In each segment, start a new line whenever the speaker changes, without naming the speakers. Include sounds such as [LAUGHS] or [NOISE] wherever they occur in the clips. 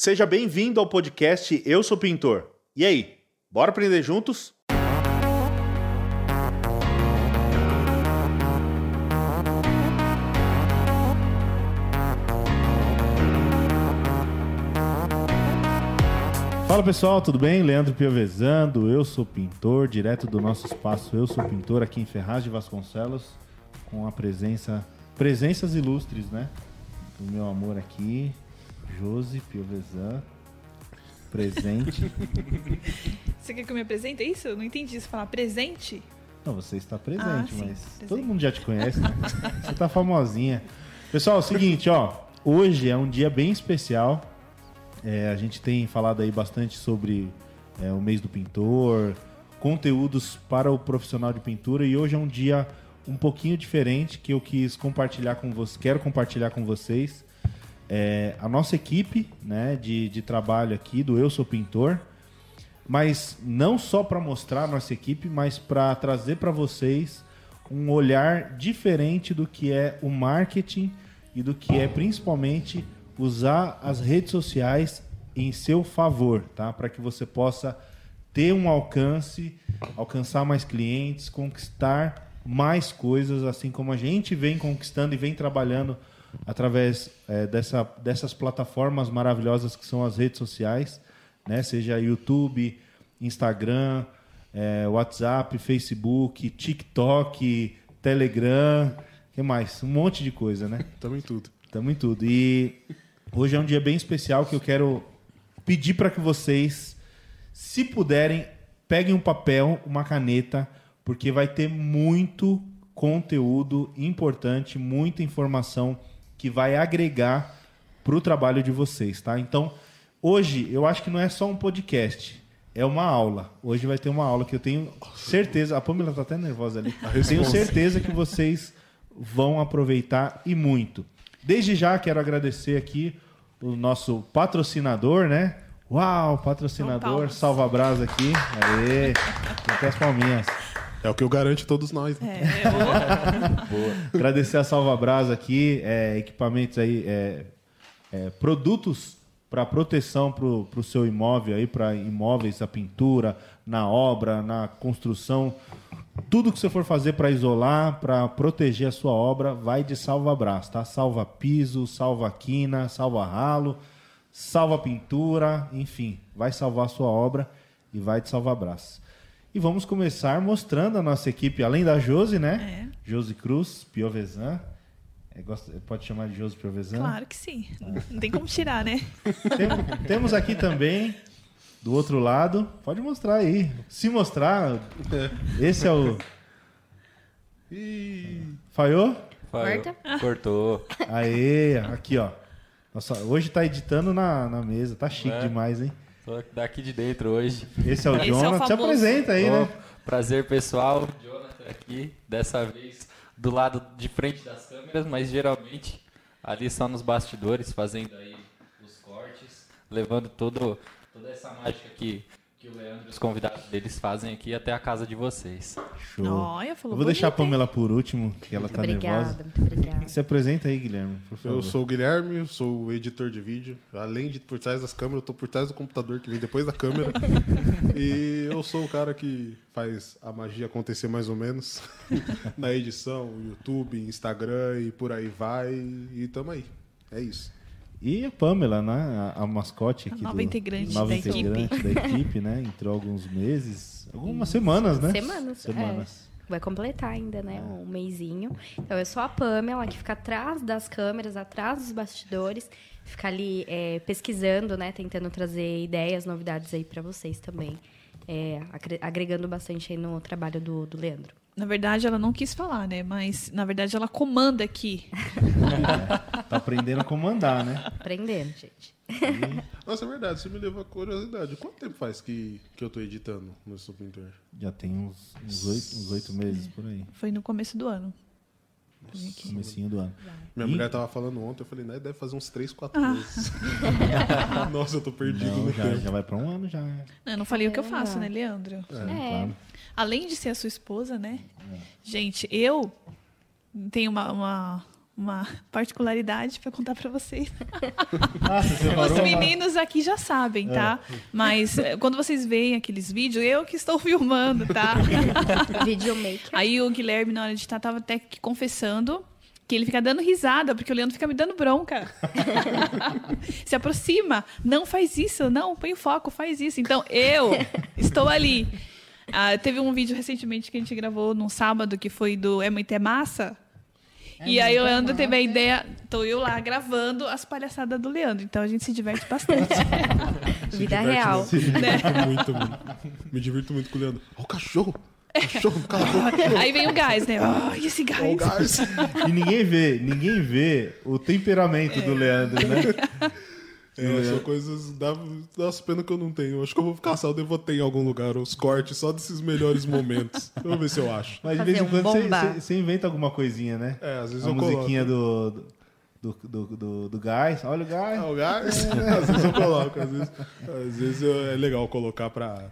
Seja bem-vindo ao podcast Eu Sou Pintor. E aí, bora aprender juntos? Fala pessoal, tudo bem? Leandro Piovesan, Eu Sou Pintor, direto do nosso espaço Eu Sou Pintor aqui em Ferraz de Vasconcelos, com a presença, presenças ilustres, né? Do meu amor aqui, Josi Piovesan, presente. [LAUGHS]
Você quer que eu me apresente? É isso? Eu não entendi. Você falar presente?
Não, você está presente,
Ah, sim,
mas
presente.
todo mundo já te conhece, né? Você tá famosinha. Pessoal, é o seguinte, ó. Hoje é um dia bem especial. É, a gente tem falado aí bastante sobre é, o mês do pintor, conteúdos para o profissional de pintura e hoje é um dia um pouquinho diferente que eu quis compartilhar com vocês, quero compartilhar com vocês. É, a nossa equipe né, de, de trabalho aqui do Eu Sou Pintor, mas não só para mostrar a nossa equipe, mas para trazer para vocês um olhar diferente do que é o marketing e do que é principalmente usar as redes sociais em seu favor, tá? Para que você possa ter um alcance, alcançar mais clientes, conquistar mais coisas, assim como a gente vem conquistando e vem trabalhando através eh, dessa, dessas plataformas maravilhosas que são as redes sociais, né? Seja YouTube, Instagram, eh, WhatsApp, Facebook, TikTok, Telegram, que mais? Um monte de coisa, né? [LAUGHS]
Também tudo.
Tamo em tudo. E hoje é um dia bem especial que eu quero pedir para que vocês, se puderem, peguem um papel, uma caneta, porque vai ter muito conteúdo importante, muita informação que vai agregar para o trabalho de vocês, tá? Então, hoje eu acho que não é só um podcast, é uma aula. Hoje vai ter uma aula que eu tenho certeza. A Pamela tá até nervosa ali. Eu tenho certeza que vocês vão aproveitar e muito. Desde já quero agradecer aqui o nosso patrocinador, né? Uau, patrocinador. Salva Brasa aqui. Aê, [LAUGHS] tem até as palminhas.
É o que eu garanto todos nós. né?
É, [LAUGHS]
Boa. Agradecer a Salva Brasa aqui, é, equipamentos aí, é, é, produtos para proteção para o seu imóvel aí, para imóveis, a pintura, na obra, na construção. Tudo que você for fazer para isolar, para proteger a sua obra, vai de Salva Brás, tá? Salva piso, salva quina, salva ralo, salva pintura, enfim, vai salvar a sua obra e vai de Salva Brás. E vamos começar mostrando a nossa equipe, além da Josi, né? Josi Cruz, Piovesan. É, pode chamar de Josi Piovesan.
claro que sim. Não tem como tirar, né?
Tem- temos aqui também, do outro lado, pode mostrar aí. Se mostrar, esse é o.
Ih,
Falhou?
Falhou.
Corta.
Cortou.
Aê, aqui ó. Nossa, hoje tá editando na, na mesa, tá chique
É.
demais, hein?
Tô daqui de dentro hoje.
Esse é o
Esse é o
Jonathan. Se
famoso.
apresenta aí, né?
Prazer pessoal, Jonathan aqui, dessa vez do lado de frente das câmeras, mas geralmente ali só nos bastidores, fazendo aí os cortes, levando todo, toda essa mágica que, que o Leandro e os convidados deles fazem aqui até a casa de vocês.
Show.
Olha,
Eu vou deixar a? Pamela por último, que ela
Muito
tá
obrigada,
nervosa.
muito obrigada.
Se apresenta aí, Guilherme, por favor.
eu sou o Guilherme, eu sou o editor de vídeo. Além de por trás das câmeras, eu tô por trás do computador que vem depois da câmera. [LAUGHS] e eu sou o cara que faz a magia acontecer mais ou menos [LAUGHS] na edição, YouTube, Instagram e por aí vai. E tamo aí. É isso.
E a Pamela, né? A, a mascote aqui.
A nova
do-
integrante
nova
da
integrante da equipe, né? Entrou alguns meses, algumas semanas, né?
Semanas,
Semanas.
é. Vai completar ainda, né? Um mêsinho. Então, eu sou a Pamela, que fica atrás das câmeras, atrás dos bastidores. Fica ali é, pesquisando, né? Tentando trazer ideias, novidades aí pra vocês também. É, agre- agregando bastante aí no trabalho do, do Leandro.
Na verdade, ela não quis falar, né? Mas, na verdade, ela comanda aqui. [LAUGHS]
Tá aprendendo a comandar, né?
Aprendendo, gente.
Nossa, é verdade, você me levou a curiosidade. Quanto tempo faz que, que eu tô editando no Sou Pintor?
Já tem uns, uns, oito, uns oito meses por aí.
Foi no começo do ano.
Comecinho do ano.
Minha
Ih.
mulher tava falando ontem, eu falei, né, deve fazer uns 3, 4 meses. [LAUGHS] Nossa, eu tô perdido
Não,
no
já,
tempo.
já vai pra um ano já.
Eu não falei o que eu faço, né, Leandro?
É.
claro.
Além de ser a sua esposa, né? Gente, eu tenho uma, uma, uma particularidade para contar para vocês. [LAUGHS]
Ah, você
Os
uma-
meninos aqui já sabem, tá? Mas eh, quando vocês veem aqueles vídeos, eu que estou [LAUGHS] filmando, tá? [LAUGHS]
Videomaker.
Aí o Guilherme, na hora de estar, tava até que confessando que ele fica dando risada, porque o Leandro fica me dando bronca. Se aproxima, não faz isso, não, põe o foco, faz isso. Então, eu estou ali. Ah, teve um vídeo recentemente que a gente gravou num sábado, que foi do É Muito é Massa. E aí o Leandro teve a ideia, tô eu lá gravando as palhaçadas do Leandro. Então a gente se diverte bastante. [LAUGHS]
Vida real.
Me divirto muito, mano. Me divirto muito com o Leandro. Ó o cachorro! Cachorro, cala a boca. [LAUGHS]
aí vem o gás, né? Ai, esse
Ó o
gás.
gás. [LAUGHS]
E ninguém vê, ninguém vê o temperamento do Leandro, né?
É, são coisas. Dá, nossa, pena que eu não tenho. Acho que eu vou caçar, eu devo ter em algum lugar os cortes só desses melhores momentos. [LAUGHS] Vamos ver se eu acho.
Mas de vez em quando você, inventa alguma coisinha, né?
É, às vezes
A
eu
musiquinha
coloco.
do, do, do, do, do gás. Olha o gás.
Ah, o gás? [LAUGHS] às vezes eu coloco. Às vezes, às vezes eu- é legal colocar pra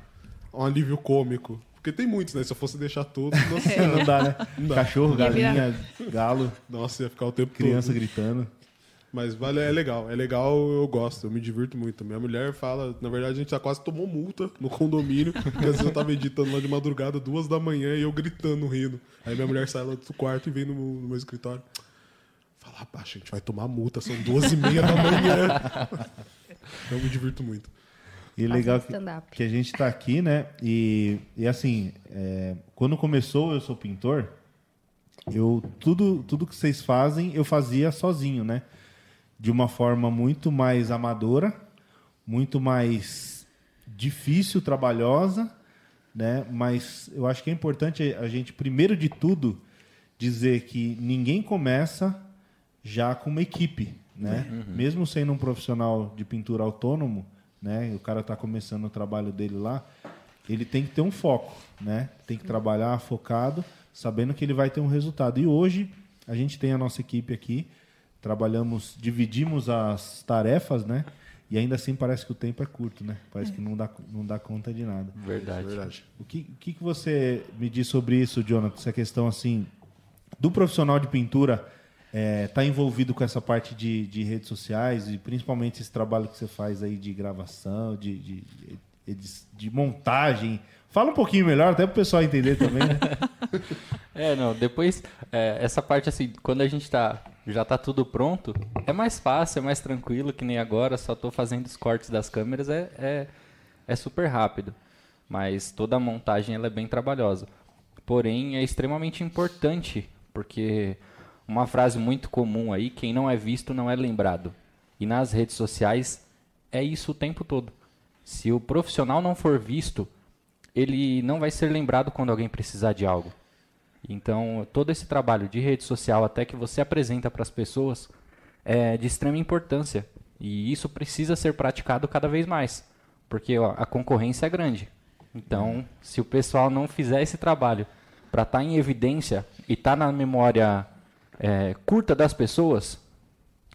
um alívio cômico. Porque tem muitos, né? Se eu fosse deixar todos, [LAUGHS] nossa,
Não dá, né?
Não dá.
Cachorro, galinha, galo,
nossa, ia ficar o tempo
criança
todo.
gritando.
Mas vale, é legal. É legal, eu gosto, eu me divirto muito. Minha mulher fala, na verdade, a gente já quase tomou multa no condomínio, porque às vezes eu tava editando lá de madrugada, duas da manhã, e eu gritando, rindo. Aí minha mulher sai lá do quarto e vem no, meu- no meu escritório. Fala, baixo, a gente vai tomar multa, são duas e meia da manhã. eu me divirto muito.
E legal que, que a gente tá aqui, né? E, e assim, é, quando começou Eu Sou Pintor, eu tudo, tudo que vocês fazem, eu fazia sozinho, né? De uma forma muito mais amadora, muito mais difícil, trabalhosa, né? Mas eu acho que é importante a gente, primeiro de tudo, dizer que ninguém começa já com uma equipe, né? Mesmo sendo um profissional de pintura autônomo, né? E o cara está começando o trabalho dele lá, ele tem que ter um foco, né? Tem que trabalhar focado, sabendo que ele vai ter um resultado. E hoje a gente tem a nossa equipe aqui, trabalhamos, dividimos as tarefas, né? E ainda assim parece que o tempo é curto, né? Parece que não dá, não dá conta de nada.
Verdade.
Verdade.
O que, o que que você me diz sobre isso, Jonathan? Essa questão assim do profissional de pintura estar envolvido com essa parte de, de redes sociais e principalmente esse trabalho que você faz aí de gravação, de, de, de, de montagem. Fala um pouquinho melhor, até para o pessoal entender também, né? [LAUGHS]
É, não, depois, é, essa parte assim, quando a gente tá, já tá tudo pronto, é mais fácil, é mais tranquilo, que nem agora, só tô fazendo os cortes das câmeras, é, é, é super rápido. Mas toda a montagem, ela é bem trabalhosa. Porém, é extremamente importante, porque uma frase muito comum aí, quem não é visto não é lembrado. E nas redes sociais, é isso o tempo todo. Se o profissional não for visto, ele não vai ser lembrado quando alguém precisar de algo. Então, todo esse trabalho de rede social, até que você apresenta para as pessoas, é de extrema importância. E isso precisa ser praticado cada vez mais, porque ó, a concorrência é grande. Então, se o pessoal não fizer esse trabalho para estar em evidência e estar na memória é, curta das pessoas,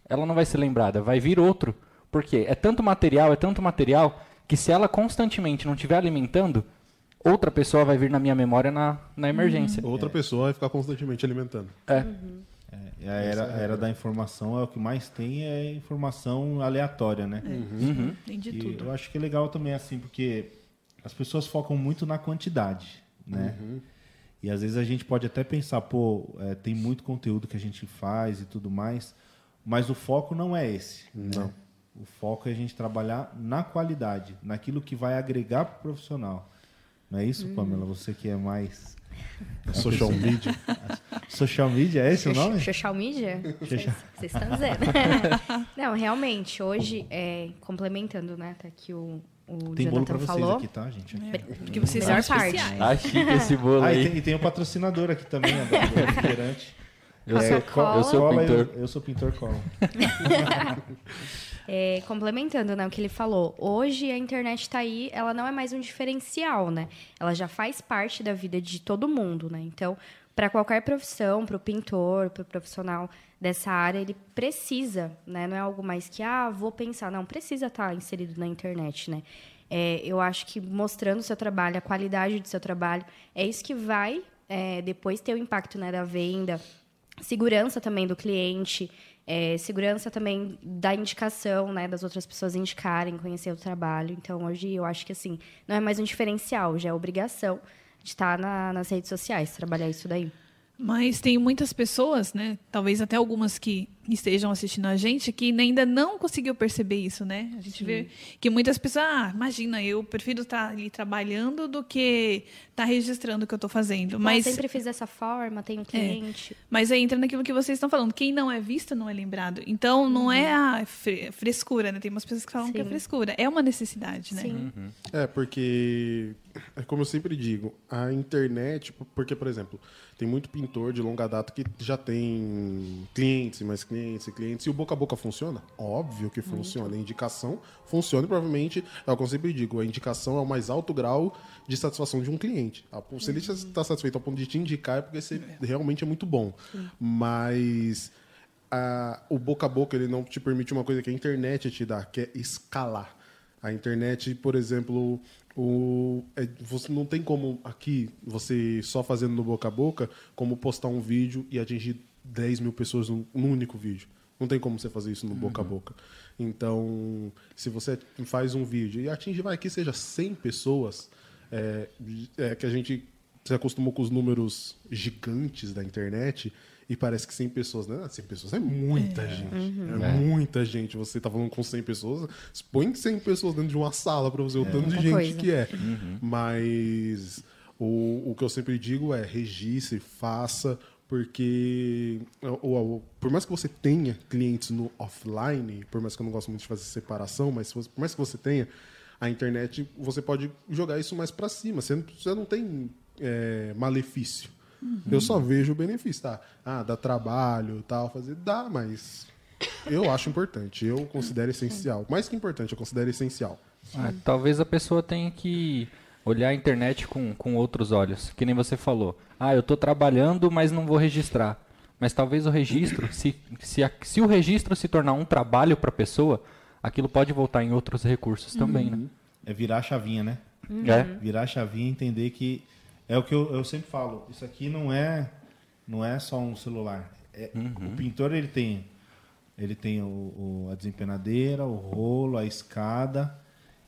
ela não vai ser lembrada, vai vir outro. Porque é tanto material, é tanto material, que se ela constantemente não estiver alimentando, outra pessoa vai vir na minha memória na, na emergência.
Outra pessoa vai ficar constantemente alimentando.
É.
É, a era, a era da informação é o que mais tem é informação aleatória, né?
Uhum.
Tem de
E
tudo.
eu acho que é legal também assim, porque as pessoas focam muito na quantidade, né? E às vezes a gente pode até pensar, pô, é, tem muito conteúdo que a gente faz e tudo mais, mas o foco não é esse. Não. O foco é a gente trabalhar na qualidade, naquilo que vai agregar para o profissional. Não é isso, Pamela? Você que é mais [LAUGHS]
Social media. [LAUGHS]
social media, é esse o nome?
Social media? Vocês estão dizendo. [LAUGHS] Não, realmente, hoje, é, complementando, né, tá aqui o, o
Tem bolo
Jonathan
para vocês
falou.
aqui, tá, gente?
É, porque vocês são
parte.
especiais.
Tá chique esse bolo
Ah, e
aí.
tem, e tem o patrocinador aqui também, né, do refrigerante.
Eu
É,
sou, eu sou
Cola,
pintor.
Eu, eu sou pintor cola.
É, complementando né, o que ele falou, hoje a internet está aí, ela não é mais um diferencial, né? Ela já faz parte da vida de todo mundo, né? Então, para qualquer profissão, para o pintor, para o profissional dessa área, ele precisa, né? Não é algo mais que, ah, vou pensar. Não, precisa estar inserido na internet, né? É, eu acho que mostrando o seu trabalho, a qualidade do seu trabalho, é isso que vai é, depois ter o impacto né, da venda, segurança também do cliente, é, segurança também da indicação, né, das outras pessoas indicarem, conhecer o trabalho. Então, hoje eu acho que assim, não é mais um diferencial, já é obrigação de estar na, nas redes sociais, trabalhar isso daí.
Mas tem muitas pessoas, né? Talvez até algumas que estejam assistindo a gente que ainda não conseguiu perceber isso, né? A gente Sim. vê que muitas pessoas, ah, imagina, eu prefiro estar ali trabalhando do que estar registrando o que eu estou fazendo. Mas
eu sempre fiz dessa forma, tenho é. cliente.
É. Mas aí entra naquilo que vocês estão falando. Quem não é visto não é lembrado. Então não uhum. é a frescura, né? Tem umas pessoas que falam Sim. que é frescura. É uma necessidade, né?
Sim. Uhum. É, porque, é como eu sempre digo, a internet, porque, por exemplo, tem muito pintor de longa data que já tem clientes, mais clientes e clientes. E o boca a boca funciona? Óbvio que funciona. A indicação funciona e provavelmente, é o que eu sempre digo, a indicação é o mais alto grau de satisfação de um cliente. Se ele está satisfeito ao ponto de te indicar é porque você realmente é muito bom. Mas a, o boca a boca ele não te permite uma coisa que a internet te dá, que é escalar. A internet, por exemplo, o, é, você não tem como aqui, você só fazendo no boca a boca, como postar um vídeo e atingir 10 mil pessoas num, num único vídeo. Não tem como você fazer isso no boca uhum. a boca. Então, se você faz um vídeo e atinge, vai que seja 100 pessoas, é, é, que a gente se acostumou com os números gigantes da internet, e parece que 100 pessoas, né? 100 pessoas é muita é. gente. Uhum. É, é, muita gente. Você tá falando com 100 pessoas, põe 100 pessoas dentro de uma sala para você ver o é. tanto de gente coisa. que é. Uhum. Mas o, o que eu sempre digo é registre, faça, porque ou, por mais que você tenha clientes no offline, por mais que eu não gosto muito de fazer separação, mas por mais que você tenha, a internet você pode jogar isso mais para cima. Você não, você não tem é, malefício. Uhum. Eu só vejo o benefício, tá? Ah, dá trabalho tal, fazer. Dá, mas eu acho importante. Eu considero essencial. Mais que importante, eu considero essencial.
Ah, talvez a pessoa tenha que olhar a internet com, com outros olhos. Que nem você falou. Ah, eu estou trabalhando, mas não vou registrar. Mas talvez o registro, se, se, a, se o registro se tornar um trabalho para a pessoa, aquilo pode voltar em outros recursos uhum. também, né?
É virar a chavinha, né?
Uhum. É.
Virar a chavinha e entender que é o que eu, eu sempre falo. Isso aqui não é não é só um celular. É, uhum. O pintor ele tem ele tem o, o, a desempenadeira, o rolo, a escada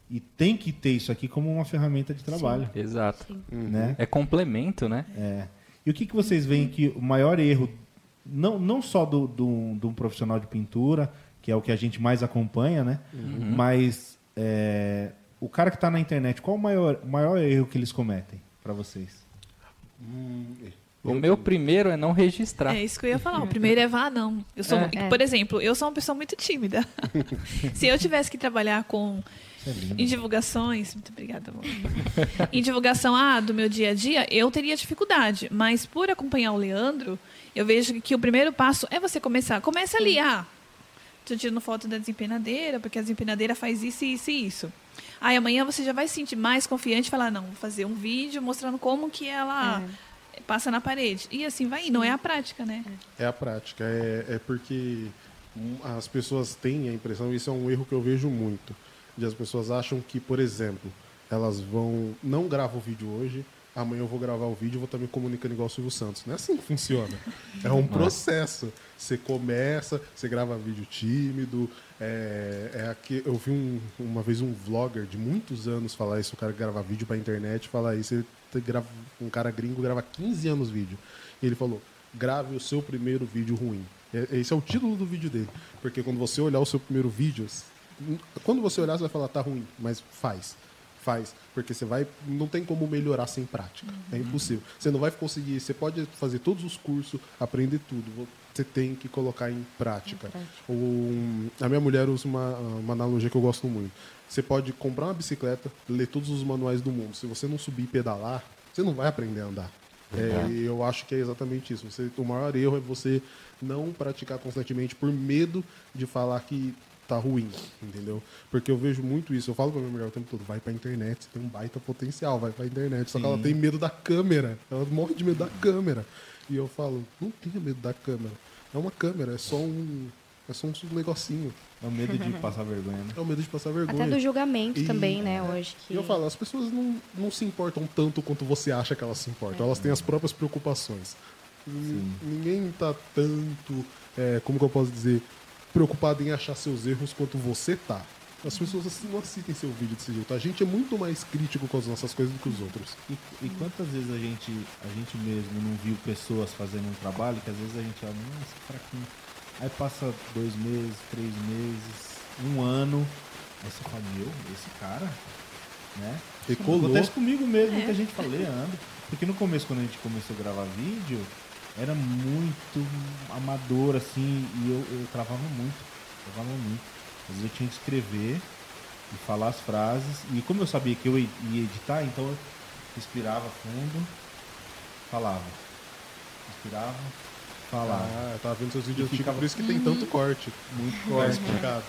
e tem que ter isso aqui como uma ferramenta de trabalho.
Sim, exato.
Sim. Né?
É complemento, né?
É. E o que, que vocês veem que o maior erro, não, não só do, do, do um profissional de pintura, que é o que a gente mais acompanha, né? Uhum. Mas é, o cara que está na internet, qual o maior, maior erro que eles cometem? Para vocês?
Hum, o meu primeiro é não registrar.
É isso que eu ia falar. O primeiro é vá não. Eu sou, é. por exemplo, eu sou uma pessoa muito tímida. [LAUGHS] Se eu tivesse que trabalhar com é em divulgações, muito obrigada. Amor. em divulgação ah, do meu dia a dia, eu teria dificuldade. Mas por acompanhar o Leandro, eu vejo que o primeiro passo é você começar. Comece ali, ah, estou tirando foto da desempenadeira, porque a desempenadeira faz isso, isso e isso. Aí amanhã você já vai se sentir mais confiante e falar, não, vou fazer um vídeo mostrando como que ela é. passa na parede. E assim vai, não é a prática, né?
É a prática, é, é porque as pessoas têm a impressão, isso é um erro que eu vejo muito, de as pessoas acham que, por exemplo, elas vão, não gravam o vídeo hoje, amanhã eu vou gravar o vídeo e vou estar me comunicando igual o Silvio Santos. Não é assim que funciona. É um processo. Você começa, você grava vídeo tímido. É, é aqui, eu vi um, uma vez um vlogger de muitos anos falar isso, o cara grava vídeo pra internet falar isso. Ele grava, um cara gringo grava 15 anos vídeo. E ele falou: grave o seu primeiro vídeo ruim. Esse é o título do vídeo dele. Porque quando você olhar o seu primeiro vídeo, quando você olhar, você vai falar, tá ruim, mas faz faz, porque você vai, não tem como melhorar sem prática, é uhum. é impossível. Você não vai conseguir, você pode fazer todos os cursos, aprender tudo, você tem que colocar em prática. Em prática. O, a minha mulher usa uma, uma analogia que eu gosto muito. Você pode comprar uma bicicleta, ler todos os manuais do mundo. Se você não subir e pedalar, você não vai aprender a andar. É, eu acho que é exatamente isso. Você, o maior erro é você não praticar constantemente por medo de falar que tá ruim, entendeu? Porque eu vejo muito isso. Eu falo pra minha mulher o tempo todo, vai pra internet, você tem um baita potencial, vai pra internet. Só Sim. que ela tem medo da câmera. Ela morre de medo da câmera. E eu falo, não tenha medo da câmera. É uma câmera, é só um. É só um negocinho.
É o medo de passar vergonha, né?
É o medo de passar vergonha.
Até do julgamento e, também, né, hoje. Que...
Eu falo, as pessoas não, não se importam tanto quanto você acha que elas se importam. É. Elas têm as próprias preocupações. Nin- Ninguém tá tanto, é, como que eu posso dizer, preocupado em achar seus erros quanto você tá. As pessoas assim, não assistem seu vídeo desse jeito. A gente é muito mais crítico com as nossas coisas do que os outros.
E, e quantas vezes a gente, a gente mesmo não viu pessoas fazendo um trabalho que às vezes a gente olha, nossa, fraquinho. Aí passa dois meses, três meses, um ano. Aí você fala, meu, esse cara, né?
E colou.
Acontece comigo mesmo, muita gente fala, Leandro. Porque no começo, quando a gente começou a gravar vídeo, era muito amador, assim, e eu, eu travava muito. Travava muito. Às vezes eu tinha que escrever e falar as frases. E como eu sabia que eu ia editar, então eu respirava fundo, falava. Respirava, falava.
Ah, eu tava vendo seus vídeos antigos,
ficava-
por isso que tem tanto corte.
Muito corte.
explicado.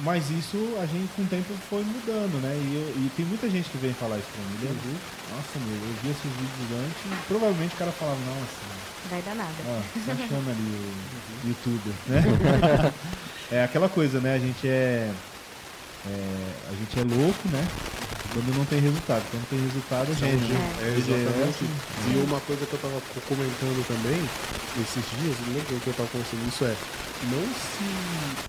Mas isso a gente com o tempo foi mudando, né? E, eu- e tem muita gente que vem falar isso pra mim. Leandro, Nossa, meu, eu vi esses vídeos antes e provavelmente o cara falava, nossa,
Vai dar nada.
ó, [LAUGHS] se achando ali o youtuber, né? [LAUGHS] é aquela coisa, né? A gente é, é- A gente é louco, né? Quando não tem resultado. Quando tem resultado, a gente.
É, exatamente. E uma coisa que eu tava co- comentando também esses dias, lembra que eu tava conversando isso é, não se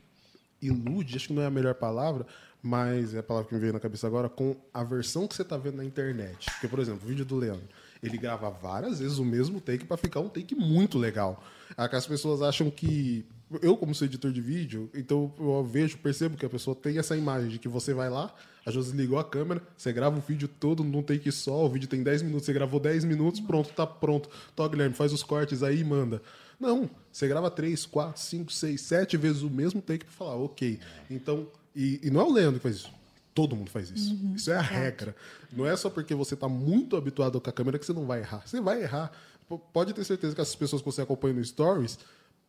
ilude, acho que não é a melhor palavra, mas é a palavra que me veio na cabeça agora, com a versão que você tá vendo na internet. Porque, por exemplo, o vídeo do Leandro, ele grava várias vezes o mesmo take para ficar um take muito legal. As pessoas acham que eu como sou editor de vídeo, então eu vejo, percebo que a pessoa tem essa imagem de que você vai lá, a Josi ligou a câmera, você grava o vídeo todo num take só, o vídeo tem 10 minutos, você gravou 10 minutos, pronto, tá pronto. Tó, Guilherme, faz os cortes aí e manda. Não, você grava 3, 4, 5, 6, 7 vezes o mesmo take pra falar, ok. Então, e, e não é o Leandro que faz isso. Todo mundo faz isso. Isso é a regra. Não é só porque você tá muito habituado com a câmera que você não vai errar. Você vai errar. P- Pode ter certeza que essas pessoas que você acompanha no Stories,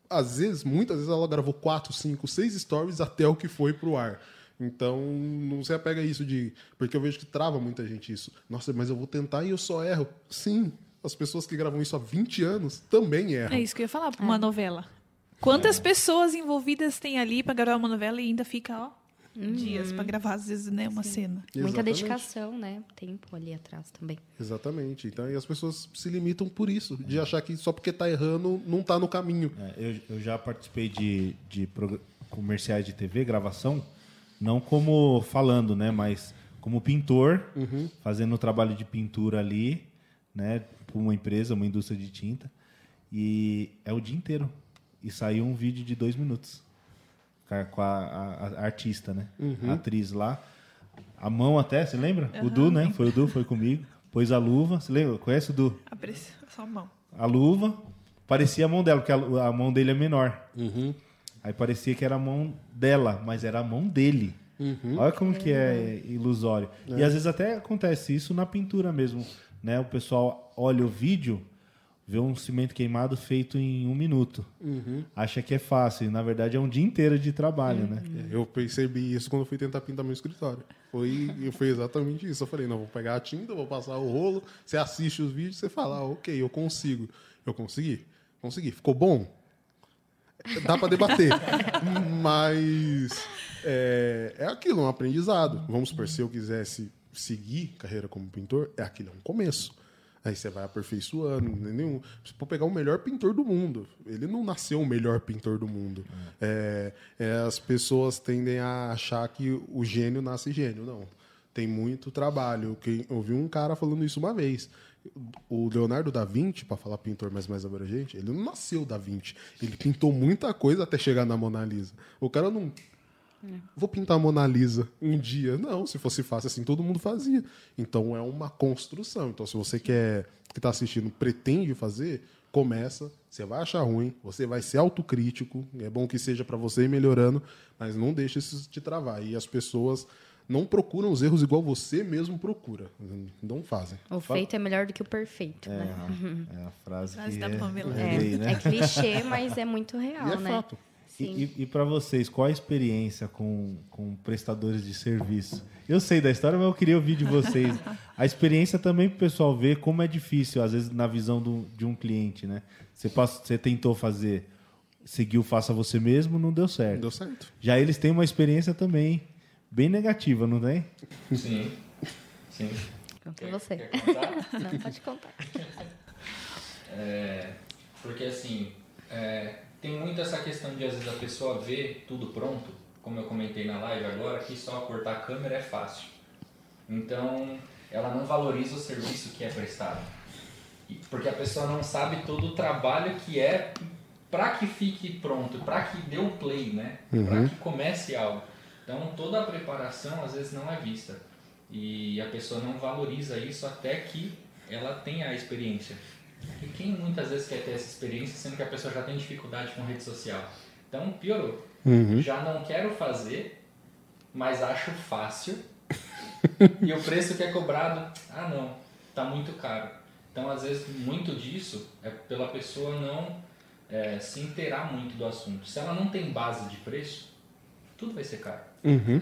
às vezes, muitas vezes ela gravou 4, 5, 6 stories até o que foi pro ar. Então, não se apega a isso de. Porque eu vejo que trava muita gente isso. Nossa, mas eu vou tentar e eu só erro. Sim, as pessoas que gravam isso há 20 anos também erram.
É isso que eu ia falar uma novela. Quantas
É.
pessoas envolvidas tem ali pra gravar uma novela e ainda fica, ó, dias pra gravar, às vezes, né, uma cena.
Muita
Exatamente.
dedicação, né? Tempo ali atrás também.
Exatamente. Então, e as pessoas se limitam por isso, de achar que só porque tá errando não tá no caminho.
É, eu, eu já participei de, de comerciais de TV, gravação, não como falando, né? Mas como pintor, fazendo o trabalho de pintura ali, né? Para uma empresa, uma indústria de tinta. E é o dia inteiro. E saiu um vídeo de dois minutos. Com a, a- a- artista, né? A atriz lá. A mão até, você lembra? O Du, né? Foi o Du, foi comigo. Pôs a luva. Você lembra? Conhece o Du?
Apareceu só a mão.
a luva, parecia a mão dela, porque a, a mão dele é menor. Aí parecia que era a mão dela, mas era a mão dele. Olha como que é ilusório. E às vezes até acontece isso na pintura mesmo. Né? O pessoal olha o vídeo, vê um cimento queimado feito em um minuto. Acha que é fácil. E, na verdade é um dia inteiro de trabalho, né?
Eu percebi isso quando eu fui tentar pintar meu escritório. Foi, foi exatamente isso. Eu falei, não, vou pegar a tinta, vou passar o rolo. Você assiste os vídeos, você fala, ah, ok, eu consigo. Eu consegui? Consegui. Ficou bom? Dá pra debater. [LAUGHS] Mas é, é aquilo, é um aprendizado. Vamos supor, se eu quisesse seguir carreira como pintor, é aquilo, é um começo. Aí você vai aperfeiçoando. Nenhum, se for pegar o melhor pintor do mundo, ele não nasceu o melhor pintor do mundo. É, é, as pessoas tendem a achar que o gênio nasce gênio. Não. Tem muito trabalho. Quem- Eu vi um cara falando isso uma vez. O Leonardo da Vinci, para falar pintor mais mais abrangente, ele não nasceu da Vinci. Ele pintou muita coisa até chegar na Mona Lisa. O cara não Vou pintar a Mona Lisa um dia. Não, se fosse fácil assim, todo mundo fazia. Então é uma construção. Então, se você quer, que está assistindo, pretende fazer, começa. Você vai achar ruim, você vai ser autocrítico. É bom que seja para você ir melhorando, mas não deixe isso te travar. E as pessoas não procuram os erros igual você mesmo procura. Não fazem.
O feito é melhor do que o perfeito,
É,
né?
é a frase [LAUGHS]
Frase
que
da
é,
Pamela.
é
É,
né?
é clichê, mas é muito real,
e é
né?
fato.
Sim.
E, e para vocês, qual a experiência com, com prestadores de serviço? Eu sei da história, mas eu queria ouvir de vocês. [LAUGHS] A experiência também para o pessoal ver como é difícil, às vezes, na visão do, de um cliente, né? Você, passa- você tentou fazer, seguiu Faça Você Mesmo, não deu certo.
Deu certo.
Já eles têm uma experiência também bem negativa, não tem?
Sim. Sim.
Conta você.
Quer contar? [LAUGHS]
Não, pode contar. [LAUGHS]
É, Porque assim, é, tem muito essa questão de às vezes a pessoa ver tudo pronto, como eu comentei na live agora, que só cortar a câmera é fácil. Então, ela não valoriza o serviço que é prestado. Porque a pessoa não sabe todo o trabalho que é para que fique pronto, para que dê o play, né? Para que comece algo. Então, toda a preparação às vezes não é vista. E a pessoa não valoriza isso até que ela tenha a experiência. E quem muitas vezes quer ter essa experiência, sendo que a pessoa já tem dificuldade com rede social? Então, piorou. Já não quero fazer, mas acho fácil. [LAUGHS] e o preço que é cobrado, ah não, tá muito caro. Então, às vezes, muito disso é pela pessoa não é, se inteirar muito do assunto. Se ela não tem base de preço, tudo vai ser caro.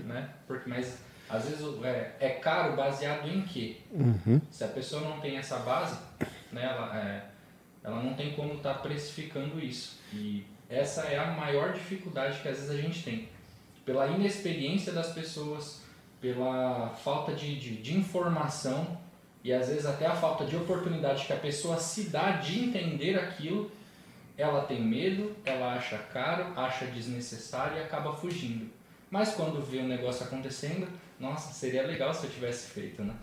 Né? Porque, mas, às vezes, é, é caro baseado em quê? Se a pessoa não tem essa base, né, ela, é, ela não tem como estar precificando isso. E essa é a maior dificuldade que às vezes a gente tem. Pela inexperiência das pessoas, pela falta de, de, de informação e às vezes até a falta de oportunidade que a pessoa se dá de entender aquilo, ela tem medo, ela acha caro, acha desnecessário e acaba fugindo. Mas quando vê o negócio acontecendo, nossa, seria legal se eu tivesse feito, né?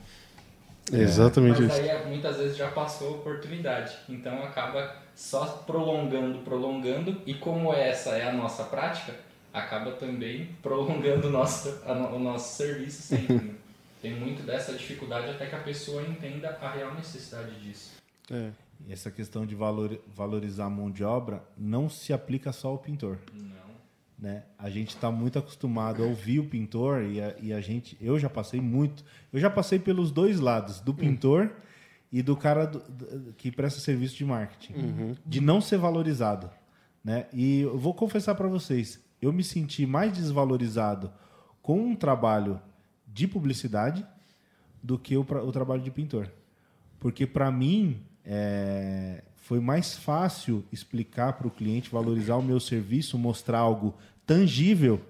Exatamente
Mas
isso.
daí é, muitas vezes já passou a oportunidade. Então acaba só prolongando, prolongando. E como essa é a nossa prática, acaba também prolongando o nosso, a o nosso serviço sempre. né? [LAUGHS] Tem muito dessa dificuldade até que a pessoa entenda a real necessidade disso.
É.
E essa questão de valor- valorizar a mão de obra não se aplica só ao pintor.
Não.
Né? A gente está muito acostumado a ouvir o pintor e a, e a gente, eu já passei muito, eu já passei pelos dois lados, do pintor e do cara do- do- que presta serviço de marketing, de não ser valorizado, né? E eu vou confessar para vocês, eu me senti mais desvalorizado com um trabalho de publicidade do que o, o trabalho de pintor. Porque para mim é, foi mais fácil explicar para o cliente, valorizar o meu serviço, mostrar algo tangível,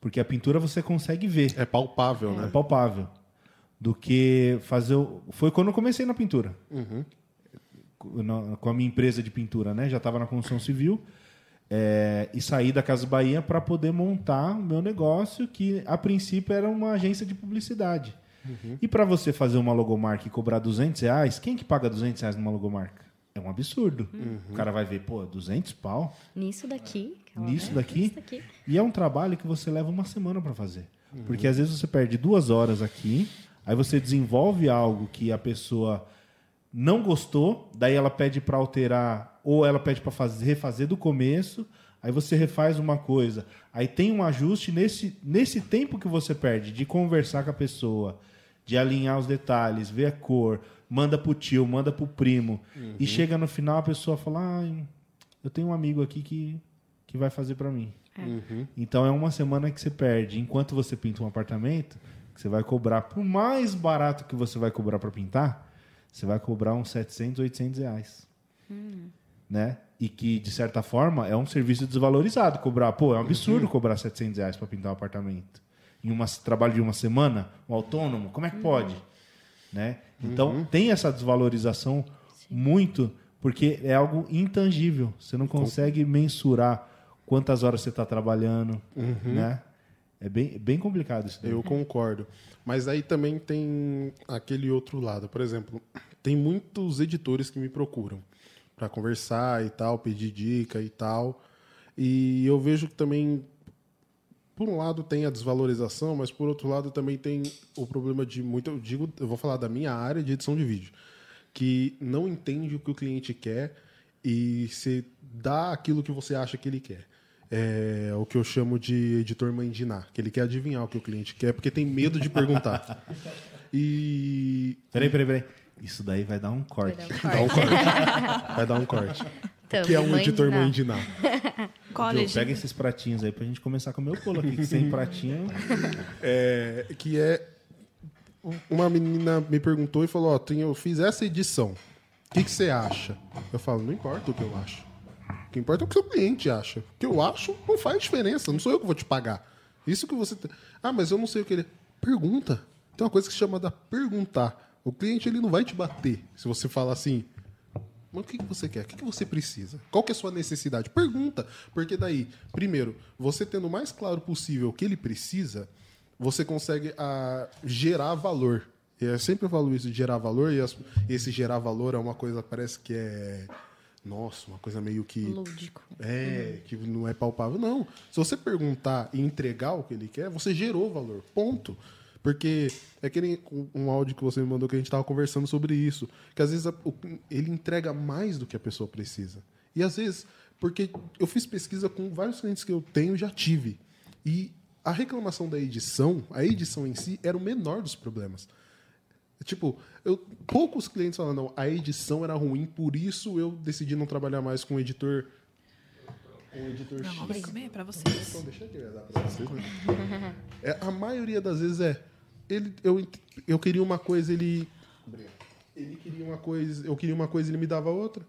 porque a pintura você consegue ver,
É palpável,
é
né?
palpável, do que fazer. o- Foi quando eu comecei na pintura, Com- na- com a minha empresa de pintura, né? Já estava na construção civil. é, e saí da Casa Bahia para poder montar o meu negócio, que a princípio era uma agência de publicidade. E para você fazer uma logomarca e cobrar 200 reais, quem que paga 200 reais numa logomarca? É um absurdo. O cara vai ver, pô, 200 pau?
Nisso daqui.
Nisso
vai,
daqui?
Nisso daqui.
E é um trabalho que você leva uma semana para fazer. Porque às vezes você perde duas horas aqui, aí você desenvolve algo que a pessoa não gostou, daí ela pede para alterar, ou ela pede para fazer, refazer do começo, aí você refaz uma coisa. Aí tem um ajuste nesse, nesse tempo que você perde de conversar com a pessoa, de alinhar os detalhes, ver a cor, manda pro tio, manda pro primo. E chega no final a pessoa fala: ah, eu tenho um amigo aqui que, que vai fazer para mim. Então é uma semana que você perde. Enquanto você pinta um apartamento, que você vai cobrar, por mais barato que você vai cobrar para pintar, você vai cobrar uns 700, 800 reais. Né? E que, de certa forma, é um serviço desvalorizado. Cobrar, pô, é um absurdo cobrar 700 reais para pintar um apartamento. Em um trabalho de uma semana, um autônomo, como é que pode? Né? Então, tem essa desvalorização muito, porque é algo intangível. Você não consegue mensurar quantas horas você está trabalhando, né? É bem, bem complicado isso daí.
Eu concordo. Mas aí também tem aquele outro lado. Por exemplo, tem muitos editores que me procuram para conversar e tal, pedir dica e tal. E eu vejo que também, por um lado, tem a desvalorização, mas por outro lado também tem o problema de muito. Eu digo, eu vou falar da minha área de edição de vídeo, que não entende o que o cliente quer e se dá aquilo que você acha que ele quer. É o que eu chamo de editor mandinar, que ele quer adivinhar o que o cliente quer, porque tem medo de perguntar. [LAUGHS] E.
Peraí, peraí, peraí. Isso daí vai dar um corte.
Vai dar um
Dá um corte. Vai dar um corte. [LAUGHS]
Então,
que é um
mãe
editor
de [LAUGHS] Ná.
pega esses pratinhos aí pra gente começar a comer o bolo aqui, que sem [LAUGHS] pratinho.
É, que é. Uma menina me perguntou e falou: Ó, tem- eu fiz essa edição. O que, que você acha? Eu falo: Não importa o que eu acho. O que importa é o que o seu cliente acha. O que eu acho não faz diferença. Não sou eu que vou te pagar. Isso que você. tem- Ah, mas eu não sei o que ele. Pergunta. Tem uma coisa que se chama da perguntar. O cliente ele não vai te bater se você falar assim. Mas o que, que você quer? O que, que você precisa? Qual que é a sua necessidade? Pergunta. Porque daí, primeiro, você tendo o mais claro possível o que ele precisa, você consegue ah, gerar valor. E eu sempre falo isso de gerar valor, e as- esse gerar valor é uma coisa, parece que é. Nossa, uma coisa meio que.
Lúdico.
É, que não é palpável. Não. Se você perguntar e entregar o que ele quer, você gerou valor. Ponto. Porque é que nem um- áudio que você me mandou que a gente estava conversando sobre isso. Que às vezes a- o- ele entrega mais do que a pessoa precisa. E às vezes, porque eu fiz pesquisa com vários clientes que eu tenho e já tive. E a reclamação da edição, a edição em si, era o menor dos problemas. Tipo, eu, poucos clientes falam, não, a edição era ruim, por isso eu decidi não trabalhar mais com o editor. Com o editor
Não,
X.
vai comer pra vocês.
Então deixa eu dar pra vocês, né? É, a maioria das vezes é. Ele, eu, eu queria uma coisa, ele. Ele queria uma coisa, eu queria uma coisa, ele me dava outra.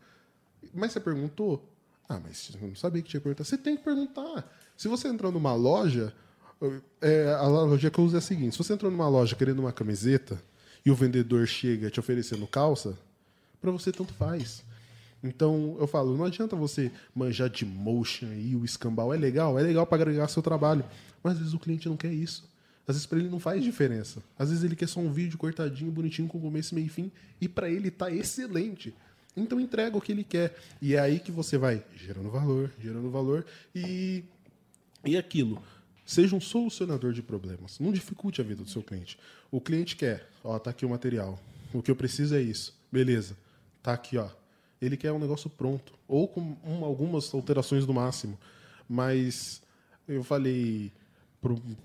Mas você perguntou? Ah, mas eu não sabia que tinha que perguntar. Você tem que perguntar. Se você entrar numa loja, é, a analogia que eu uso é a seguinte: se você entrou numa loja querendo uma camiseta e o vendedor chega te oferecendo calça, para você tanto faz. Então eu falo, não adianta você manjar de motion aí, o escambau é legal, é legal para agregar seu trabalho, mas às vezes o cliente não quer isso. Às vezes para ele não faz diferença. Às vezes ele quer só um vídeo cortadinho, bonitinho, com começo, meio e fim, e para ele tá excelente. Então entrega o que ele quer. E é aí que você vai gerando valor, gerando valor e e aquilo, seja um solucionador de problemas. Não dificulte a vida do seu cliente. O cliente quer, ó, tá aqui o material. O que eu preciso é isso. Beleza. Tá aqui, ó. Ele quer um negócio pronto. Ou com um- algumas alterações no máximo. Mas eu falei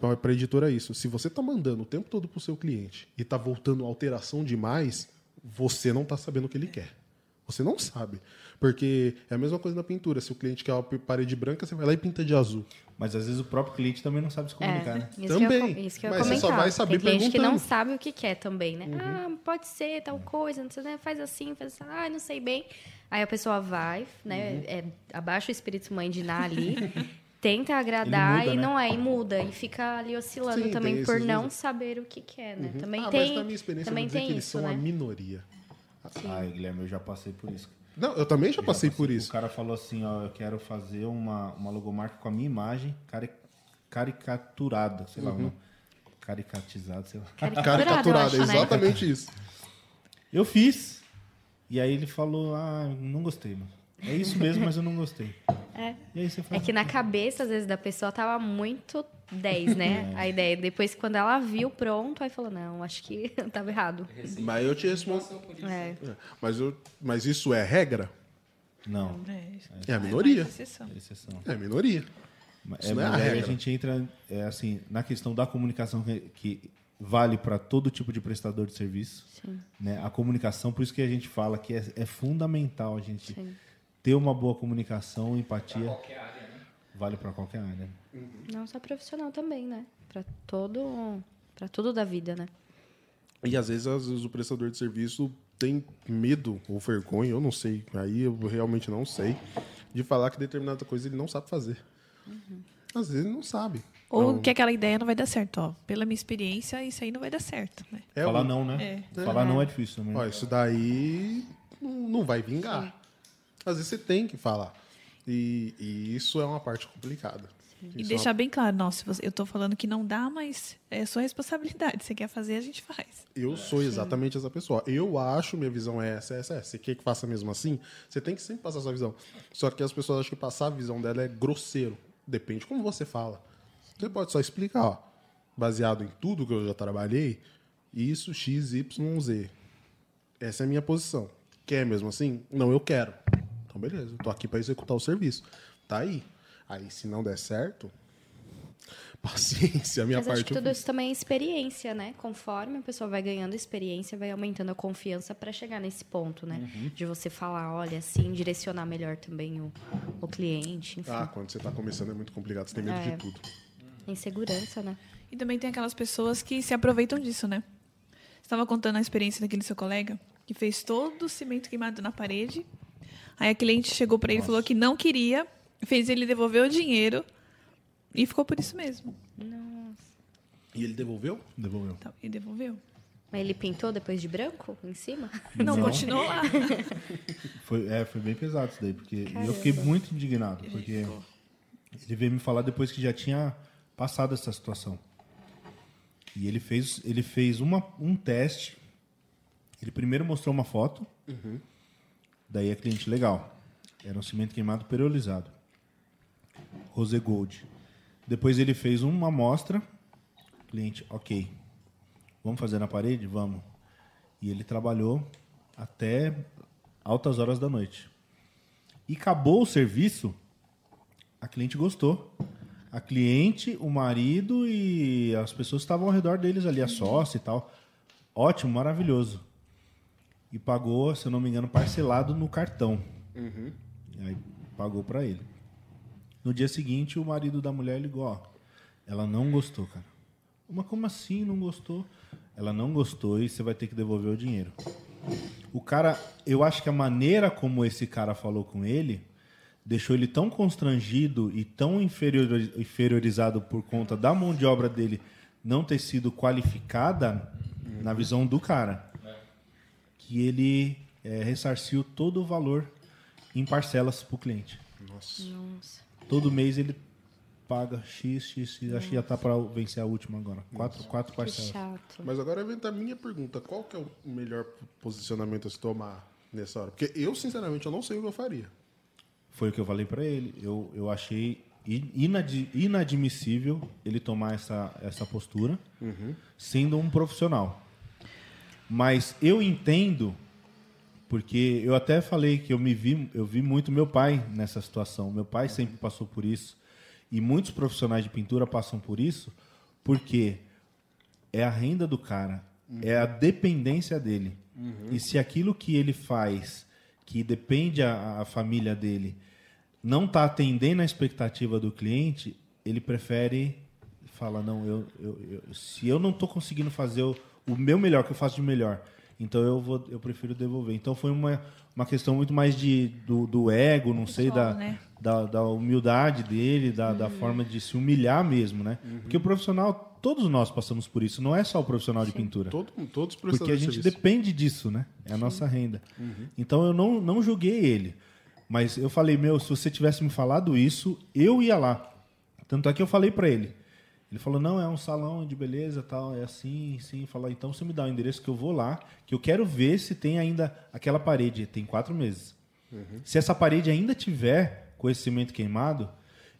para a editora isso. Se você tá mandando o tempo todo pro seu cliente e tá voltando alteração demais, você não tá sabendo o que ele quer. Você não sabe. Porque é a mesma coisa na pintura. Se o cliente quer uma parede branca, você vai lá e pinta de azul.
Mas às vezes o próprio cliente também não sabe se comunicar, né?
É, isso que eu
Também.
isso que eu
Mas você
comentar.
só vai saber
Tem cliente que não sabe o que quer também, né? Ah, pode ser tal coisa, não sei, né? faz assim, faz assim, ah, não sei bem. Aí a pessoa vai, né?
Uhum.
É, abaixa o espírito mãe de Ná ali, [LAUGHS] tenta agradar
Ele muda,
e
né?
não é, e muda. E fica ali oscilando
Sim,
também por não
dois-
saber o que quer, né? Também
ah,
tem,
mas na minha experiência,
também
eu vou dizer
tem
que eles
isso,
são
né?
a minoria.
Ai, Guilherme, eu já passei por isso.
Não, eu também já
Eu
passei por isso.
O cara falou assim, ó, eu quero fazer uma, uma logomarca com a minha imagem cari caricaturada, sei lá, uma, caricatizada, sei lá.
Caricaturado, eu
Caricaturada,
acho, né?
exatamente isso.
Eu fiz, e aí ele falou, ah, não gostei, mano. É isso mesmo, mas eu não gostei. [LAUGHS]
É.
E aí você fala,
É que na cabeça, às vezes, da pessoa tava muito 10, né? [LAUGHS] A ideia. Depois, quando ela viu pronto, aí falou, não, acho que [LAUGHS] tava errado.
Mas eu te respondo.
É.
É, Mas, eu, mas isso é regra?
não,
É a minoria.
Exceção.
é exceção.
É a minoria. Isso
é,
não é a
aí a
regra.
gente entra é, assim na questão da comunicação que, que vale para todo tipo de prestador de serviço. Né? A comunicação, por isso que a gente fala que é, é fundamental a gente
Sim.
Ter uma boa comunicação, empatia. Vale para qualquer área.
Não só profissional também, né? Pra todo. Pra tudo da vida, né?
E às vezes, às vezes o prestador de serviço tem medo ou vergonha, eu não sei, aí eu realmente não sei, de falar que determinada coisa ele não sabe fazer. Às vezes ele não sabe.
Ou
Então,
que aquela ideia não vai dar certo, ó. Pela minha experiência, isso aí não vai dar certo, né?
é
Falar não, né?
É.
Falar não é difícil também.
Ó, isso daí não não vai vingar. Às vezes você tem que falar. E, e isso é uma parte complicada.
E
Isso
deixar bem claro, nossa, eu tô falando que não dá, mas é sua responsabilidade. Você quer fazer, a gente faz.
é uma- eu sou exatamente essa pessoa. Eu acho, minha visão é essa, essa, essa. Você quer que faça mesmo assim? Você tem que sempre passar a sua visão. Só que as pessoas acham que passar a visão dela é grosseiro. Depende de como você fala. Você pode só explicar, ó, baseado em tudo que eu já trabalhei, isso, X, Y, Z. Essa é a minha posição. Quer mesmo assim? Não, eu quero. Então, beleza, eu tô aqui para executar o serviço. Tá aí. Aí, se não der certo, [LAUGHS] paciência, a minha
Mas
parte.
acho que tudo
fiz.
isso também é experiência, né? Conforme a pessoa vai ganhando experiência, vai aumentando a confiança para chegar nesse ponto, né?
Uhum.
De você falar, olha, assim, direcionar melhor também o, o cliente, enfim.
Ah, quando você tá começando é muito complicado, você tem medo
É.
de tudo.
Insegurança, né?
E também tem aquelas pessoas que se aproveitam disso, né? Você estava contando a experiência daquele seu colega que fez todo o cimento queimado na parede. Aí a cliente chegou para ele e falou que não queria, fez ele devolver o dinheiro e ficou por isso mesmo.
E ele devolveu?
Devolveu.
Então, e devolveu.
Mas ele pintou depois de branco em cima?
Não,
Não.
continuou lá. [LAUGHS]
Foi, é, foi bem pesado isso daí, porque eu fiquei muito indignado, porque ele veio me falar depois que já tinha passado essa situação. E ele fez, ele fez uma, um teste. Ele primeiro mostrou uma foto, daí a cliente, legal. Era um cimento queimado perolizado. Rose Gold. Depois ele fez uma amostra, cliente, ok. Vamos fazer na parede? Vamos. E ele trabalhou até altas horas da noite. E acabou o serviço, a cliente gostou. A cliente, o marido e as pessoas que estavam ao redor deles ali, a sócia e tal. Ótimo, maravilhoso. E pagou, se eu não me engano, parcelado no cartão. E aí pagou para ele. No dia seguinte, o marido da mulher ligou, ó. Ela não gostou, cara. Mas como assim não gostou? Ela não gostou e você vai ter que devolver o dinheiro. O cara, eu acho que a maneira como esse cara falou com ele deixou ele tão constrangido e tão inferior- inferiorizado por conta da mão de obra dele não ter sido qualificada na visão do cara, que ele eh, ressarciu todo o valor em parcelas para o cliente.
Nossa.
Nossa.
Todo mês ele paga X, X, X. Acho que já tá para vencer a última agora. Quatro, quatro
Que
parcelas.
chato.
Mas agora vem a minha pergunta. Qual que é o melhor posicionamento a se tomar nessa hora? Porque eu, sinceramente, eu não sei o que eu faria.
Foi o que eu falei para ele. Eu, eu achei in- inadi- inadmissível ele tomar essa, essa postura, sendo um profissional. Mas eu entendo, porque eu até falei que eu me vi, eu vi muito meu pai nessa situação. Meu pai sempre passou por isso e muitos profissionais de pintura passam por isso, porque é a renda do cara, é a dependência dele. E se aquilo que ele faz, que depende a, a família dele, não está atendendo a expectativa do cliente, ele prefere falar, não, eu, eu- eu- se eu não estou conseguindo fazer o, o meu melhor, que eu faço de melhor, então eu vou, eu prefiro devolver. Então foi uma, uma questão muito mais de, do, do ego, não sei, da,
né?
da, da humildade dele, da, da forma de se humilhar mesmo, né? Porque o profissional, todos nós passamos por isso, não é só o profissional de pintura.
Todo, todos os
Porque a gente
serviço.
depende disso, né? É a nossa renda. Então eu não, não julguei ele. Mas eu falei, meu, se você tivesse me falado isso, eu ia lá. Tanto é que eu falei pra ele. Ele falou, não, é um salão de beleza, tal, é assim, sim. Falou, então você me dá o endereço que eu vou lá, que eu quero ver se tem ainda aquela parede. Tem quatro meses. Se essa parede ainda tiver com esse cimento queimado,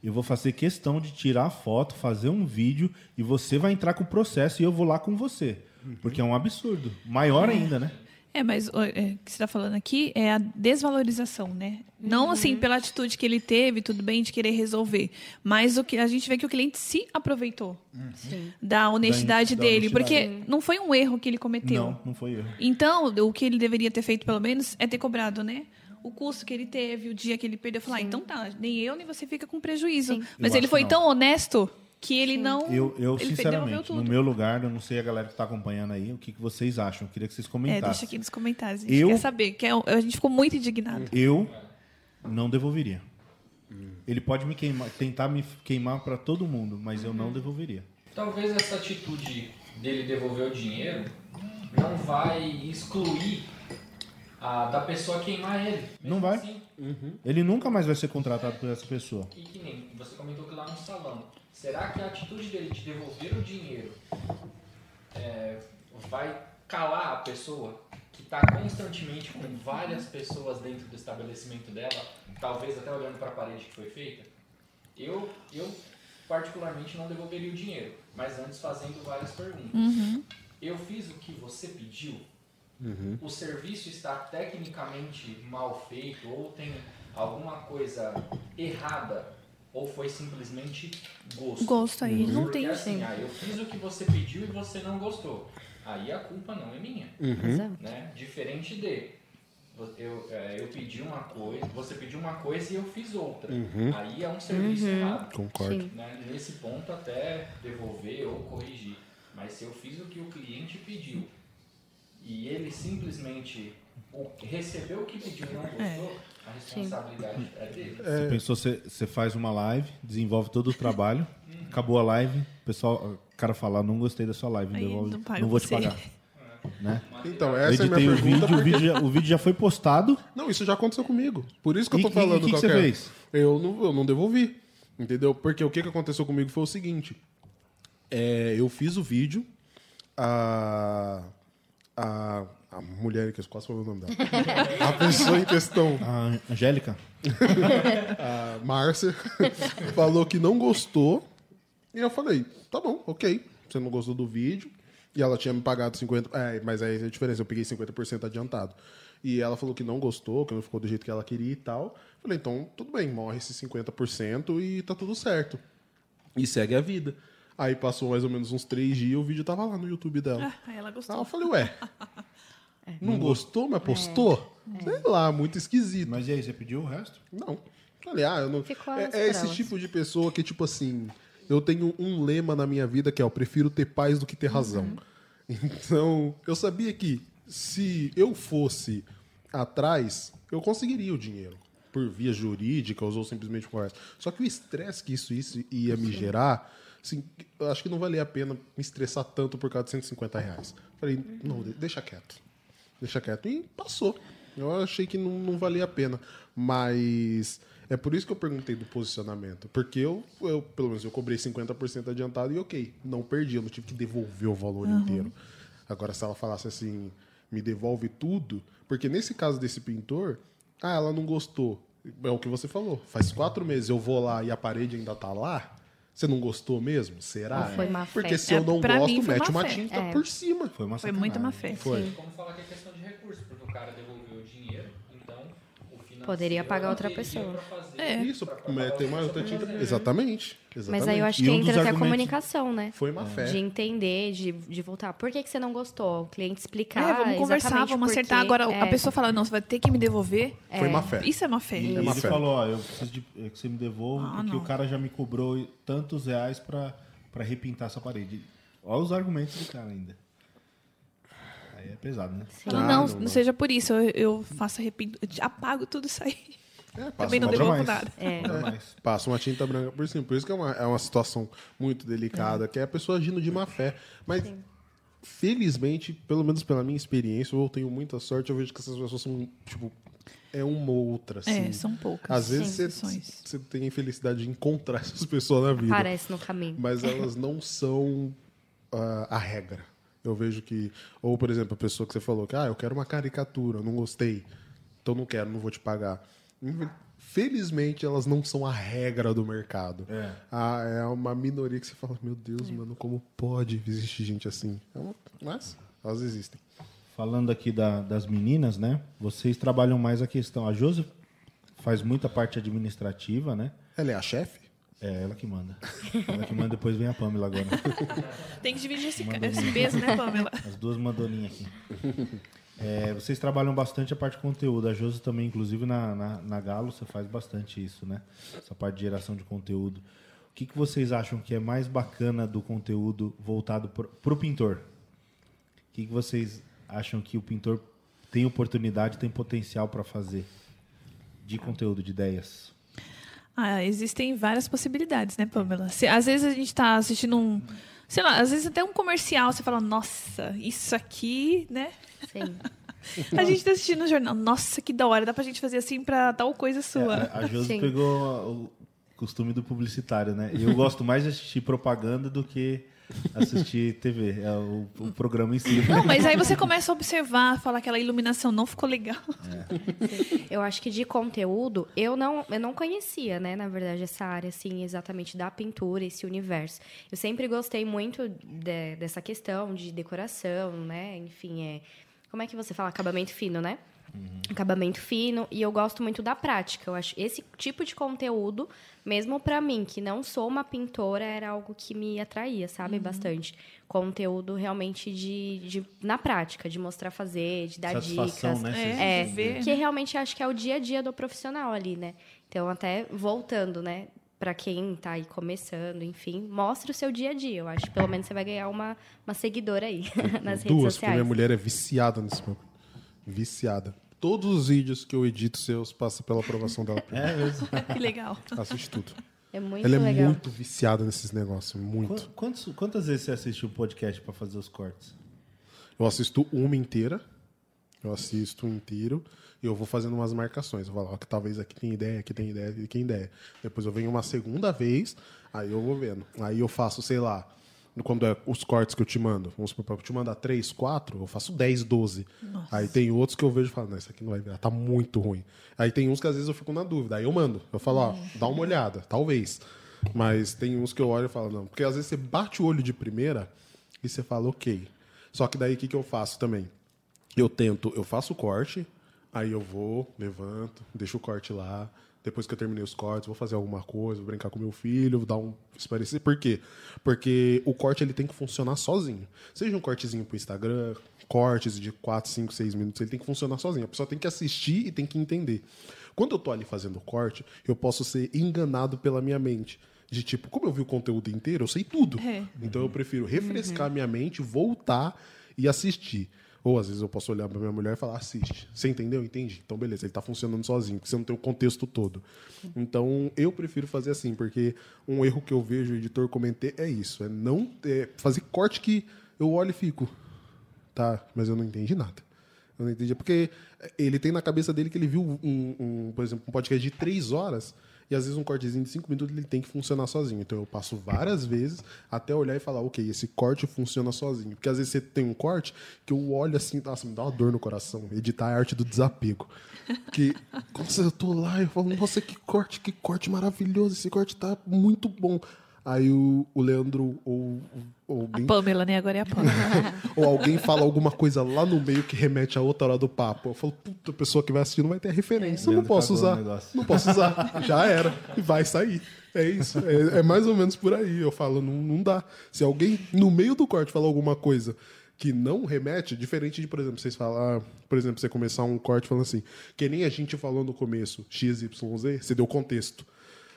eu vou fazer questão de tirar a foto, fazer um vídeo e você vai entrar com o processo e eu vou lá com você. Porque é um absurdo. Maior ainda, né?
É, mas o é, o que você está falando aqui é a desvalorização, né? Não assim pela atitude que ele teve, tudo bem, de querer resolver, mas o que a gente vê que o cliente se aproveitou
Sim.
da honestidade
da
dele,
honestidade.
porque não foi um erro que ele cometeu.
Não, não foi erro.
Então, o que ele deveria ter feito, pelo menos, é ter cobrado, né? O custo que ele teve, o dia que ele perdeu. Falar, ah, então tá, nem eu nem você fica com prejuízo.
Sim.
Mas
Eu
ele foi tão honesto que ele não.
Eu, eu sinceramente, no meu lugar, eu não sei a galera que está acompanhando aí, o que, que vocês acham. Eu queria que vocês
É,
comentassem.
deixa aqui nos comentários. A gente
Eu-
quer saber. Que é a gente ficou muito indignado.
Eu não devolveria. Ele pode me queimar, tentar me queimar para todo mundo, mas eu não devolveria.
Talvez essa atitude dele devolver o dinheiro não vai excluir a, da pessoa queimar ele.
Não vai.
assim,
Ele nunca mais vai ser contratado por essa pessoa.
E que nem você comentou que lá no salão. Será que a atitude dele de devolver o dinheiro é, vai calar a pessoa que está constantemente com várias pessoas dentro do estabelecimento dela, talvez até olhando para a parede que foi feita? Eu, eu particularmente não devolveria o dinheiro, mas antes fazendo várias perguntas. Eu fiz o que você pediu? O serviço está tecnicamente mal feito ou tem alguma coisa errada ou foi simplesmente gosto?
Gosto aí. Não
Porque
tem
assim,
sim.
ah, eu fiz o que você pediu e você não gostou. Aí a culpa não é minha,
Exato.
né? Diferente de eu, é, eu pedi uma coisa, você pediu uma coisa e eu fiz outra. Aí é um serviço errado.
Concordo.
Né? Nesse ponto até devolver ou corrigir. Mas se eu fiz o que o cliente pediu e ele simplesmente recebeu o que pediu e não gostou, a responsabilidade é dele.
Você pensou, você, você faz uma live, desenvolve todo o trabalho, acabou a live, o pessoal, o cara fala, não gostei da sua live,
Aí
devolve,
não
não, vou te
você.
pagar. né?
Então,
Eu
essa é a minha
o
pergunta.
vídeo, o
porque-
vídeo, já, o vídeo já foi postado.
Não, isso já aconteceu comigo. Por isso que eu
E-
tô
e-
falando
e que você
é.
fez?
Eu não, eu não devolvi. Entendeu? Porque o que, que aconteceu comigo foi o seguinte. É, eu fiz o vídeo, a, a, a mulher, que eu quase falei o nome dela. [LAUGHS] A pessoa em questão,
A Angélica. [LAUGHS]
a Márcia, [LAUGHS] falou que não gostou. E eu falei, tá bom, ok. Você não gostou do vídeo. E ela tinha me pagado 50%. É, mas aí é a diferença, eu peguei 50% adiantado. E ela falou que não gostou, que não ficou do jeito que ela queria e tal. Falei, então, tudo bem, morre esses 50% e tá tudo certo. E segue a vida. Aí passou mais ou menos uns três dias o vídeo tava lá no YouTube dela.
Ah, aí ela
Aí
gostou.
eu falei, ué, não gostou, mas postou? Sei lá, muito esquisito.
Mas e aí, você pediu o resto?
Não. Falei, ah, eu não.
Ficou
É, é esse tipo de pessoa que, tipo assim, eu tenho um lema na minha vida que é: eu prefiro ter paz do que ter razão. [LAUGHS] Então, eu sabia que se eu fosse atrás, eu conseguiria o dinheiro. Por via jurídica ou simplesmente por resto. Só que o estresse que isso, isso ia me gerar, assim, eu acho que não valia a pena me estressar tanto por causa de 150 reais. Falei, não, de- deixa quieto deixa quieto. E passou. Eu achei que não, não valia a pena. Mas é por isso que eu perguntei do posicionamento. Porque eu, eu pelo menos, eu cobrei 50% adiantado e ok, não perdi. Eu não tive que devolver o valor inteiro. Agora, se ela falasse assim, me devolve tudo. Porque nesse caso desse pintor, ah, ela não gostou. É o que você falou. Faz quatro meses eu vou lá e a parede ainda tá lá. Você não gostou mesmo? Será?
Ou foi má
Porque
fé?
se eu
É,
não gosto,
mim
mete uma
fé.
tinta
É.
por cima.
Foi uma
Foi
sacanagem.
muita má fé.
Foi.
Como falar que é questão de recurso, porque o cara devolveu o dinheiro, então o financeiro
Poderia pagar outra pessoa.
É.
Isso, mas tem mais outra tinta. Exatamente. exatamente.
Mas aí eu acho que
um
entra até a comunicação, né?
Foi má fé.
De entender, de, de voltar. Por que, que você não gostou? O cliente explicar.
É, vamos conversar, vamos acertar. Agora, a
É,
pessoa fala, não, você vai ter que me devolver.
Foi má fé.
Isso é má fé.
E
É
ele
fé.
falou, ó, eu preciso de, é, que você me devolva,
Ah,
porque
não.
o cara já me cobrou tantos reais pra repintar essa parede. Olha os argumentos do cara ainda. Aí é pesado, né?
Ah,
não,
não,
não, seja por isso, eu, eu faço arrependo, eu apago tudo isso aí.
É, passa,
Também não
uma,
devolvo
mais.
nada.
É.
Mais.
passa uma tinta branca por cima. Por isso que é uma, é uma situação muito delicada, que é a pessoa agindo de má fé. Mas, felizmente, pelo menos pela minha experiência, eu tenho muita sorte, eu vejo que essas pessoas são, tipo, é uma ou outra, assim.
É, são poucas.
Às vezes você, tem a infelicidade de encontrar essas pessoas na vida.
Aparece no caminho.
mas elas não são ah, a regra. Eu vejo que, ou por exemplo, a pessoa que você falou que, ah, eu quero uma caricatura, não gostei, então não quero, não vou te pagar. Felizmente, elas não são a regra do mercado.
É.
Ah, é uma minoria que você fala, meu Deus,
É.
mano, como pode existir gente assim? É Mas elas existem.
Falando aqui da- das meninas, né? Vocês trabalham mais a questão. A Josi faz muita parte administrativa, né?
Ela é a chefe?
É ela que manda. Ela que manda, depois vem a Pamela agora.
Tem que dividir esse, esse peso, né, Pamela?
As duas mandoninhas aqui. É, vocês trabalham bastante a parte de conteúdo. A Josi também, inclusive, na, na, na Galo, você faz bastante isso, né? Essa parte de geração de conteúdo. O que, que vocês acham que é mais bacana do conteúdo voltado para o pintor? O que, que vocês acham que o pintor tem oportunidade, tem potencial para fazer de conteúdo, de ideias?
Ah, existem várias possibilidades, né, Pamela? Se- às vezes a gente tá assistindo um. Sei lá, às vezes até um comercial, você fala, nossa, isso aqui, né?
Sim. [LAUGHS]
A gente tá assistindo um jornal, nossa, que da hora, dá pra gente fazer assim pra tal coisa
É,
sua.
a, a Josi pegou o costume do publicitário, né? E eu gosto mais de assistir propaganda do que assistir TV, é o, o programa em si.
Não, mas aí você começa a observar, falar que aquela iluminação não ficou legal.
Eu acho que de conteúdo, eu não, eu não conhecia, né, na verdade, essa área, assim, exatamente da pintura, esse universo. Eu sempre gostei muito de- dessa questão de decoração, né, enfim, é... Como é que você fala? Acabamento fino, né? Acabamento fino. E eu gosto muito da prática. Eu acho esse tipo de conteúdo, mesmo pra mim, que não sou uma pintora, era algo que me atraía, sabe? Bastante. Conteúdo realmente de, de... Na prática, de mostrar fazer, de dar
Satisfação,
dicas.
né?
É,
É,
de ver.
que realmente acho que é o dia a dia do profissional ali, né? Então, até voltando, né? Pra quem tá aí começando, enfim, mostre o seu dia a dia. Eu acho que pelo menos você vai ganhar uma, uma seguidora aí [LAUGHS] nas redes
Duas, porque minha
sociais.
mulher é viciada nesse bagulho. Viciada. Todos os vídeos que eu edito seus passam pela aprovação dela. [LAUGHS]
É mesmo. [LAUGHS]
Que legal.
Assiste tudo.
É muito
Ela é
legal.
muito viciada nesses negócios, muito.
Qu- Quantos, quantas vezes você assistiu um podcast para fazer os cortes?
Eu assisto uma inteira, eu assisto um inteiro e eu vou fazendo umas marcações. Eu falo, ó, que talvez aqui tem ideia, aqui tem ideia, aqui tem ideia. Depois eu venho uma segunda vez, aí eu vou vendo. Aí eu faço, sei lá, quando é os cortes que eu te mando, vamos supor, eu te mandar 3, 4, eu faço 10, 12. Aí tem outros que eu vejo e falo, não, isso aqui não vai virar, tá muito ruim. Aí tem uns que às vezes eu fico na dúvida, aí eu mando. Eu falo, ó, dá uma olhada, talvez. Mas tem uns que eu olho e falo, não. Porque às vezes você bate o olho de primeira e você fala, ok. Só que daí o que, que eu faço também? Eu tento, eu faço o corte, aí eu vou, levanto, deixo o corte lá. Depois que eu terminei os cortes, vou fazer alguma coisa, vou brincar com meu filho, vou dar um esparecer. Por quê? Porque o corte ele tem que funcionar sozinho. Seja um cortezinho pro Instagram, cortes de 4, 5, 6 minutos, ele tem que funcionar sozinho. A pessoa tem que assistir e tem que entender. Quando eu tô ali fazendo o corte, eu posso ser enganado pela minha mente. De tipo, como eu vi o conteúdo inteiro, eu sei tudo.
É.
Então eu prefiro refrescar minha mente, voltar e assistir. Ou às vezes eu posso olhar pra minha mulher e falar, assiste. Você entendeu? Entendi. Então beleza, ele tá funcionando sozinho, porque você não tem o contexto todo. Então eu prefiro fazer assim, porque um erro que eu vejo o editor cometer é isso. É não é fazer corte que eu olho e fico. Tá, mas eu não entendi nada. Eu não entendi. Porque ele tem na cabeça dele que ele viu, um, um, por exemplo, um podcast de três horas e às vezes um cortezinho de cinco minutos ele tem que funcionar sozinho. Então eu passo várias vezes até olhar e falar, ok, esse corte funciona sozinho. Porque às vezes você tem um corte que eu olho assim, nossa, me dá uma dor no coração. Editar é a arte do desapego. Que quando eu tô lá, eu falo, nossa, que corte, que corte maravilhoso, esse corte tá muito bom. Aí o, o Leandro ou, ou
A
alguém
Pamela, né? Agora é a Pamela. [LAUGHS]
ou alguém fala alguma coisa lá no meio que remete a outra hora do papo. Eu falo, puta, a pessoa que vai assistir não vai ter referência. Eu não
Leandro
posso usar. Não posso usar. Já era. E vai sair. É isso. É, é mais ou menos por aí. Eu falo, não, não dá. Se alguém no meio do corte falar alguma coisa que não remete, diferente de, por exemplo, vocês falar, por exemplo, você começar um corte falando assim, que nem a gente falou no começo, XYZ, você deu contexto.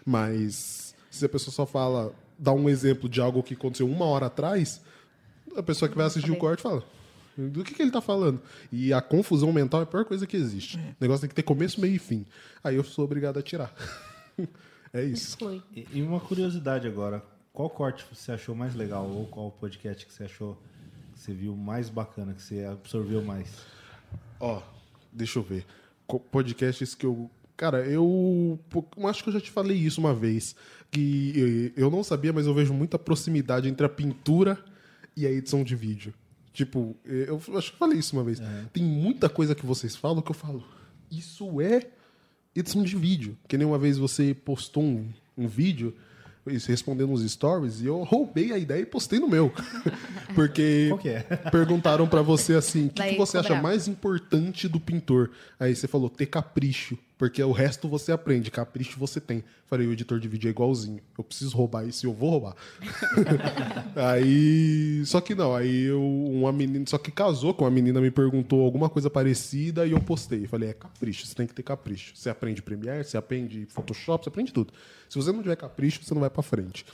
Mas se a pessoa só fala, dá um exemplo de algo que aconteceu uma hora atrás, a pessoa que vai assistir o corte fala. Do que, que ele tá falando? E a confusão mental é a pior coisa que existe. O negócio tem que ter começo, meio e fim. Aí eu sou obrigado a tirar. [LAUGHS] é isso.
E, e uma curiosidade agora. Qual corte você achou mais legal? Ou qual podcast que você achou que você viu mais bacana, que você absorveu mais?
Ó, deixa eu ver. Podcasts que eu. Cara, eu Acho que eu já te falei isso uma vez. Que eu não sabia, mas eu vejo muita proximidade entre a pintura e a edição de vídeo. Tipo, eu acho que eu falei isso uma vez. Tem muita coisa que vocês falam que eu falo. Isso é edição de vídeo. Que nem uma vez você postou um, um vídeo isso, respondendo uns stories e eu roubei a ideia e postei no meu. [LAUGHS] Porque
é? [LAUGHS]
perguntaram pra você assim, o que, que você acha mais importante do pintor? Aí você falou, ter capricho. Porque o resto você aprende, capricho você tem. Falei, o editor de vídeo é igualzinho. Eu preciso roubar isso e eu vou roubar. [LAUGHS] aí. Só que não, aí eu, uma menina. Só que casou com uma menina, me perguntou alguma coisa parecida e eu postei. Falei, é capricho, você tem que ter capricho. Você aprende Premiere, você aprende Photoshop, você aprende tudo. Se você não tiver capricho, você não vai pra frente.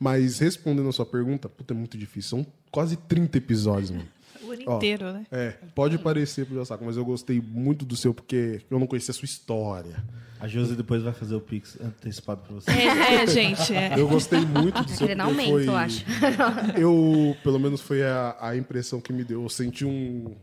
Mas respondendo a sua pergunta, puta, é muito difícil. São quase 30 episódios, mano.
O ano
Ó,
inteiro, né?
É, pode parecer pro saco, mas eu gostei muito do seu porque eu não conhecia a sua história.
A Josi depois vai fazer o Pix antecipado pra você.
É, é, gente. é.
Eu gostei muito do seu
Querendo
porque
aumento,
foi...
eu acho.
Eu, pelo menos foi a, a impressão que me deu. Eu senti um,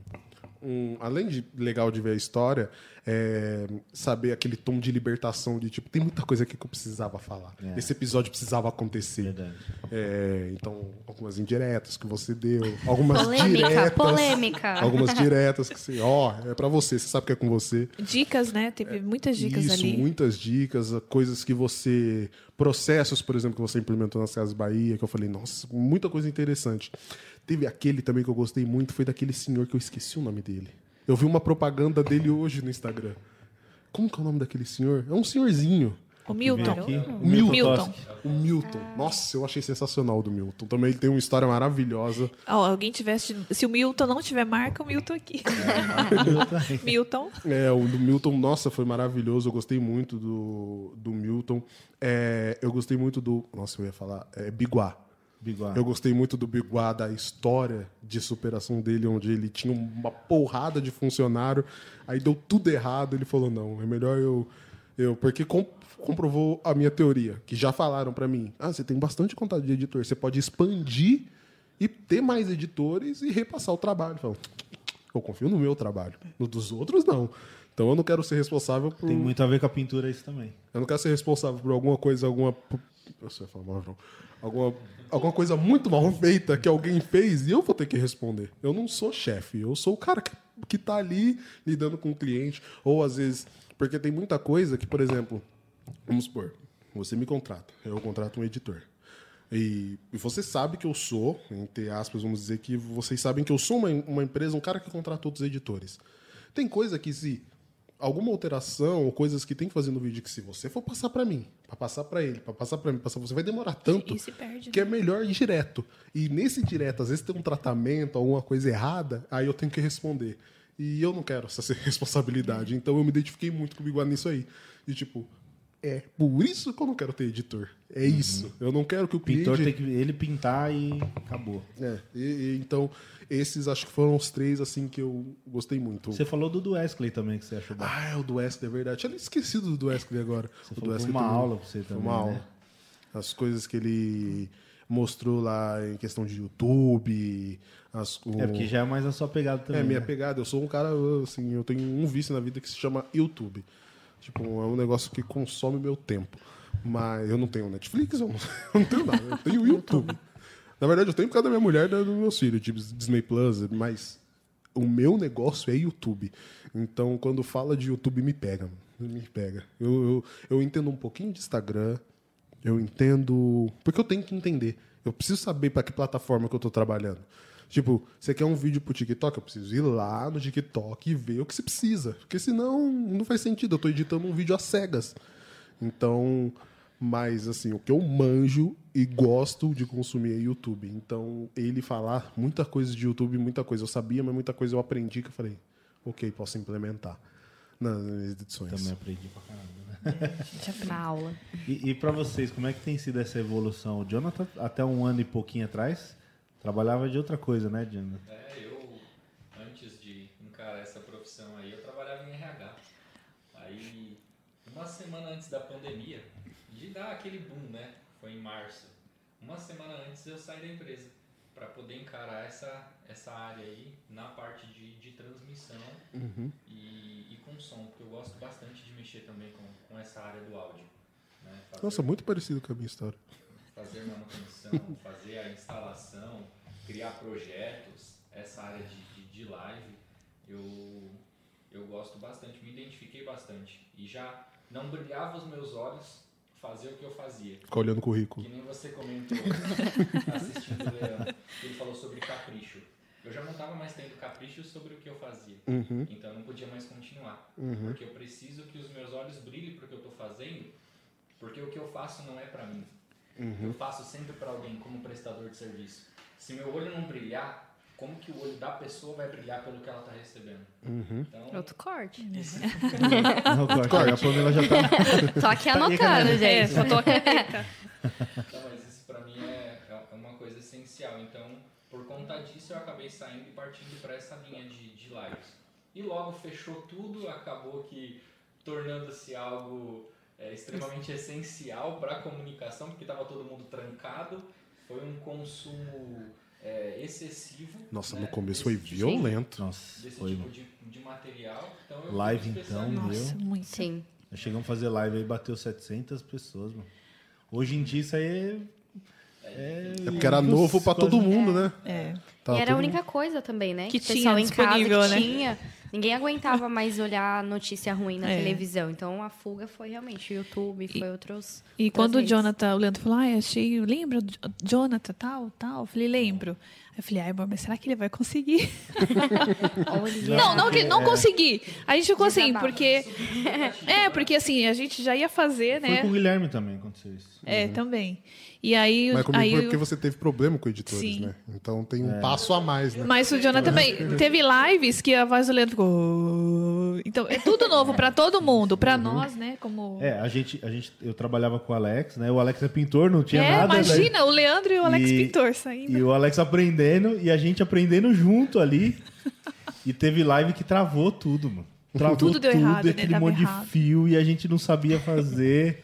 um- além de legal de ver a história, é, saber aquele tom de libertação de tipo, tem muita coisa aqui que eu precisava falar.
É.
Esse episódio precisava acontecer.
Verdade.
É, então, algumas indiretas que você deu, algumas
Polêmica,
diretas.
polêmica.
Algumas diretas que você, ó, é pra você, você sabe que é com você.
Dicas, né? Teve muitas dicas
Isso,
ali.
muitas dicas, coisas que você. Processos, por exemplo, que você implementou nas Casas Bahia, que eu falei, nossa, muita coisa interessante. Teve aquele também que eu gostei muito, foi daquele senhor que eu esqueci o nome dele. Eu vi uma propaganda dele hoje no Instagram. Como que é o nome daquele senhor? É um senhorzinho.
O Milton.
Aqui,
O Milton.
Milton.
O Milton. Nossa, eu achei sensacional o do Milton. Também ele tem uma história maravilhosa.
Ó, alguém tivesse. Se o Milton não tiver marca, o Milton aqui. [LAUGHS] Milton.
É, o do Milton, nossa, foi maravilhoso. Eu gostei muito do, do Milton. É, eu gostei muito do. Nossa, eu ia falar. É, Biguá.
Biguá.
Eu gostei muito do Biguá, da história de superação dele, onde ele tinha uma porrada de funcionário, aí deu tudo errado. Ele falou: não, é melhor eu. eu porque com- comprovou a minha teoria, que já falaram pra mim: ah, você tem bastante contato de editor, você pode expandir e ter mais editores e repassar o trabalho. Falo, eu confio no meu trabalho, no dos outros não. Então eu não quero ser responsável por.
Tem muito a ver com a pintura isso também.
Eu não quero ser responsável por alguma coisa, alguma. Falar palavrão. Alguma, alguma coisa muito mal feita que alguém fez e eu vou ter que responder. Eu não sou chefe, eu sou o cara que, que tá ali lidando com o cliente. Ou às vezes. Porque tem muita coisa que, por exemplo, vamos supor, você me contrata, eu contrato um editor. E, e você sabe que eu sou, entre aspas, vamos dizer que vocês sabem que eu sou uma, uma empresa, um cara que contrata outros editores. Tem coisa que se alguma alteração ou coisas que tem que fazer no vídeo que se você for passar para mim, para passar para ele, para passar para mim, passar você vai demorar tanto
perde,
que é
né?
melhor ir direto. E nesse direto, às vezes tem um tratamento, alguma coisa errada, aí eu tenho que responder. E eu não quero essa [LAUGHS] responsabilidade. Então eu me identifiquei muito comigo nisso aí. E tipo, é por isso que eu não quero ter editor. É isso. Eu não quero que o
O pintor
cliente...
tem que ele pintar e acabou.
É, e- e, então, esses acho que foram os três assim que eu gostei muito.
Você falou do do Wesley também, que você achou bom.
Ah, é o do Wesley, é verdade. Tinha esquecido do Wesley agora.
Você
o
falou
Wesley
uma
também.
aula pra você também,
uma aula.
né?
As coisas que ele mostrou lá em questão de YouTube. As, o...
É porque já é mais a sua pegada também.
É, minha
né?
pegada. Eu sou um cara, assim, eu tenho um vício na vida que se chama YouTube. Tipo, é um negócio que consome meu tempo. Mas eu não tenho Netflix, eu não, [LAUGHS] eu não tenho nada. Eu tenho YouTube. Na verdade, eu tenho por causa da minha mulher e dos meus filhos, tipo Disney Plus, mas o meu negócio é YouTube. Então, quando fala de YouTube, me pega, me pega. Eu, eu, eu entendo um pouquinho de Instagram, eu entendo. Porque eu tenho que entender. Eu preciso saber para que plataforma que eu tô trabalhando. Tipo, você quer um vídeo pro TikTok? Eu preciso ir lá no TikTok e ver o que você precisa. Porque senão não faz sentido. Eu tô editando um vídeo às cegas. Então, mas assim, o que eu manjo e gosto de consumir é YouTube. Então, ele falar muita coisa de YouTube, muita coisa eu sabia, mas muita coisa eu aprendi que eu falei, ok, posso implementar nas minhas edições.
Também aprendi pra caramba, né?
Na [LAUGHS] aula.
E, e para vocês, como é que tem sido essa evolução? O Jonathan, até um ano e pouquinho atrás, trabalhava de outra coisa, né, Jonathan?
É, eu, antes de encarar essa profissão aí, eu trabalhava em RH. Aí, uma semana antes da pandemia, de dar aquele boom, né? Foi em março. Uma semana antes eu saí da empresa para poder encarar essa, essa área aí na parte de, de transmissão e, e com som, porque eu gosto bastante de mexer também com, com essa área do áudio. Né? Fazer-
Nossa, muito parecido com a minha história.
Fazer manutenção, fazer a instalação, criar projetos, essa área de, de, de live, eu, eu gosto bastante, me identifiquei bastante. E já não brilhava os meus olhos fazer o que eu fazia.
Ficar olhando o currículo.
Que nem você comentou assistindo o Leandro, que ele falou sobre capricho. Eu já não estava mais tendo capricho sobre o que eu fazia.
Uhum.
Então eu não podia mais continuar. Porque eu preciso que os meus olhos brilhem para o que eu estou fazendo, porque o que eu faço não é para mim. Eu faço sempre para alguém como prestador de serviço. Se meu olho não brilhar, como que o olho da pessoa vai brilhar pelo que ela está recebendo? Então,
Outro corte. [LAUGHS]
Não, corta, a Pamela já tá. [LAUGHS]
Tô aqui
Tá
anotando,
galera.
É,
gente.
só tô a caneta.
Então, mas isso pra mim é, é uma coisa essencial. Então, por conta disso, eu acabei saindo e partindo para essa linha de, de lives. E logo fechou tudo, acabou que tornando-se algo é, extremamente essencial para a comunicação, porque estava todo mundo trancado. Foi um consumo é, excessivo.
Nossa,
né,
no começo
desse
foi
tipo-
violento.
Nossa,
Desse
foi.
tipo de, de material. Então,
Live, então, meu.
Muito.
Sim.
Nós chegamos a fazer live aí, bateu 700 pessoas, mano. Hoje em dia isso aí é.
É porque era novo pra todo mundo, né?
É.
Tava
e era a única coisa também, né?
Que
pessoal
tinha
em casa que
né?
tinha. Ninguém aguentava mais olhar notícia ruim na
É.
televisão. Então a fuga foi realmente o YouTube, foi outros.
E quando o. Jonathan, o Leandro falou, ah, achei, lembra Jonathan, tal, tal? Eu falei, lembro. Aí eu falei, ai, amor, mas será que ele vai conseguir? [LAUGHS] Não, não, que- não
É.
consegui. A gente ficou assim, porque. É, porque assim, a gente já ia fazer,
Foi com o
né?
Guilherme também aconteceu isso.
É, também. E aí.
Mas comigo
aí
foi porque você teve problema com editores,
Sim.
né? Então tem um passo a mais, né?
Mas o Jonathan também teve lives que a voz do Leandro ficou. Então, é tudo novo pra [LAUGHS] todo mundo. Pra nós, né? Como.
É, a gente, a gente, eu trabalhava com o Alex, né? O Alex é pintor, não tinha
É,
nada. né?
imagina, o Leandro e o Alex
E-
Pintor saindo.
E o Alex aprendendo e a gente aprendendo junto ali. E teve live que travou tudo, mano. Travou
Tudo deu errado,
e
né?
aquele
Tava
monte
errado.
de fio e a gente não sabia fazer.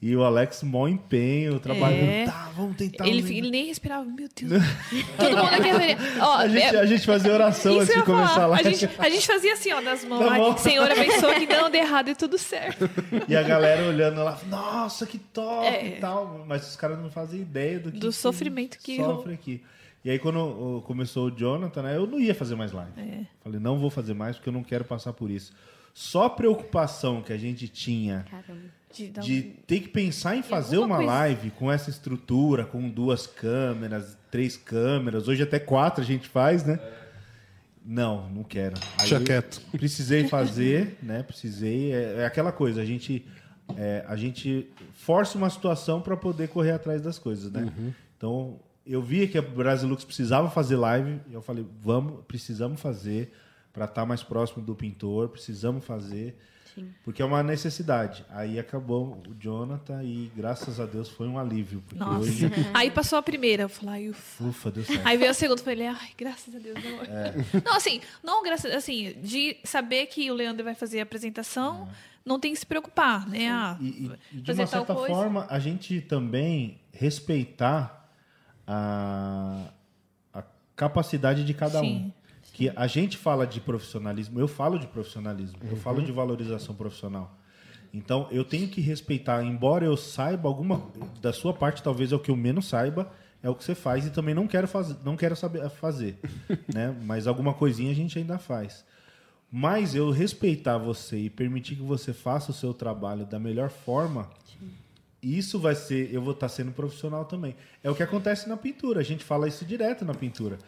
E o Alex, mó empenho, trabalhando.
É.
Tá, vamos tentar.
Ele, ele nem respirava, meu Deus. [LAUGHS] Todo mundo aqui. Ó,
a, gente,
é-
a gente fazia oração
isso
antes
eu
de começar a
falar. A
live.
gente, a gente fazia assim, ó, das mãos.
Mão.
Senhor, abençoa que não dê errado e tudo certo.
E a galera olhando lá, nossa, que top
É.
e tal. Mas os caras não fazem ideia do que
Do sofrimento que
sofre aqui. E aí, quando o- começou o Jonathan, né, eu não ia fazer mais live.
É.
Falei, não vou fazer mais porque eu não quero passar por isso. Só a preocupação que a gente tinha
Caramba.
De um-
de ter que pensar em fazer uma
coisa-
live com essa estrutura, com duas câmeras, três câmeras, hoje até quatro a gente faz, né? Não, não quero. Aí
Deixa quieto.
Precisei [LAUGHS] fazer, né? Precisei. É, é aquela coisa, a gente, é, a gente força uma situação para poder correr atrás das coisas, né? Então, eu via que a Brasilux precisava fazer live, e eu falei, vamos, precisamos fazer para estar mais próximo do pintor, precisamos fazer. Porque é uma necessidade. Aí acabou o Jonathan e graças a Deus foi um alívio. Porque
Nossa.
hoje, [LAUGHS]
Aí passou a primeira, eu falei, ufa.
ufa, deu certo.
Aí veio a segunda, eu falei, ai, graças a Deus, amor.
É. [LAUGHS]
Não, assim, não graças, assim, de saber que o Leandro vai fazer a apresentação, não tem que se preocupar, né? Ah,
E, e- e de uma certa
coisa.
forma, a gente também respeitar a, a capacidade de cada
Sim.
um. Que a gente fala de profissionalismo, eu falo de profissionalismo, eu
Uhum.
falo de valorização profissional. Então, eu tenho que respeitar, embora eu saiba alguma da sua parte, talvez é o que eu menos saiba, é o que você faz e também não quero fazer, não quero saber fazer, [LAUGHS] né? Mas alguma coisinha a gente ainda faz. Mas eu respeitar você e permitir que você faça o seu trabalho da melhor forma, isso vai ser, eu vou estar sendo profissional também. É o que acontece na pintura, a gente fala isso direto na pintura.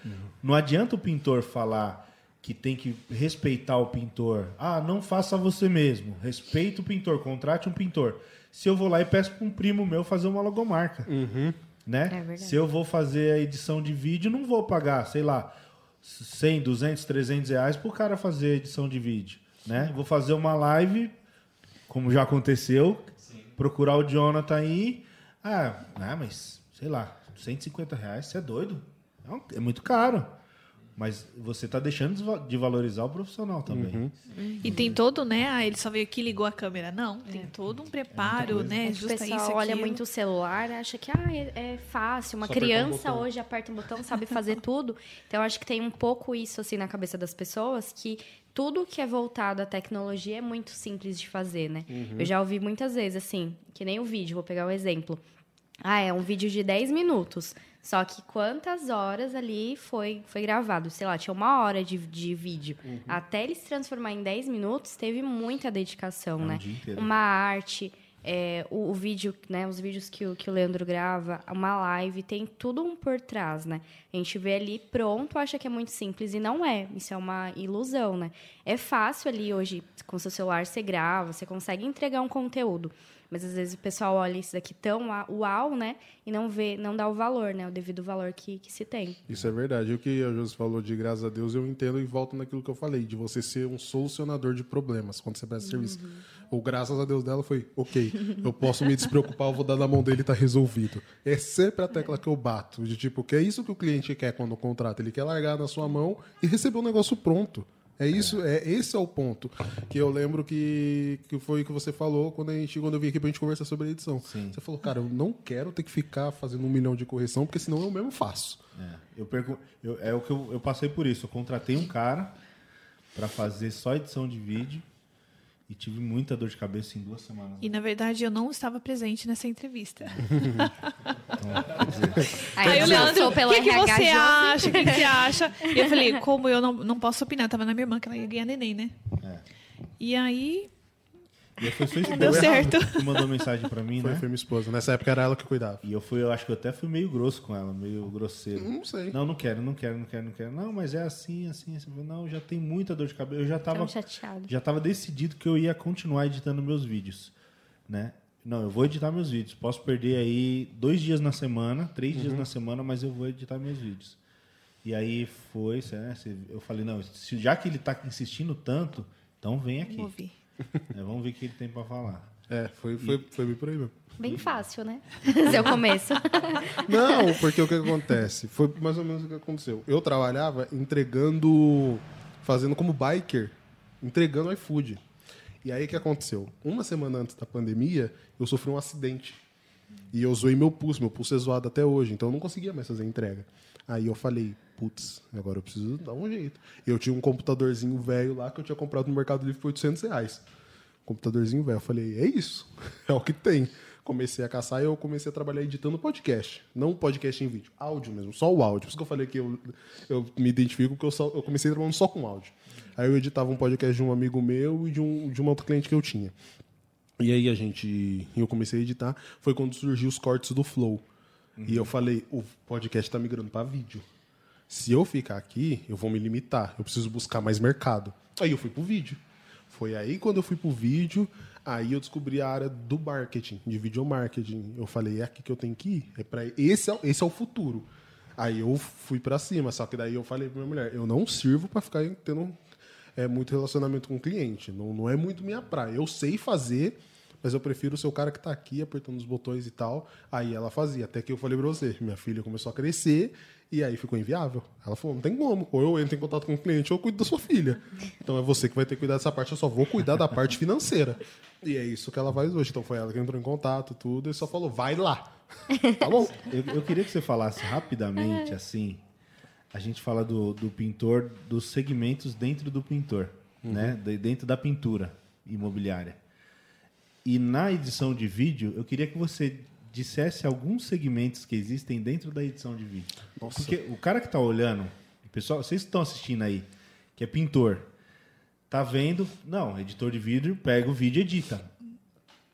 Não adianta o pintor falar que tem que respeitar o pintor. Ah, não faça você mesmo. Respeita o pintor, contrate um pintor. Se eu vou lá e peço para um primo meu fazer uma logomarca, né?
É verdade.
Se eu vou fazer a edição de vídeo, não vou pagar, sei lá, 100, 200, 300 reais pro cara fazer a edição de vídeo, né? Vou fazer uma live, como já aconteceu, procurar o Jonathan aí. Ah, ah, mas, sei lá, 150 reais, você é doido? É um- É muito caro. Mas você tá deixando de va- de valorizar o profissional também.
E tem todo, né? Ah, ele só veio aqui e ligou a câmera. Não,
É.
tem todo um preparo, né?
É que o
Justa
pessoal
isso,
olha
aquilo.
muito o celular, acha que ah, é, é fácil. Uma
Só um
criança
botão.
hoje aperta um botão, sabe fazer tudo. Então, eu acho que tem um pouco isso assim na cabeça das pessoas, que tudo que é voltado à tecnologia é muito simples de fazer, né? Eu já ouvi muitas vezes, assim, que nem o vídeo, vou pegar um exemplo. Ah, é um vídeo de 10 minutos. Só que quantas horas ali foi, foi gravado? Sei lá, tinha uma hora de, de vídeo. Até ele se transformar em 10 minutos, teve muita dedicação,
É
né? Uma arte, é, o, o vídeo, né? Os vídeos que, o- que o Leandro grava, uma live, tem tudo um por trás, né? A gente vê ali pronto, acha que é muito simples e não é. Isso é uma ilusão, né? É fácil ali hoje, com seu celular você grava, você consegue entregar um conteúdo. Mas às vezes o pessoal olha isso daqui tão uau, né? E não vê, não dá o valor, né? O devido valor que, que se tem.
Isso é verdade. E o que a Josi falou de graças a Deus, eu entendo e volto naquilo que eu falei, de você ser um solucionador de problemas quando você presta serviço. O graças a Deus dela foi, ok, eu posso me despreocupar, eu vou dar na mão dele e tá resolvido. É sempre a tecla que eu bato, de tipo, que é isso que o cliente quer quando contrata. Ele quer largar na sua mão e receber o negócio pronto. É isso, é. esse é o ponto. Que eu lembro que, que foi o que você falou quando, a gente, quando eu vim aqui pra gente conversar sobre a edição. Você falou, cara, eu não quero ter que ficar fazendo um milhão de correção, porque senão eu mesmo faço.
É, eu perco, eu- é o que eu, eu passei por isso. Eu contratei um cara para fazer só edição de vídeo e tive muita dor de cabeça em duas semanas.
E na verdade eu não estava presente nessa entrevista. [LAUGHS]
Aí,
Aí o
eu
Leandro, o que, que você acha? O que, que você acha? E eu falei, como eu não, não posso opinar, tava na minha irmã, que ela ia ganhar neném, né?
É.
E aí,
E aí foi sua esposa
Deu [LAUGHS] certo. [LAUGHS]
que mandou mensagem para mim,
Foi,
né?
foi minha esposa. Nessa época era ela que cuidava.
E eu fui, eu acho que eu até fui meio grosso com ela, meio grosseiro.
Não sei.
Não, não quero, não quero, não quero, não quero. Não, mas é assim, assim, assim. Não, já tem muita dor de cabeça. Eu já tava
Tão chateado.
já estava decidido que eu ia continuar editando meus vídeos, né? Não, eu vou editar meus vídeos. Posso perder aí dois dias na semana, três dias na semana, mas eu vou editar meus vídeos. E aí foi, né? Eu falei, não, já que ele está insistindo tanto, então vem aqui.
ouvir.
Né? [LAUGHS] Vamos ver o que ele tem para falar.
É, foi, foi, foi bem por aí mesmo.
Bem fácil, né? [LAUGHS] Seu começo. [LAUGHS]
Não, porque o que acontece? Foi mais ou menos o que aconteceu. Eu trabalhava entregando, fazendo como biker, entregando iFood. E aí o que aconteceu? Uma semana antes da pandemia, eu sofri um acidente. E eu zoei meu pulso, meu pulso é zoado até hoje, então eu não conseguia mais fazer entrega. Aí eu falei, putz, agora eu preciso dar um jeito. Eu tinha um computadorzinho velho lá que eu tinha comprado no Mercado Livre por 800 reais. Computadorzinho velho. Eu falei, é isso, [LAUGHS] é o que tem. Comecei a caçar e eu comecei a trabalhar editando podcast. Não podcast em vídeo, áudio mesmo, só o áudio. Por isso que eu falei que eu, eu me identifico, porque eu, só, eu comecei trabalhando só com áudio. Aí eu editava um podcast de um amigo meu e de, um, de uma outra cliente que eu tinha. E aí a gente. Eu comecei a editar. Foi quando surgiu os cortes do Flow. Uhum. E eu falei, o podcast está migrando para vídeo. Se eu ficar aqui, eu vou me limitar. Eu preciso buscar mais mercado. Aí eu fui pro vídeo. Foi aí quando eu fui pro vídeo, aí eu descobri a área do marketing, de video marketing. Eu falei, é aqui que eu tenho que ir. É para esse, é, esse é o futuro. Aí eu fui para cima, só que daí eu falei pra minha mulher, eu não sirvo para ficar tendo é, muito relacionamento com o cliente. Não, não é muito minha praia. Eu sei fazer, mas eu prefiro ser o cara que está aqui apertando os botões e tal. Aí ela fazia. Até que eu falei para você, minha filha começou a crescer e aí ficou inviável. Ela falou: não tem como. Ou eu entro em contato com o cliente ou eu cuido da sua filha. Então é você que vai ter que cuidar dessa parte, eu só vou cuidar da parte financeira. E é isso que ela faz hoje. Então foi ela que entrou em contato, tudo, e só falou: vai lá.
Tá bom? Eu, eu queria que você falasse rapidamente, assim. A gente fala do, do pintor, dos segmentos dentro do pintor, uhum. né? De, dentro da pintura imobiliária. E na edição de vídeo, eu queria que você dissesse alguns segmentos que existem dentro da edição de vídeo. Nossa. Porque o cara que está olhando, pessoal, vocês estão assistindo aí, que é pintor, tá vendo? Não, editor de vídeo pega o vídeo e edita.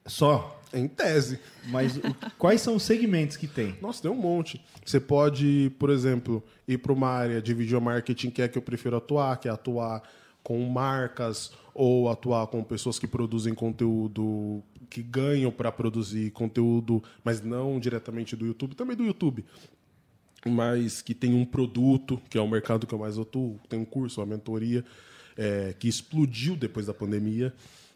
Só.
Em tese.
Mas o, quais são os segmentos que tem?
Nossa, tem um monte. Você pode, por exemplo, ir para uma área de video marketing que é que eu prefiro atuar, que é atuar com marcas ou atuar com pessoas que produzem conteúdo, que ganham para produzir conteúdo, mas não diretamente do YouTube, também do YouTube, mas que tem um produto, que é o mercado que eu mais atuo, tem um curso, uma mentoria, é, que explodiu depois da pandemia.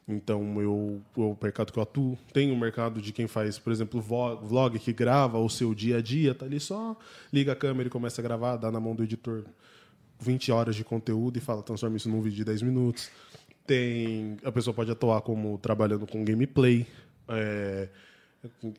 Então, eu, o mercado que eu atuo, tem o um mercado de quem faz, por exemplo, vlog, que grava o seu dia a dia, tá ali só, liga a câmera e começa a gravar, dá na mão do editor 20 horas de conteúdo e fala, transforma isso num vídeo de 10 minutos. Tem, a pessoa pode atuar como trabalhando com gameplay, é,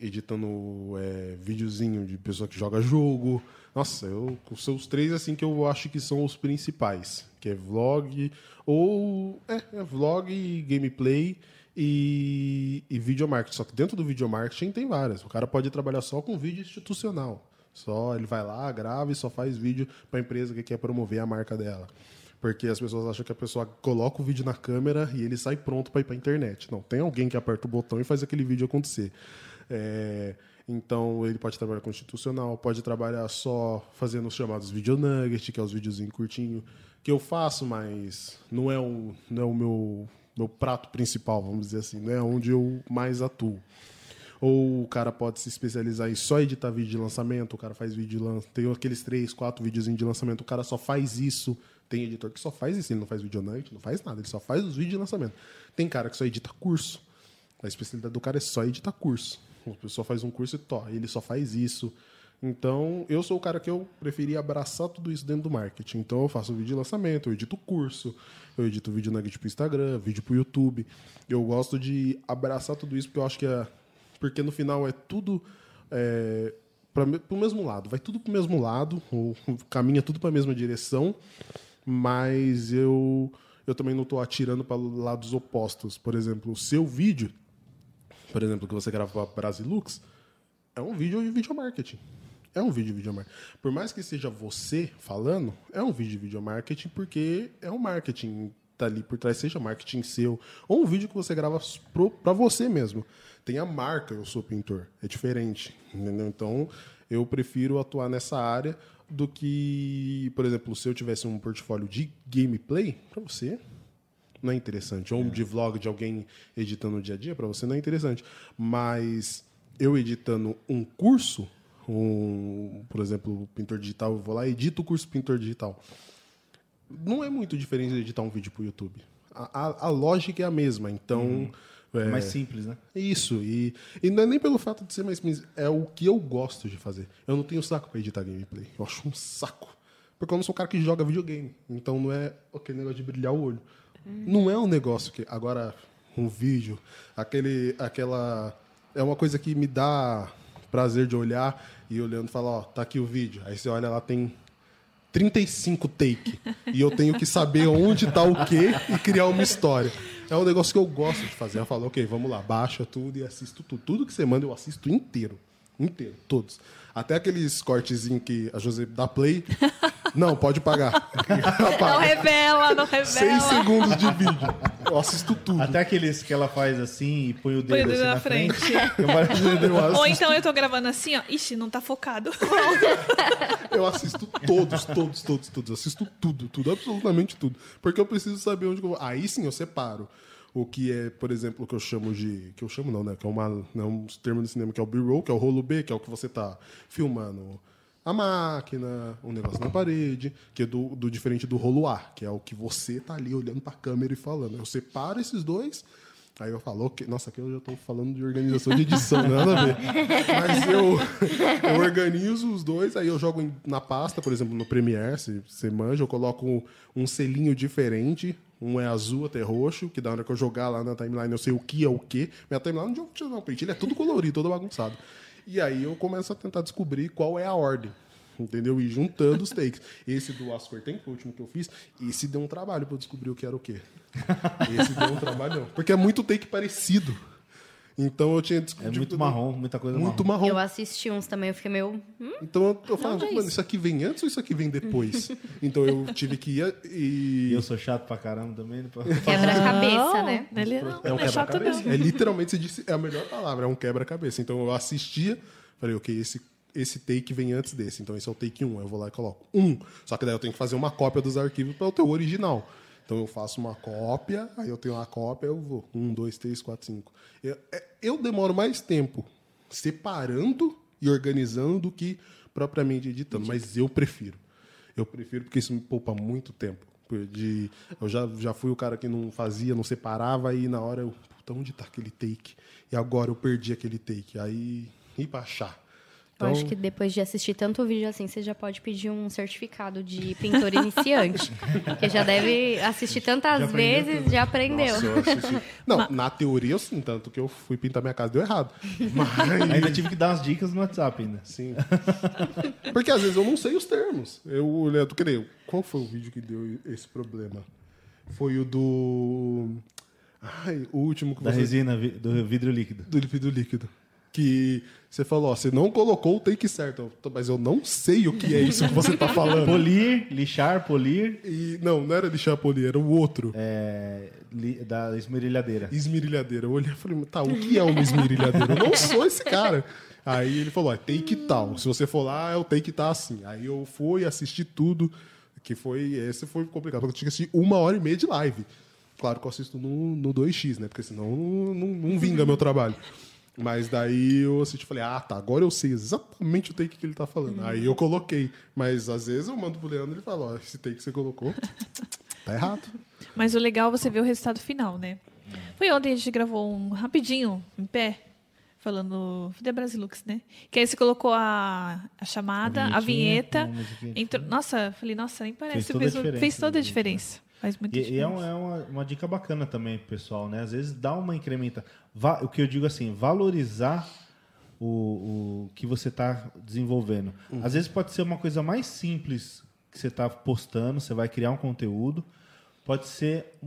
editando é, videozinho de pessoa que joga jogo. Nossa, eu, são os três assim que eu acho que são os principais, que é vlog ou é, é vlog, gameplay e, e video marketing. Só que dentro do video marketing tem várias. O cara pode trabalhar só com vídeo institucional. Só ele vai lá, grava e só faz vídeo para a empresa que quer promover a marca dela. Porque as pessoas acham que a pessoa coloca o vídeo na câmera e ele sai pronto para ir para a internet. Não, tem alguém que aperta o botão e faz aquele vídeo acontecer. É, então ele pode trabalhar constitucional, pode trabalhar só fazendo os chamados video nugget, que é os videozinhos curtinhos, que eu faço, mas não é o, não é o meu, meu prato principal, vamos dizer assim, não é onde eu mais atuo. Ou o cara pode se especializar em só editar vídeo de lançamento, o cara faz vídeo de lançamento, tem aqueles três, quatro videozinhos de lançamento, o cara só faz isso. Tem editor que só faz isso, ele não faz vídeo night, não faz nada, ele só faz os vídeos de lançamento. Tem cara que só edita curso. A especialidade do cara é só editar curso. A pessoa faz um curso e tó, ele só faz isso. Então, eu sou o cara que eu preferia abraçar tudo isso dentro do marketing. Então, eu faço vídeo de lançamento, eu edito curso, eu edito vídeo nugget pro Instagram, vídeo pro YouTube. Eu gosto de abraçar tudo isso porque eu acho que é porque no final é tudo é, para o mesmo lado, vai tudo para o mesmo lado, ou [LAUGHS] caminha tudo para a mesma direção, mas eu eu também não estou atirando para lados opostos. Por exemplo, o seu vídeo, por exemplo, que você grava para Brasilux, é um vídeo de video marketing. É um vídeo de video marketing. Por mais que seja você falando, é um vídeo de video marketing porque é um marketing tá ali por trás, seja marketing seu, ou um vídeo que você grava para você mesmo tem a marca eu sou pintor. É diferente, entendeu? Então, eu prefiro atuar nessa área do que, por exemplo, se eu tivesse um portfólio de gameplay, para você não é interessante. Ou um de vlog de alguém editando no dia a dia, para você não é interessante. Mas eu editando um curso, um, por exemplo, pintor digital, eu vou lá e edito o curso pintor digital. Não é muito diferente de editar um vídeo para o YouTube. A, a, a, lógica é a mesma. Então, uhum.
É, mais simples, né?
Isso. E, e não é nem pelo fato de ser mais simples, é o que eu gosto de fazer. Eu não tenho saco para editar gameplay. Eu acho um saco. Porque eu não sou um cara que joga videogame. Então não é aquele negócio de brilhar o olho. Hum. Não é um negócio que. Agora, um vídeo, aquele, aquela. É uma coisa que me dá prazer de olhar e olhando e falar, ó, tá aqui o vídeo. Aí você olha lá, tem 35 take. E eu tenho que saber onde tá o quê e criar uma história. É um negócio que eu gosto de fazer. Eu falo, ok, vamos lá, baixa tudo e assisto tudo. Tudo que você manda eu assisto inteiro. Inteiro, todos. Até aqueles cortezinhos que a José dá play. Não, pode pagar. [LAUGHS]
Não revela, não revela.
Seis segundos de vídeo. Eu assisto tudo.
Até aqueles que ela faz assim e põe o
Põe o
dedo,
dedo
assim
na
na frente.
frente. [LAUGHS]
Eu eu.
Ou então eu tô gravando assim, ó. Ixi, não tá focado. [LAUGHS]
Eu assisto todos, todos, todos, todos. Assisto tudo, tudo, absolutamente tudo. Porque eu preciso saber onde eu vou. Aí sim eu separo. O que é, por exemplo, o que eu chamo de. Que eu chamo não, né? Que é, uma, é um termo do cinema que é o B-roll, que é o rolo B, que é o que você tá filmando a máquina, um negócio na parede, que é do, do diferente do rolo A, que é o que você tá ali olhando pra câmera e falando. Eu separo esses dois. Aí eu falo, ok, nossa, aqui eu já estou falando de organização de edição, nada a ver. Mas eu, eu organizo os dois, aí eu jogo na pasta, por exemplo, no Premiere, se você manja, eu coloco um, um selinho diferente. Um é azul até roxo, que da hora que eu jogar lá na timeline eu sei o que é o que. Minha timeline não tira não, print, ele é tudo colorido, todo bagunçado. E aí eu começo a tentar descobrir qual é a ordem. Entendeu? E juntando os takes. Esse do Oscar tem, foi o último que eu fiz. Esse deu um trabalho eu descobrir o que era o quê. Esse deu um trabalhão. Porque é muito take parecido. Então eu tinha
É muito marrom, muita coisa
Muito
marrom.
marrom.
Eu assisti uns também, eu fiquei meio. Hum?
Então eu, eu falava,
é
mano,
isso?
isso aqui vem antes ou isso aqui vem depois? [LAUGHS] então eu tive que ir
E
e.
eu sou chato pra caramba também. né?
Quebra-cabeça, né?
Ele não,
É um
não é chato, não.
É literalmente, você disse, é a melhor palavra, é um quebra-cabeça. Então eu assistia, falei, ok, esse, esse take vem antes desse. Então esse é o take 1. Aí eu vou lá e coloco 1. Só que daí eu tenho que fazer uma cópia dos arquivos para o teu original. Então eu faço uma cópia, aí eu tenho uma cópia, eu vou 1, 2, 3, 4, 5. Eu, é- eu demoro mais tempo separando e organizando do que propriamente editando, mas eu prefiro. Eu prefiro porque isso me poupa muito tempo. De, eu já, já fui o cara que não fazia, não separava, e na hora eu, puta, onde tá aquele take? E agora eu perdi aquele take. Aí, ir pra achar.
Eu
Então,
acho que depois de assistir tanto vídeo assim, você já pode pedir um certificado de pintor iniciante. [LAUGHS] Porque já deve assistir tantas
aprendeu
vezes, já aprendeu.
Nossa, eu assisti- Não, na teoria eu sim, tanto que eu fui pintar minha casa deu errado. Mas.
Ainda tive que dar umas dicas no WhatsApp ainda.
Sim. Porque às vezes eu não sei os termos. Eu olhei, tu querer. Qual foi o vídeo que deu esse problema? Foi o do. Ai, o último que
Da
você.
resina, do vidro líquido.
Do vidro líquido. Que você falou, ó, você não colocou o take certo. Eu, "Tô, Mas eu não sei o que é isso que você tá [LAUGHS] falando.
Polir, lixar, polir,
E, não, não era de chapolir, era o outro.
é, li- da esmerilhadeira.
Esmerilhadeira. Eu olhei e falei, tá, o que é uma esmerilhadeira? Eu não sou esse cara. Aí ele falou, ó, take tal. Se você for lá, é o take tá assim. Aí eu fui assistir tudo, que foi. Esse foi complicado, porque eu tinha que assistir uma hora e meia de live. Claro que eu assisto no, no 2x, né? Porque senão não, não, não vinga meu trabalho. Mas daí eu assisti e falei, ah, tá, agora eu sei exatamente o take que ele tá falando. Aí eu coloquei. Mas às vezes eu mando pro Leandro e ele fala, ó, esse take que você colocou [LAUGHS] tá errado.
Mas o legal é você ver o resultado final, né? Foi ontem a gente gravou um rapidinho, em pé, falando da Brasilux, né? Que aí você colocou a, a chamada, a, vinheta.
uma musiquinha.
entrou- nossa, falei, nossa, nem parece.
Fez toda a
fez,
diferença,
fez toda a
né?
diferença. Faz muita
E, e é,
diferença.
um- é uma, uma dica bacana também pessoal, né? Às vezes dá uma incrementa. Va- o que eu digo assim, valorizar o, o que você está desenvolvendo. Às vezes pode ser uma coisa mais simples que você está postando, você vai criar um conteúdo. Pode ser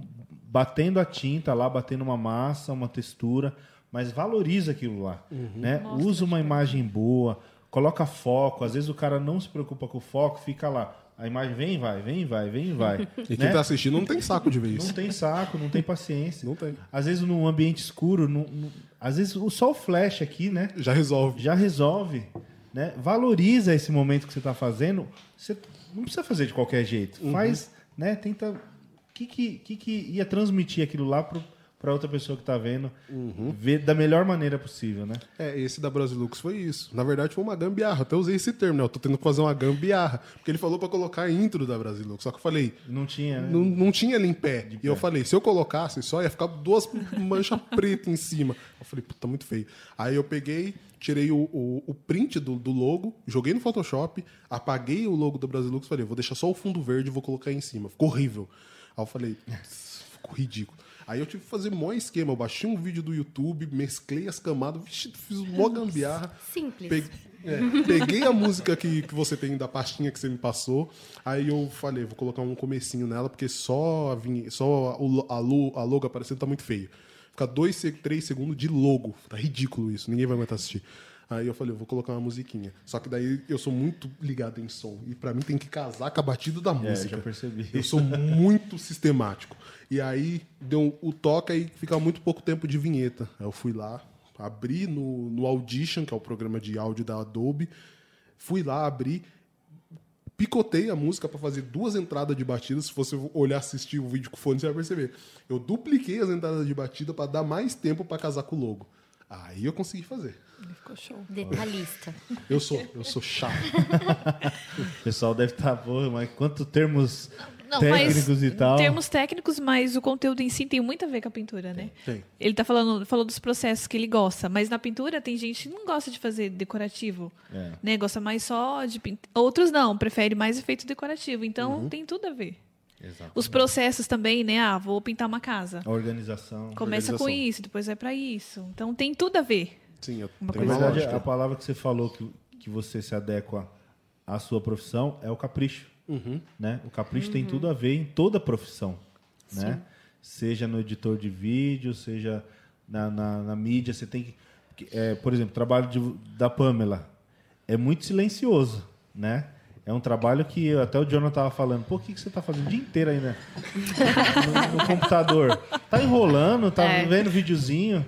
batendo a tinta lá, batendo uma massa, uma textura, mas valoriza aquilo lá. Né? Usa uma imagem boa, coloca foco. Às vezes o cara não se preocupa com o foco, fica lá. A imagem vem, vai, vem, vai, vem, vai. [LAUGHS]
E quem
né?
tá assistindo não tem saco de ver
Não
isso.
tem saco, não tem paciência.
Não tem.
Às vezes num ambiente escuro, às vezes o- só o flash aqui, né?
Já resolve.
Já resolve. Né? Valoriza esse momento que você está fazendo. Você não precisa fazer de qualquer jeito. Faz, né? Tenta. O que, que, que, que ia transmitir aquilo lá para outra pessoa que está vendo ver da melhor maneira possível, né?
É, esse da Brasilux foi isso. Na verdade, foi uma gambiarra. Até usei esse termo, né? Eu tô tendo que fazer uma gambiarra. Porque ele falou pra colocar a intro da Brasilux. Só que eu falei,
Não tinha, né?
não, não tinha ele em pé. E eu
pé.
falei, se eu colocasse só, ia ficar duas manchas [LAUGHS] pretas em cima. Eu falei, puta, muito feio. Aí eu peguei, tirei o, o, o print do, do logo, joguei no Photoshop, apaguei o logo da Brasilux e falei, vou deixar só o fundo verde e vou colocar aí em cima. Ficou horrível. Aí eu falei, "Putz, [LAUGHS] ficou ridículo. Aí eu tive que fazer mó esquema. Eu baixei um vídeo do YouTube, mesclei as camadas, vixe, fiz mó gambiarra.
Simples.
Pe- é, peguei a música que, que você tem da pastinha que você me passou. Aí eu falei, vou colocar um comecinho nela, porque só a, vinhe- só a, a, a logo aparecendo tá muito feio. Fica dois, três segundos de logo. Tá ridículo isso, ninguém vai aguentar assistir. Aí eu falei, eu vou colocar uma musiquinha. Só que daí eu sou muito ligado em som. E pra mim tem que casar com a batida da música.
já percebi.
Eu sou muito sistemático. E aí deu o toca e fica muito pouco tempo de vinheta. Aí eu fui lá, abri no, no Audition, que é o programa de áudio da Adobe. Fui lá, abri, picotei a música para fazer duas entradas de batida. Se você olhar assistir o vídeo com fone, você vai perceber. Eu dupliquei as entradas de batida para dar mais tempo para casar com o logo. Aí eu consegui fazer.
Ficou show.
Detalhista.
Eu sou, eu sou chato. [LAUGHS]
O pessoal deve estar, porra, mas quantos termos
Não,
técnicos
mas,
e tal.
Termos técnicos, mas o conteúdo em si tem muito a ver com a pintura, né?
Tem.
Ele tá falando, falou dos processos que ele gosta, mas na pintura tem gente que não gosta de fazer decorativo,
É.
né? Gosta mais só de pintar. Outros não, prefere mais efeito decorativo. Então
Uhum.
tem tudo a ver.
Exato.
Os processos também, né? Ah, vou pintar uma casa.
A organização.
Começa com
organização.
isso, depois vai pra isso. Então tem tudo a ver.
Sim, eu
Uma
uma
verdade,
lógica.
a palavra que você falou que, que você se adequa à sua profissão é o capricho.
Uhum.
Né? O capricho tem tudo a ver em toda profissão. Né? Seja no editor de vídeo, seja na, na, na mídia. Você tem que. que, é, por exemplo, o trabalho de- da Pamela é muito silencioso. Né? É um trabalho que até o Jonathan estava falando. Pô, o que, que você está fazendo o dia inteiro aí né? no, no computador? Tá enrolando, tá
É.
vendo videozinho.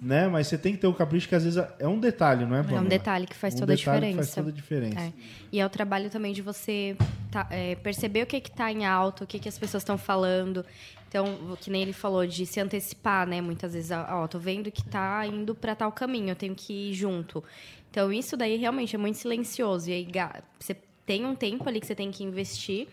Né? Mas você tem que ter o capricho que às vezes é um detalhe, não é,
É
Pamela?
um detalhe que faz
Um
toda a diferença.
faz toda a diferença.
É. E é o trabalho também de você tá- é, perceber o que está em alta, o que, que as pessoas estão falando. Então, que nem ele falou, de se antecipar, né? Muitas vezes, ó, tô vendo que está indo para tal caminho, eu tenho que ir junto. Então, isso daí realmente é muito silencioso. E aí, você tem um tempo ali que você tem que investir,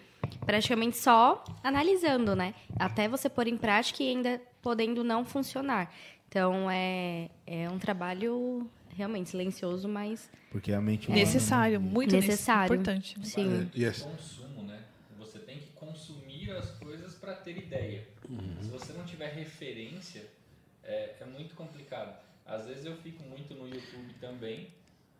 praticamente só analisando, né? Até você pôr em prática e ainda podendo não funcionar. Então, é, é um trabalho realmente silencioso, mas
Porque a mente humana,
Necessário, muito
Necessário.
Importante.
sim.
E é-
consumo, né? Você tem que consumir as coisas para ter ideia. Se você não tiver referência, é, é muito complicado. Às vezes eu fico muito no YouTube também,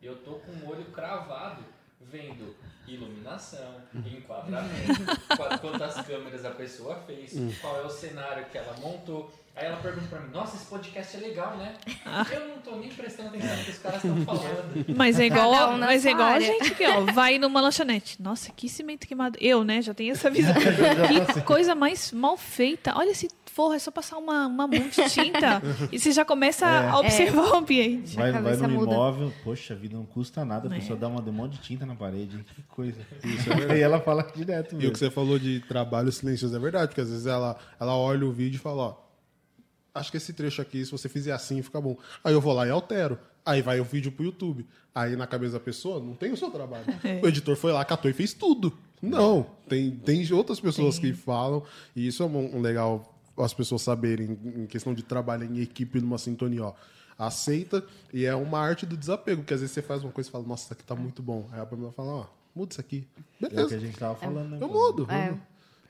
e eu tô com o olho cravado vendo iluminação, enquadramento, qua- quantas câmeras a pessoa fez, qual é o cenário que ela montou. Aí ela pergunta pra mim, nossa, esse podcast é legal, né? [LAUGHS] Eu não tô nem prestando atenção no que os caras estão [LAUGHS] falando.
Mas é igual,
um
mas é igual a gente que ó, [LAUGHS] vai numa lanchonete. Nossa, que cimento queimado. Eu, né, já tenho essa visão. que coisa mais mal feita. Olha esse forro, é só passar uma, uma mão de tinta e você já começa a observar o ambiente.
Vai, vai no
muda.
imóvel, poxa vida, não custa nada, a
É.
pessoa dá uma demão de tinta na parede, hein? que coisa. [LAUGHS] Isso é. E ela fala direto
E
mesmo.
o que você falou de trabalho silencioso é verdade, porque às vezes ela, ela olha o vídeo e fala, ó, acho que esse trecho aqui, se você fizer assim, fica bom. Aí eu vou lá e altero. Aí vai o vídeo pro YouTube. Aí na cabeça da pessoa, não tem o seu trabalho. [LAUGHS] O editor foi lá, catou e fez tudo. Não, tem, tem outras pessoas que falam, e isso é um, um legal as pessoas saberem em questão de trabalho em equipe numa sintonia, ó. Aceita e é uma arte do desapego, porque às vezes você faz uma coisa e fala, nossa, isso aqui tá muito bom. Aí a Pamela fala, ó, muda isso aqui.
É o que
Beleza.
a gente tava falando, né?
Eu
pô?
mudo.
É.
eu mudo.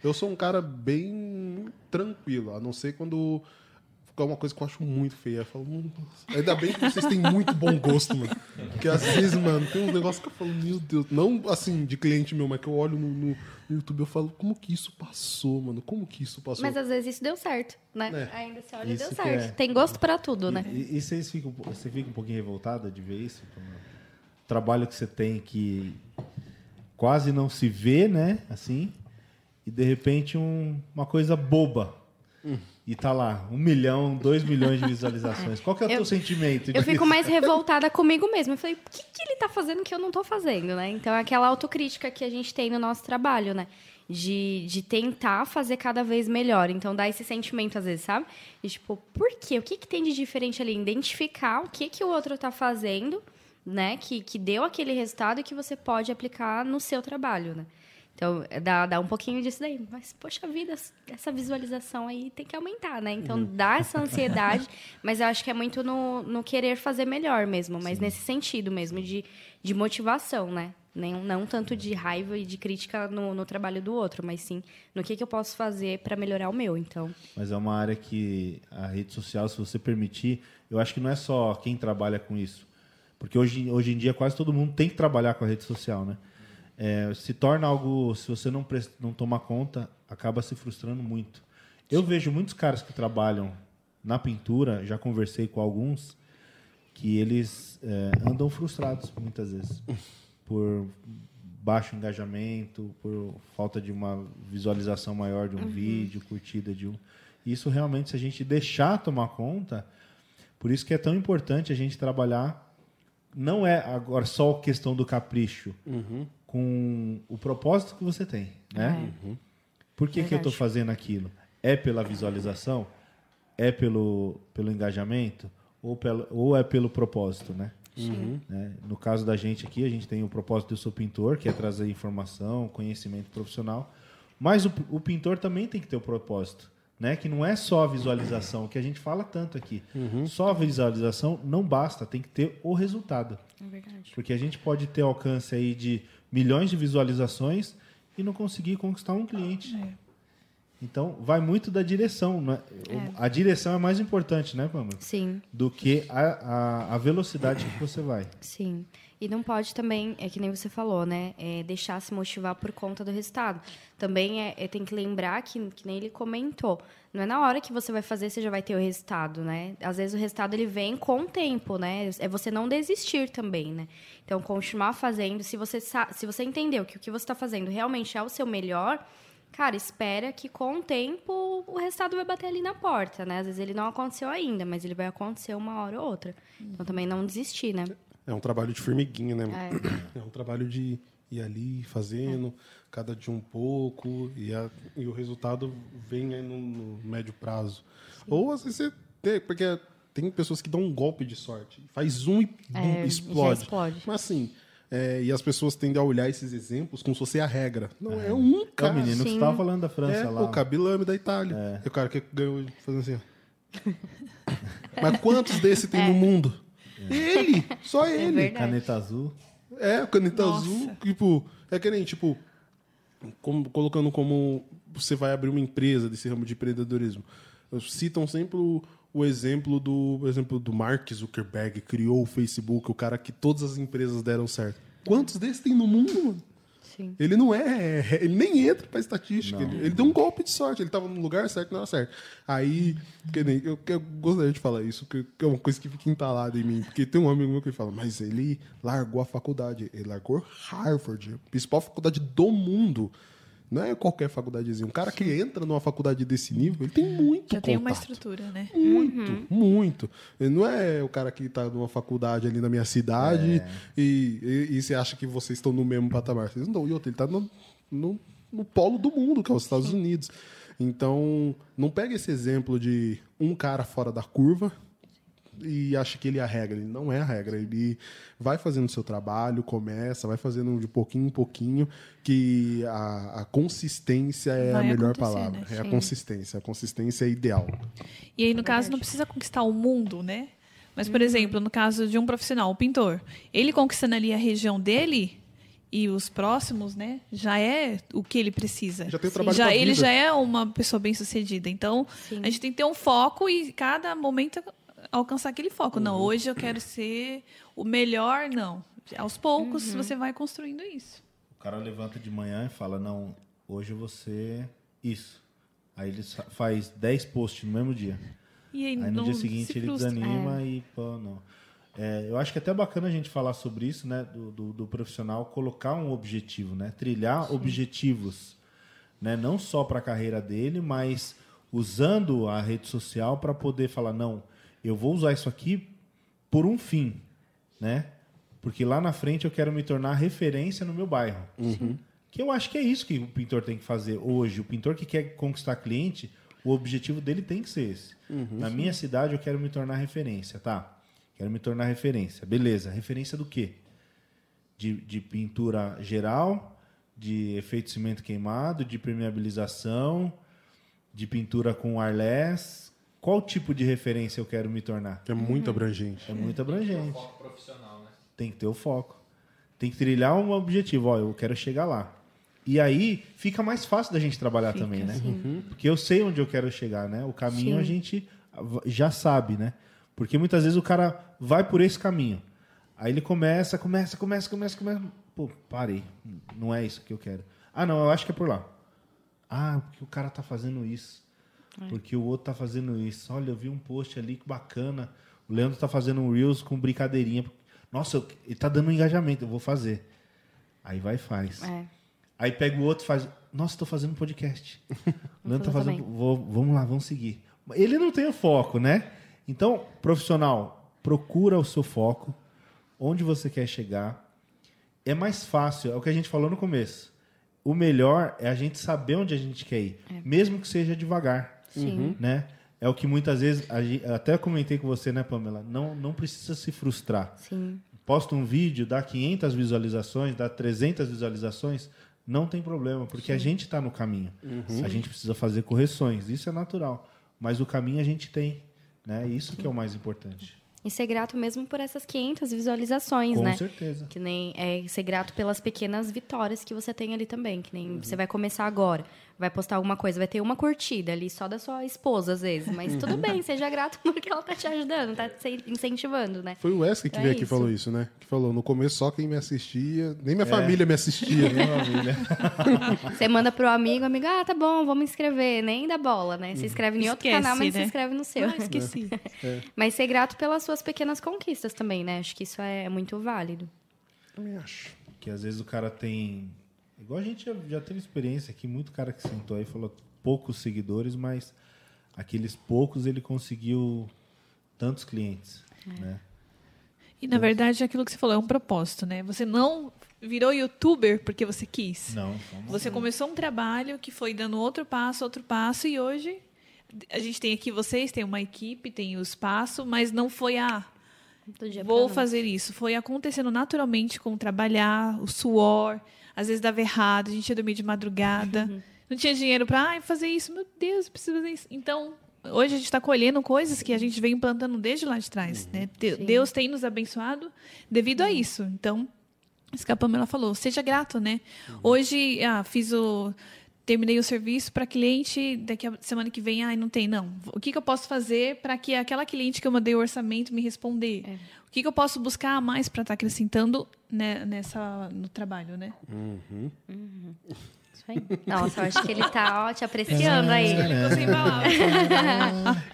Eu sou um cara bem tranquilo, a não ser quando fica uma coisa que eu acho muito feia. Eu falo, "Hum, nossa." ainda bem que vocês têm muito bom gosto, mano. Porque às vezes, mano, tem uns negócios que eu falo, meu Deus, não assim, de cliente meu, mas que eu olho no, no YouTube e eu falo, como que isso passou, mano? Como que isso passou?
Mas às vezes isso deu certo, né?
É.
Ainda você olha e
Isso
deu certo.
é.
Tem gosto pra tudo, né?
E, e vocês ficam, você fica um pouquinho revoltada de ver isso? O trabalho que você tem que quase não se vê, né? Assim, e de repente um- uma coisa boba. E tá lá, um milhão, dois milhões de visualizações. Qual que é o
Eu-
teu sentimento?
Eu fico mais revoltada comigo mesma. Eu falei, o que, que ele tá fazendo que eu não tô fazendo, né? Então é aquela autocrítica que a gente tem no nosso trabalho, né? De, de tentar fazer cada vez melhor. Então dá esse sentimento às vezes, sabe? E tipo, por quê? O que, que tem de diferente ali? Identificar o que, que o outro tá fazendo, né? Que, que deu aquele resultado e que você pode aplicar no seu trabalho, né? Então, dá, dá um pouquinho disso daí. Mas, poxa vida, essa visualização aí tem que aumentar, né? Então, dá essa ansiedade, [LAUGHS] mas eu acho que é muito no, no querer fazer melhor mesmo, mas nesse sentido mesmo, de, de motivação, né? Nem, não tanto de raiva e de crítica no, no trabalho do outro, mas sim no que, que eu posso fazer para melhorar o meu. Então,
Mas é uma área que a rede social, se você permitir, eu acho que não é só quem trabalha com isso. Porque hoje, hoje em dia quase todo mundo tem que trabalhar com a rede social, né? É, se torna algo, se você não, não tomar conta, acaba se frustrando muito. Eu vejo muitos caras que trabalham na pintura, já conversei com alguns, que eles é, andam frustrados muitas vezes [LAUGHS] por baixo engajamento, por falta de uma visualização maior de um vídeo, curtida de um. Isso realmente, se a gente deixar tomar conta, por isso que é tão importante a gente trabalhar. Não é agora só questão do capricho, com o propósito que você tem, né? Por que, que eu estou fazendo aquilo? É pela visualização? É pelo, pelo engajamento? Ou, pelo, ou é pelo propósito, né? Né? No caso da gente aqui, a gente tem o propósito do seu pintor, que é trazer informação, conhecimento profissional. Mas o, o pintor também tem que ter o propósito, né? Que não é só a visualização, que a gente fala tanto aqui. Só a visualização não basta, tem que ter o resultado.
é verdade.
Porque a gente pode ter alcance aí de milhões de visualizações e não conseguir conquistar um cliente. Então, vai muito da direção. Né? A direção é mais importante, né, Pamela?
Sim.
Do que a, a, a velocidade que você vai.
Sim. E não pode também, é que nem você falou, né? É deixar se motivar por conta do resultado. Também é, é- tem que lembrar que, que nem ele comentou. Não é na hora que você vai fazer, você já vai ter o resultado, né? Às vezes o resultado ele vem com o tempo, né? É você não desistir também, né? Então, continuar fazendo. Se você, se você entendeu que o que você está fazendo realmente é o seu melhor, cara, espera que com o tempo o resultado vai bater ali na porta, né? Às vezes ele não aconteceu ainda, mas ele vai acontecer uma hora ou outra. Então, também não desistir, né?
É um trabalho de formiguinha, né? É, um trabalho de ir ali fazendo, cada dia um pouco, e, a- e o resultado vem aí no, no médio prazo. Ou às vezes você tem, porque tem pessoas que dão um golpe de sorte. Faz um e bum,
É,
explode.
explode.
Mas assim, é, e as pessoas tendem a olhar esses exemplos como se fosse a regra. Não, é, um
É o
cara.
menino que
Sim.
estava falando da França
É,
lá.
o Kabilame da Itália. É o cara que ganhou fazendo assim. ó. [LAUGHS] Mas quantos desse tem no mundo? Ele! Só ele!
verdade.
Caneta azul.
É, caneta
Nossa.
azul, tipo, é que nem, tipo, como- colocando como você vai abrir uma empresa desse ramo de empreendedorismo. Citam sempre o, o exemplo do, por exemplo, do Mark Zuckerberg, criou o Facebook, o cara que todas as empresas deram certo. Quantos desses tem no mundo, mano?
Sim.
Ele não é. Ele nem entra pra estatística. Ele, ele deu um golpe de sorte. Ele tava no lugar certo, não era certo. Aí, que nem, eu, eu gostaria de falar isso, que, que é uma coisa que fica entalada em mim. Porque tem um amigo meu que fala, mas ele largou a faculdade. Ele largou Harvard, a principal faculdade do mundo. Não é qualquer faculdadezinha. Um cara que entra numa faculdade desse nível, ele tem muito
Já tem uma
contato.
estrutura, né?
Muito, muito. Ele não é o cara que está numa faculdade ali na minha cidade e, e, e você acha que vocês estão no mesmo patamar. Vocês não estão. E outro, ele está no, no, no polo do mundo, que é os Estados Unidos. Então, não pega esse exemplo de um cara fora da curva e acha que ele é a regra. Ele não é a regra. Ele vai fazendo o seu trabalho, começa, vai fazendo de pouquinho em pouquinho, que a, a consistência é
Vai
a melhor palavra.
né?
É a consistência. A consistência é ideal.
E aí, no caso, não precisa conquistar o mundo, né? Mas, por exemplo, no caso de um profissional, um pintor, ele conquistando ali a região dele e os próximos, né? Já é o que ele precisa.
Já tem o trabalho
já Ele já é uma pessoa bem sucedida. Então,
Sim.
a gente tem que ter um foco e cada momento alcançar aquele foco.
Uhum.
Não, hoje eu quero ser o melhor, não. Aos poucos
Uhum.
você vai construindo isso.
O cara levanta de manhã e fala, não, hoje você... Isso. Aí ele faz 10 posts no mesmo dia.
E aí,
Aí no dia
se
seguinte ele
frustra.
desanima e, pô, não. É, eu acho que é até bacana a gente falar sobre isso, né? Do, do, do profissional colocar um objetivo, né? Trilhar objetivos. Né? Não só para a carreira dele, mas usando a rede social para poder falar, não, eu vou usar isso aqui por um fim, né? Porque lá na frente eu quero me tornar referência no meu bairro. Que eu acho que é isso que o pintor tem que fazer hoje. O pintor que quer conquistar cliente, o objetivo dele tem que ser esse. Na minha cidade eu quero me tornar referência, tá? Quero me tornar referência. Beleza, referência do quê? De, de pintura geral, de efeito cimento queimado, de permeabilização, de pintura com arlés. Qual tipo de referência eu quero me tornar?
Que é muito abrangente.
É muito abrangente.
Foco profissional, né?
Tem que ter o foco. Tem que trilhar um objetivo, ó, eu quero chegar lá. E aí fica mais fácil da gente trabalhar também, né? Porque eu sei onde eu quero chegar, né? O caminho
Sim.
a gente já sabe, né? Porque muitas vezes o cara vai por esse caminho. Aí ele começa, começa, começa, começa, começa. Pô, parei. Não é isso que eu quero. Ah, não, eu acho que é por lá. Ah, porque o cara tá fazendo isso. Porque o outro tá fazendo isso. Olha, eu vi um post ali que bacana. O Leandro tá fazendo um Reels com brincadeirinha. Nossa, eu- ele tá dando um engajamento, eu vou fazer. Aí vai e faz.
É.
Aí pega o outro e faz. Nossa, tô fazendo um podcast. [LAUGHS] O Leandro tá fazendo. Vou- vamos lá, vamos seguir. Ele não tem o foco, né? Então, profissional, procura o seu foco, onde você quer chegar. É mais fácil, é o que a gente falou no começo. O melhor é a gente saber onde a gente quer ir, mesmo que seja devagar
Sim.
né? É o que muitas vezes, até comentei com você, né, Pamela? Não, não precisa se frustrar.
Sim.
Posta um vídeo, dá 500 visualizações, dá 300 visualizações, não tem problema, porque a gente está no caminho. A gente precisa fazer correções, isso é natural. Mas o caminho a gente tem, né? Isso que é o mais importante.
E ser grato mesmo por essas 500 visualizações,
Com
né?
certeza.
Que nem é ser grato pelas pequenas vitórias que você tem ali também. Que nem
Uhum.
você vai começar agora, vai postar alguma coisa, vai ter uma curtida ali só da sua esposa, às vezes. Mas tudo
Uhum. [LAUGHS]
bem, seja grato [LAUGHS] porque ela tá te ajudando, tá te incentivando, né?
Foi o Wesley que
É
veio aqui e falou isso, né? Que falou, no começo só quem me assistia, nem minha família me assistia. né? [LAUGHS]
Você manda pro amigo, o amigo, ah, tá bom, vamos inscrever. Nem dá bola, né? Se inscreve em outro
Esquece,
canal, mas se
né?
inscreve no seu.
Ah, esqueci.
Mas ser grato pelas suas pequenas conquistas também, né? Acho que isso é muito válido.
Também acho.
Que às vezes o cara tem. Igual a gente já, já teve experiência aqui, muito cara que sentou aí e falou poucos seguidores, mas aqueles poucos ele conseguiu tantos clientes. Né?
E na verdade, aquilo que você falou é um propósito, né? Você não virou youtuber porque você quis.
Não,
Você começou um trabalho que foi dando outro passo, outro passo, e hoje a gente tem aqui vocês, tem uma equipe, tem o espaço, mas não foi a. Vou
noite.
fazer isso. Foi acontecendo naturalmente com o trabalhar, o suor. Às vezes dava errado, a gente ia dormir de madrugada.
Uhum.
Não tinha dinheiro para fazer isso. Meu Deus, eu preciso fazer isso. Então, hoje a gente está colhendo coisas que a gente vem implantando desde lá de trás. Né? De-
Sim.
Deus tem nos abençoado devido a isso. Então, isso que a Pamela falou, seja grato, né? Hoje, ah, fiz o. Terminei o serviço para cliente, daqui a semana que vem, ai, não tem, não. O que, que eu posso fazer para que aquela cliente que eu mandei o orçamento me responder? O que, que eu posso buscar a mais para estar acrescentando né, nessa, no trabalho, né?
Isso aí. Nossa, eu acho que ele tá ó, te apreciando aí.
Ficou sem palavras.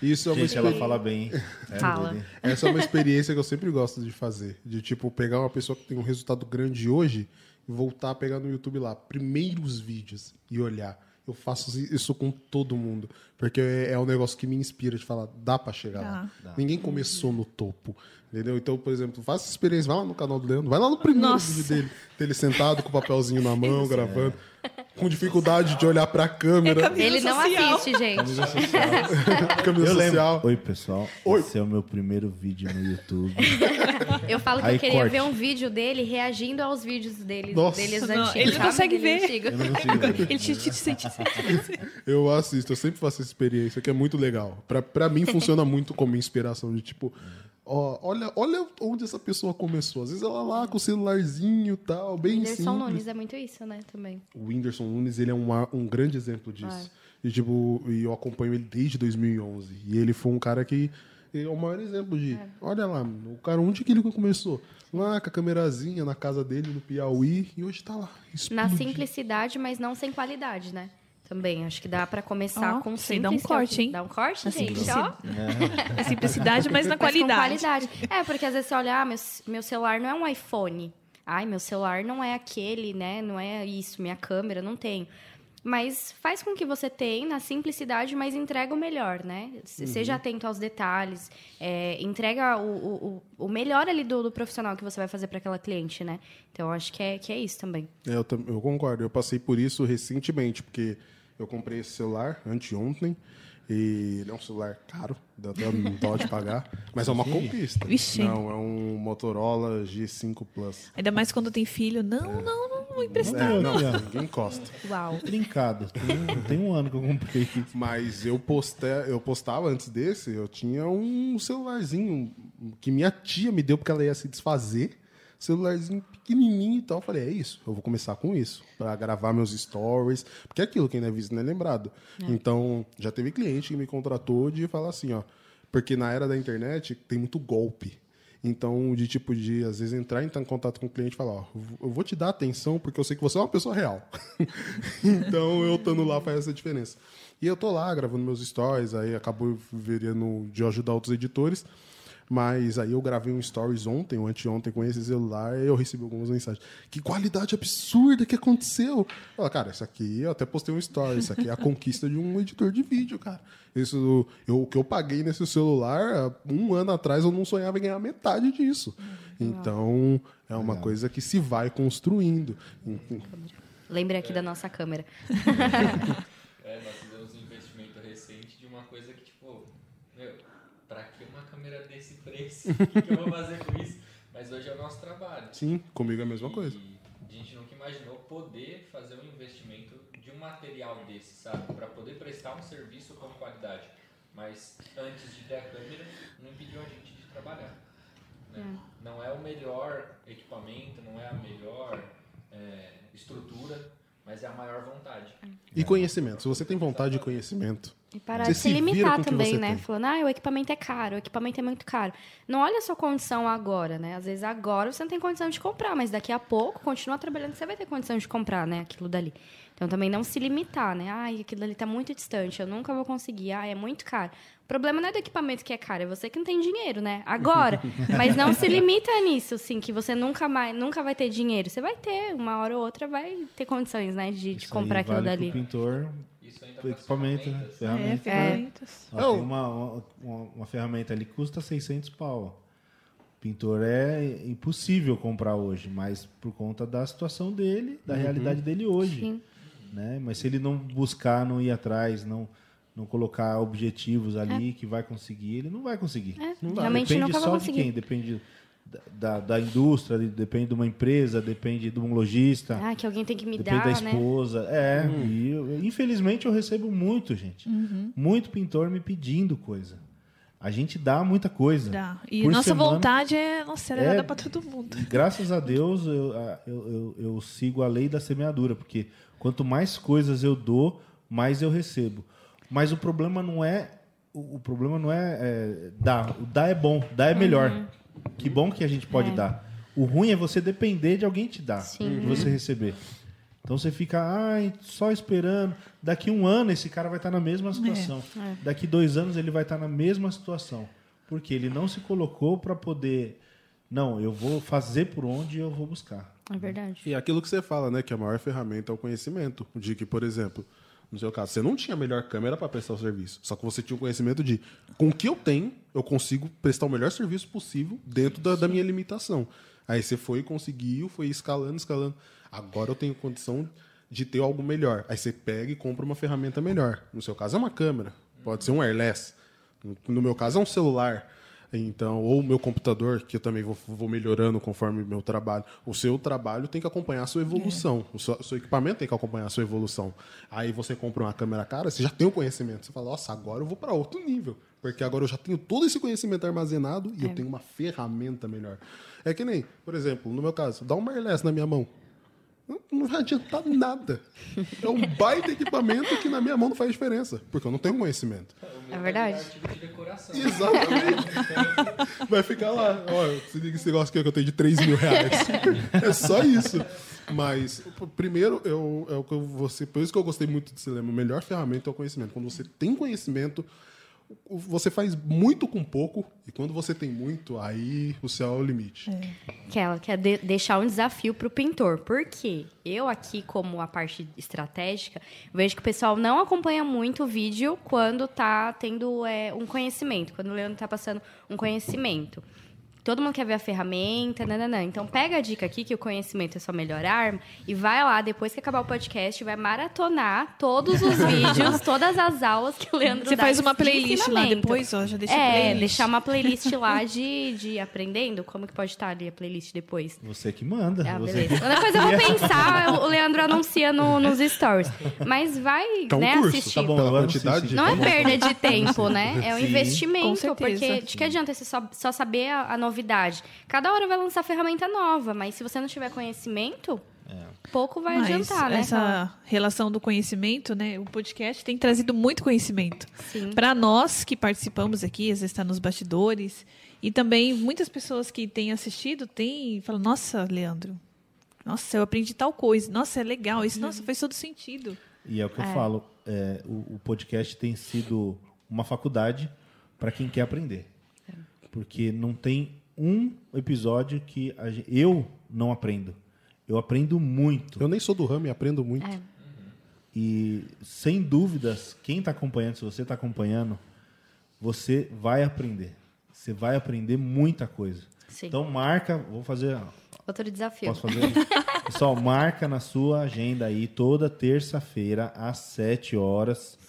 Isso é uma
Gente, ela
experiência.
fala bem. É,
Fala.
Essa é uma experiência que eu sempre gosto de fazer. De, tipo, pegar uma pessoa que tem um resultado grande hoje voltar a pegar no YouTube lá, primeiros vídeos e olhar. Eu faço isso com todo mundo. Porque é, é um negócio que me inspira de falar, dá pra chegar lá. Ninguém começou no topo. Entendeu? Então, por exemplo, faça essa experiência, vai lá no canal do Leandro, vai lá no primeiro
Nossa.
vídeo dele, dele sentado com o papelzinho na mão, gravando, com dificuldade de olhar pra câmera,
É Camisa
Ele não
social.
assiste, gente.
câmera [LAUGHS]
Eu lembro.
social.
Oi, pessoal.
Oi.
Esse é o meu primeiro vídeo no YouTube. [LAUGHS]
Eu falo que
Aí,
eu queria
corte.
ver um vídeo dele reagindo aos vídeos dele,
Nossa.
deles
Não,
antigos.
ele não
sabe?
consegue
Dele
ver.
antigo.
Eu não consigo ver.
Ele te, te sente.
Eu assisto, eu sempre faço essa experiência, que é muito legal. Pra, pra mim funciona muito como inspiração, de tipo, ó, olha, olha onde essa pessoa começou. Às vezes ela lá com o celularzinho e tal, bem
Whindersson
simples.
Nunes é muito isso, né, também.
O Whindersson Nunes, ele é um, um grande exemplo disso. E, tipo, e eu acompanho ele desde 2011. E ele foi um cara que é o maior exemplo de... Olha lá, o cara, onde que ele começou? Lá com a câmerazinha na casa dele, no Piauí, e hoje tá lá.
Na
explodindo.
simplicidade, mas não sem qualidade, né? Também, acho que dá pra começar
Ó,
com
aí dá um
é
corte, hein?
Dá um corte, gente,
simplicidade.
ó.
A simplicidade, mas na
Mas
qualidade.
qualidade. É, porque às vezes você olha, ah, meu, meu celular não é um iPhone. Ai, meu celular não é aquele, né? Não é isso, minha câmera, não tem. Mas faz com que você tenha na simplicidade, mas entrega o melhor, né? Se- Seja atento aos detalhes, é, entrega o, o, o melhor ali do, do profissional que você vai fazer para aquela cliente, né? Então, eu acho que é, que é isso também.
É, Eu, eu concordo. Eu passei por isso recentemente, porque eu comprei esse celular anteontem. E ele é um celular caro, dá até dó de pagar, mas é uma conquista.
Vixe.
Não, é um Motorola G5 Plus.
Ainda mais quando tem filho. Não, não, não vou emprestar.
É,
Não,
ninguém encosta.
Uau.
Trincado. Tem, tem um ano que eu comprei.
Mas eu, postei, eu postava antes desse, eu tinha um celularzinho que minha tia me deu porque ela ia se desfazer. celularzinho pequenininho e tal. Eu falei, é isso, eu vou começar com isso, para gravar meus stories, porque é aquilo, quem não é visto não é lembrado. Então, já teve cliente que me contratou de falar assim, ó, porque na era da internet tem muito golpe. Então, de tipo de, às vezes, entrar em contato com o cliente e falar, ó, eu vou te dar atenção porque eu sei que você é uma pessoa real. [LAUGHS] então, eu estando lá faz essa diferença. E eu tô lá gravando meus stories, aí acabou virando de ajudar outros editores. Mas aí eu gravei um stories ontem, ou anteontem, com esse celular, e eu recebi algumas mensagens. Que qualidade absurda que aconteceu! Cara, isso aqui, eu até postei um story, isso aqui é a conquista de um editor de vídeo, cara. Isso, eu, o que eu paguei nesse celular, um ano atrás eu não sonhava em ganhar metade disso. Então, é uma coisa que se vai construindo.
Lembre aqui da nossa câmera. [LAUGHS]
É, fizemos um investimento recente de uma coisa que, tipo, meu, pra que uma câmera desse preço? [LAUGHS] O que, que eu vou fazer com isso? Mas hoje é o nosso trabalho.
Sim, comigo é a mesma
E
coisa.
A gente nunca imaginou poder fazer um investimento de um material desse, sabe? Pra poder prestar um serviço com qualidade. Mas antes de ter a câmera, não impediu a gente de trabalhar. né? Não é o melhor equipamento, não é a melhor é, estrutura, mas é a maior vontade.
E conhecimento. Se você tem vontade de conhecimento,
E parar
Você
de se
se
limitar também, né?
tem.
Falando, ah, o equipamento é caro, o equipamento é muito caro. Não olha a sua condição agora, né? Às vezes agora você não tem condição de comprar, mas daqui a pouco, continua trabalhando, você vai ter condição de comprar, né? Aquilo dali. Então também não se limitar, né? Ah, aquilo ali tá muito distante, eu nunca vou conseguir, ah, é muito caro. O problema não é do equipamento que é caro, é você que não tem dinheiro, né? Agora. [LAUGHS] mas não se limita nisso, assim, que você nunca mais, nunca vai ter dinheiro. Você vai ter, uma hora ou outra vai ter condições, né? De, de comprar aquilo
vale
dali.
Pro pintor,
Isso ainda
pro
faz
equipamento, né?
ferramentas.
É,
Ferramenta.
ferramentas.
Ó, uma, uma, uma- ferramenta ali que custa 600 pau. Pintor é impossível comprar hoje, mas por conta da situação dele, da realidade dele hoje.
Sim.
Né? Mas se ele não buscar, não ir atrás, não, não colocar objetivos ali que vai conseguir, ele não vai conseguir.
É,
Não vai.
realmente
Depende
nunca vai
só de
conseguir.
quem? Depende da, da, indústria, depende de uma empresa, depende de um lojista.
Ah, que alguém tem que me
Depende
dar,
da
né?
esposa. É, e eu- infelizmente eu recebo muito, gente.
Uhum.
Muito pintor me pedindo coisa. A gente dá muita coisa.
Dá. E
Por
nossa
semana.
vontade é, nossa, ela
É.
é dada pra todo mundo.
Graças a Deus eu, eu, eu, eu sigo a lei da semeadura, porque quanto mais coisas eu dou, mais eu recebo. Mas o problema não é. O, problema não é, é dar. O dar é bom, dar é melhor.
Uhum.
Que bom que a gente pode dar. O ruim é você depender de alguém te dar,
Sim.
de você receber. Então você fica, ai, só esperando. Daqui um ano esse cara vai estar na mesma situação. Daqui dois anos ele vai estar na mesma situação. Porque ele não se colocou para poder. Não, eu vou fazer por onde eu vou buscar.
É verdade.
E aquilo que você fala, né? Que a maior ferramenta é o conhecimento. De que, por exemplo, no seu caso, você não tinha a melhor câmera para prestar o serviço. Só que você tinha o conhecimento de com o que eu tenho, eu consigo prestar o melhor serviço possível dentro da, da minha limitação. Aí você foi, conseguiu, foi escalando, escalando. Agora eu tenho condição de ter algo melhor. Aí você pega e compra uma ferramenta melhor. No seu caso é uma câmera, pode ser um wireless. No- meu caso é um celular. Então, ou o meu computador, que eu também vou, vou melhorando conforme o meu trabalho. O seu trabalho tem que acompanhar a sua evolução. O seu, seu equipamento tem que acompanhar a sua evolução. Aí você compra uma câmera cara, você já tem o conhecimento. Você fala, nossa, agora eu vou para outro nível. Porque agora eu já tenho todo esse conhecimento armazenado e eu tenho uma ferramenta melhor. É que nem, por exemplo, no meu caso, dá um wireless na minha mão. Não- vai adiantar nada. É um baita equipamento que na minha mão não faz diferença, porque eu não tenho conhecimento.
É verdade.
virar artigo de decoração.
Exatamente. Vai ficar lá. Olha, se liga esse negócio aqui que eu tenho de 3 mil reais. É só isso. Mas, primeiro, eu, é o que eu, você, por isso que eu gostei muito de cinema. A melhor ferramenta é o conhecimento. Quando você tem conhecimento, você faz muito com pouco. E quando você tem muito, aí o céu é o limite.
Que ela quer de- deixar um desafio para o pintor. Por quê? Eu aqui, como a parte estratégica, vejo que o pessoal não acompanha muito o vídeo quando tá tendo é, um conhecimento, quando o Leandro tá passando um conhecimento. Todo mundo quer ver a ferramenta, nananã. Então pega a dica aqui que o conhecimento é sua melhor arma e vai lá, depois que acabar o podcast, vai maratonar todos os [LAUGHS] vídeos, todas as aulas que o Leandro
Você
dá
faz uma playlist lá depois, ó, já deixa
É,
playlist.
deixar uma playlist lá [LAUGHS] de, de aprendendo. Como que pode estar ali a playlist depois?
Você que manda.
Ah,
você
beleza. Outra coisa eu vou [LAUGHS] pensar, o Leandro anuncia no- nos stories. Mas vai,
É um
né,
curso,
assistir.
Tá bom,
Pela quantidade.
Não é perda de tempo, né? É um
Sim,
investimento. Porque de que adianta você só, só saber a, a novidade novidade. Cada hora vai lançar ferramenta nova, mas se você não tiver conhecimento, pouco vai
Mas
adiantar, né?
essa relação do conhecimento, né? O podcast tem trazido muito conhecimento.
Sim.
Para nós que participamos aqui, às vezes está nos bastidores, e também muitas pessoas que têm assistido têm falam, nossa, Leandro, nossa, eu aprendi tal coisa, nossa, é legal, isso, nossa, faz todo sentido.
E é o que eu falo, é, o, o podcast tem sido uma faculdade para quem quer aprender. Porque não tem um episódio que a gen- eu não aprendo. Eu aprendo muito.
Eu nem sou do ramo e aprendo muito.
É.
E sem dúvidas, quem está acompanhando, se você está acompanhando, você vai aprender. Você vai aprender muita coisa.
Sim.
Então marca, vou fazer.
Outro desafio.
Posso fazer? [LAUGHS] Pessoal, marca na sua agenda aí toda terça-feira às 7 horas.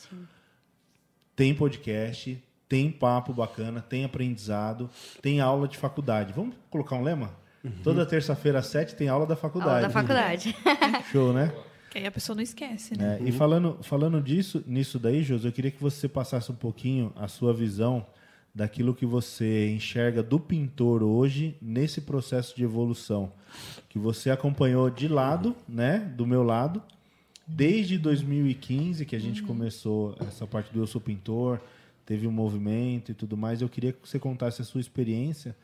Tem podcast, tem papo bacana, tem aprendizado, tem aula de faculdade. Vamos colocar um lema? Toda terça-feira às 7 tem aula da faculdade.
Aula da faculdade. [LAUGHS]
Show, né?
Que aí a pessoa não esquece, né?
É, E falando, falando disso, nisso daí, Josi, eu queria que você passasse um pouquinho a sua visão daquilo que você enxerga do pintor hoje nesse processo de evolução que você acompanhou de lado, né, do meu lado, desde 2015 que a gente começou essa parte do eu sou pintor, teve um movimento e tudo mais. Eu queria que você contasse a sua experiência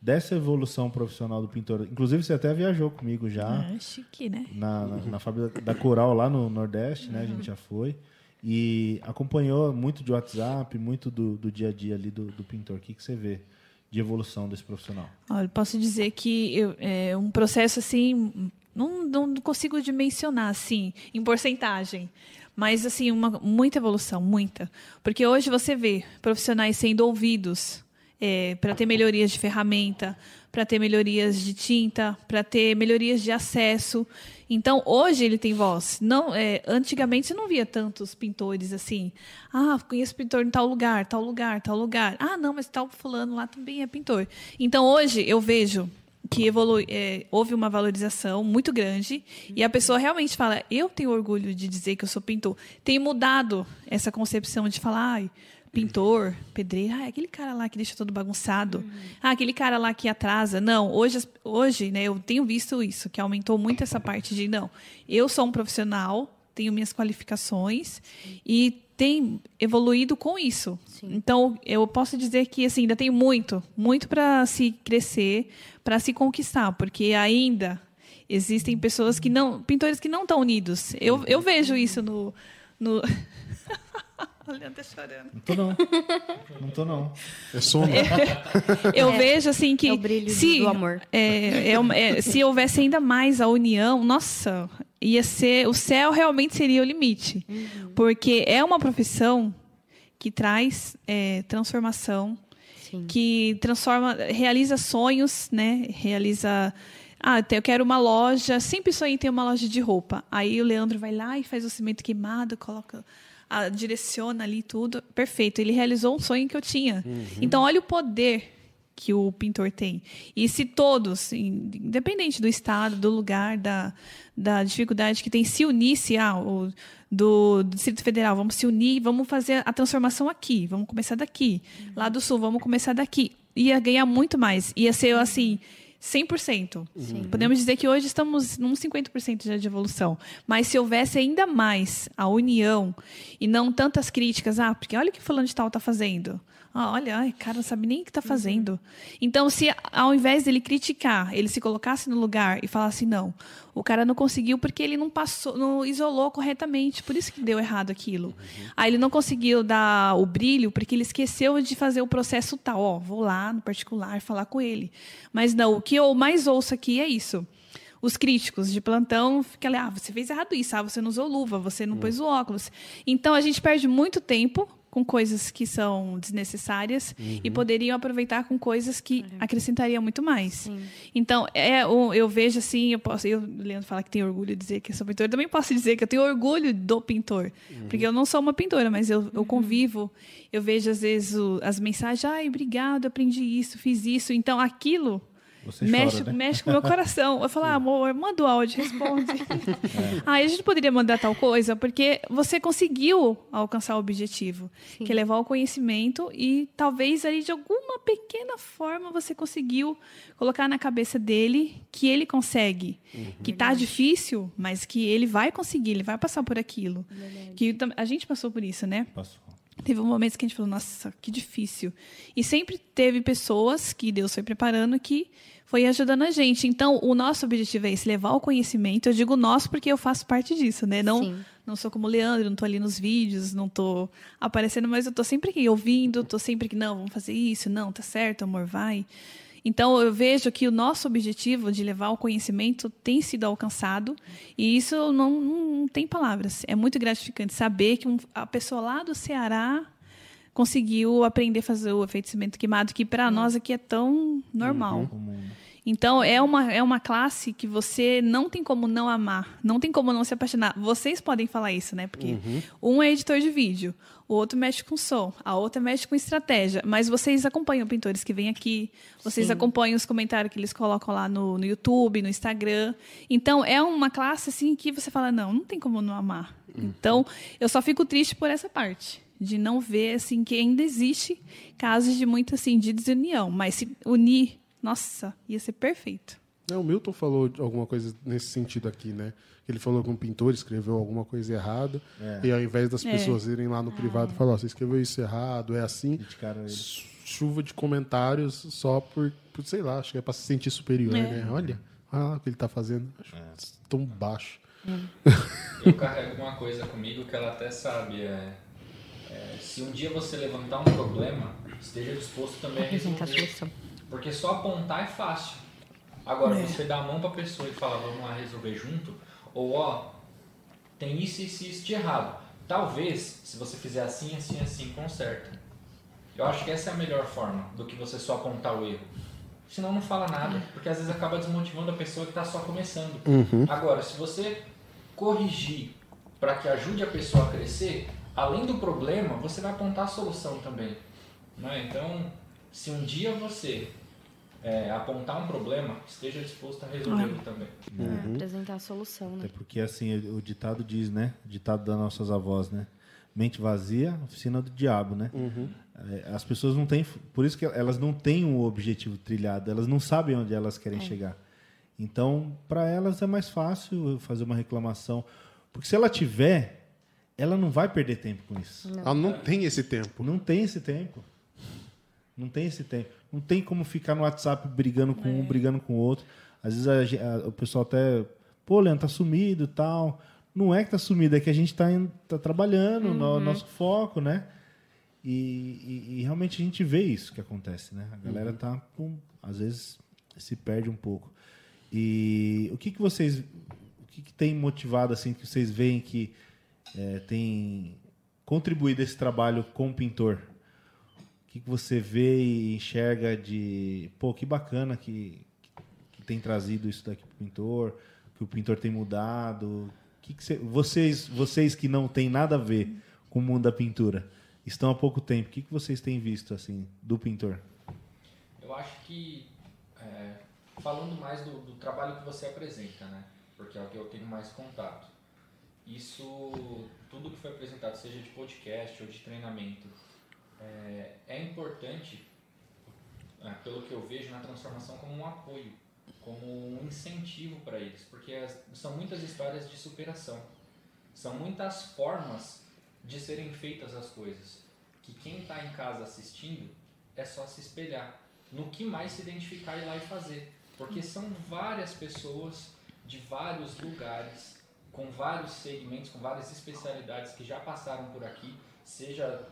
dessa evolução profissional do pintor. Inclusive você até viajou comigo já
É chique, né?
na, na, na fábrica da Coral lá no Nordeste, né? A gente já foi. E acompanhou muito de WhatsApp, muito do, do dia a dia ali do, do pintor. O que, que você vê de evolução desse profissional?
Olha, posso dizer que eu- é um processo assim, não, não consigo dimensionar assim, em porcentagem. Mas, assim, uma, muita evolução, muita. Porque hoje você vê profissionais sendo ouvidos para ter melhorias de ferramenta, para ter melhorias de tinta, para ter melhorias de acesso. Então, hoje ele tem voz. Não, é, antigamente não via tantos pintores assim. Ah, conheço pintor em tal lugar, tal lugar, tal lugar. Ah, não, mas tal fulano lá também é pintor. Então, hoje eu vejo que evolui, é, houve uma valorização muito grande e a pessoa realmente fala: eu tenho orgulho de dizer que eu sou pintor. Tem mudado essa concepção de falar, ai, pintor, pedreiro, ah, é aquele cara lá que deixa todo bagunçado, ah, aquele cara lá que atrasa. Não, hoje, hoje, né, eu tenho visto isso, que aumentou muito essa parte de não, eu sou um profissional, tenho minhas qualificações e tem evoluído com isso. Então, eu posso dizer que assim, ainda tem muito, muito para se crescer, para se conquistar, porque ainda existem pessoas que não, pintores que não estão unidos. Eu, eu vejo isso no, no... [LAUGHS] Leandro tá chorando.
Não tô não. [LAUGHS] Não tô não.
É sono.
Eu vejo assim que
é o brilho
se,
do amor.
é, é é, se houvesse ainda mais a união, nossa, ia ser o céu realmente seria o limite,
Uhum.
porque é uma profissão que traz é, transformação,
Sim.
que transforma, realiza sonhos, né? Realiza ah, eu quero uma loja, sempre sonhei em ter uma loja de roupa. Aí o Leandro vai lá e faz o cimento queimado, coloca, ah, direciona ali tudo. Perfeito, ele realizou um sonho que eu tinha. Então, olha o poder que o pintor tem. E se todos, in- independente do estado, do lugar, da, da dificuldade que tem, se unisse ah, o, do, do Distrito Federal, vamos se unir, vamos fazer a transformação aqui, vamos começar daqui. Lá do Sul, vamos começar daqui. Ia ganhar muito mais. Ia ser assim. 100%. Podemos dizer que hoje estamos num 50% já de evolução. Mas se houvesse ainda mais a união e não tantas críticas, ah, porque olha o que fulano de tal está fazendo. Ah, olha, ai, cara, não sabe nem o que está fazendo. Então, se ao invés dele criticar, ele se colocasse no lugar e falasse, não, o cara não conseguiu porque ele não passou, não isolou corretamente, por isso que deu errado aquilo. Aí ele não conseguiu dar o brilho porque ele esqueceu de fazer o processo tal. Ó, vou lá no particular falar com ele. Mas não, o que eu mais ouço aqui é isso. Os críticos de plantão ficam ali, ah, você fez errado isso, ah, você não usou luva, você não pôs o óculos. Então a gente perde muito tempo com coisas que são desnecessárias e poderiam aproveitar com coisas que acrescentariam muito mais. Então, é, o- eu vejo assim, eu posso, eu, o Leandro fala que tem orgulho de dizer que eu sou pintor, eu também posso dizer que eu tenho orgulho do pintor, porque eu não sou uma pintora, mas eu, eu convivo, eu vejo às vezes o- as mensagens, ai, obrigado, aprendi isso, fiz isso. Então, aquilo
Você
mexe,
chora, né?
mexe com o meu coração. Eu falo, ah, [LAUGHS] amor, manda o áudio, responde. [LAUGHS] Ah, a gente poderia mandar tal coisa, porque você conseguiu alcançar o objetivo, que é levar o conhecimento e talvez ali de alguma pequena forma você conseguiu colocar na cabeça dele que ele consegue, que tá difícil, mas que ele vai conseguir, ele vai passar por aquilo. Que tam- a gente passou por isso, né?
Passou.
Teve um momento que a gente falou, nossa, que difícil. E sempre teve pessoas que Deus foi preparando que foi ajudando a gente. Então, o nosso objetivo é esse, levar o conhecimento. Eu digo nosso porque eu faço parte disso, né? Não,
Sim.
não sou como o Leandro, não tô ali nos vídeos, não tô aparecendo, mas eu tô sempre aqui ouvindo, tô sempre aqui, não, vamos fazer isso, não, tá certo, amor, vai. Então, eu vejo que o nosso objetivo de levar o conhecimento tem sido alcançado e isso não, não, tem palavras. É muito gratificante saber que um- a pessoa lá do Ceará conseguiu aprender a fazer o efeito cimento queimado, que para nós aqui é tão normal.
Comum.
Então, é uma, é uma classe que você não tem como não amar, não tem como não se apaixonar. Vocês podem falar isso, né? Porque um é editor de vídeo, o outro mexe com som, a outra mexe com estratégia. Mas vocês acompanham pintores que vêm aqui, vocês acompanham os comentários que eles colocam lá no, no YouTube, no Instagram. Então, é uma classe assim que você fala, não, não tem como não amar. Então, eu só fico triste por essa parte. De não ver assim que ainda existe casos de muito assim de desunião, mas se unir, nossa, ia ser perfeito.
É, o Milton falou alguma coisa nesse sentido aqui, né? Ele falou que um pintor escreveu alguma coisa errada e ao invés das
É.
pessoas irem lá no privado e falar, ó, você escreveu isso errado, é assim, chuva de comentários só por, por, sei lá, acho que é pra se sentir superior,
É.
né? Olha, olha lá o que ele tá fazendo. Acho tão baixo. [LAUGHS]
Eu carrego uma coisa comigo que ela até sabe. É, é, se um dia você levantar um problema, esteja disposto também a resolver. Porque só apontar é fácil. Agora,
É.
você dá a mão pra pessoa e fala, vamos lá resolver junto, ou ó, tem isso, isso e isso de errado. Talvez, se você fizer assim, assim, assim, conserta. Eu acho que essa é a melhor forma do que você só apontar o erro. Senão não fala nada, porque às vezes acaba desmotivando a pessoa que está só começando. Agora, se você corrigir para que ajude a pessoa a crescer, além do problema, você vai apontar a solução também. Né? Então, se um dia você é, apontar um problema, esteja disposto a resolvê-lo também.
É, apresentar a solução, né?
Até porque, assim, o ditado diz, né? O ditado das nossas avós, né? Mente vazia, oficina do diabo, né? É, As pessoas não têm... Por isso que elas não têm o objetivo trilhado. Elas não sabem onde elas querem chegar. Então, para elas é mais fácil fazer uma reclamação. Porque se ela tiver, ela não vai perder tempo com isso.
Ela não tem esse tempo.
Não tem esse tempo. Não tem esse tempo. Não tem como ficar no WhatsApp brigando com um, brigando com o outro. Às vezes a a- o pessoal até, pô, Leandro, tá sumido e tal. Não é que tá sumido, é que a gente tá, em- tá trabalhando, no nosso foco, né? E, e- e realmente a gente vê isso que acontece, né? A galera tá, com, às vezes, se perde um pouco. E o que, que vocês. O que, que tem motivado, assim, que vocês veem que é, tem contribuído esse trabalho com o pintor? O que, que você vê e enxerga de. Pô, que bacana que, que tem trazido isso daqui pro pintor, que o pintor tem mudado. O Que que cê- vocês, vocês que não têm nada a ver com o mundo da pintura, estão há pouco tempo, o que, que vocês têm visto assim do pintor?
Eu acho que, é, falando mais do, do trabalho que você apresenta, né? Porque é o que eu tenho mais contato. Isso, tudo que foi apresentado, seja de podcast ou de treinamento, é, é importante, é, pelo que eu vejo, na transformação como um apoio, como um incentivo para eles, porque as- são muitas histórias de superação, são muitas formas de serem feitas as coisas, que quem está em casa assistindo é só se espelhar no que mais se identificar e lá e fazer, porque são várias pessoas de vários lugares, com vários segmentos, com várias especialidades que já passaram por aqui, seja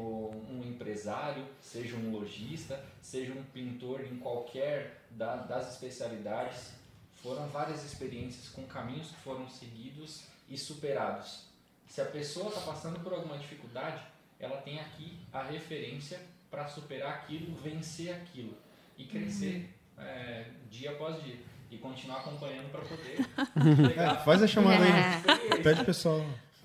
um empresário, seja um lojista, seja um pintor em qualquer da- das especialidades. Foram várias experiências com caminhos que foram seguidos e superados. Se a pessoa está passando por alguma dificuldade, ela tem aqui a referência para superar aquilo, vencer aquilo e crescer é, dia após dia. E continuar acompanhando para poder [LAUGHS] pegar
Faz a chamada aí. [LAUGHS] Pede o pessoal,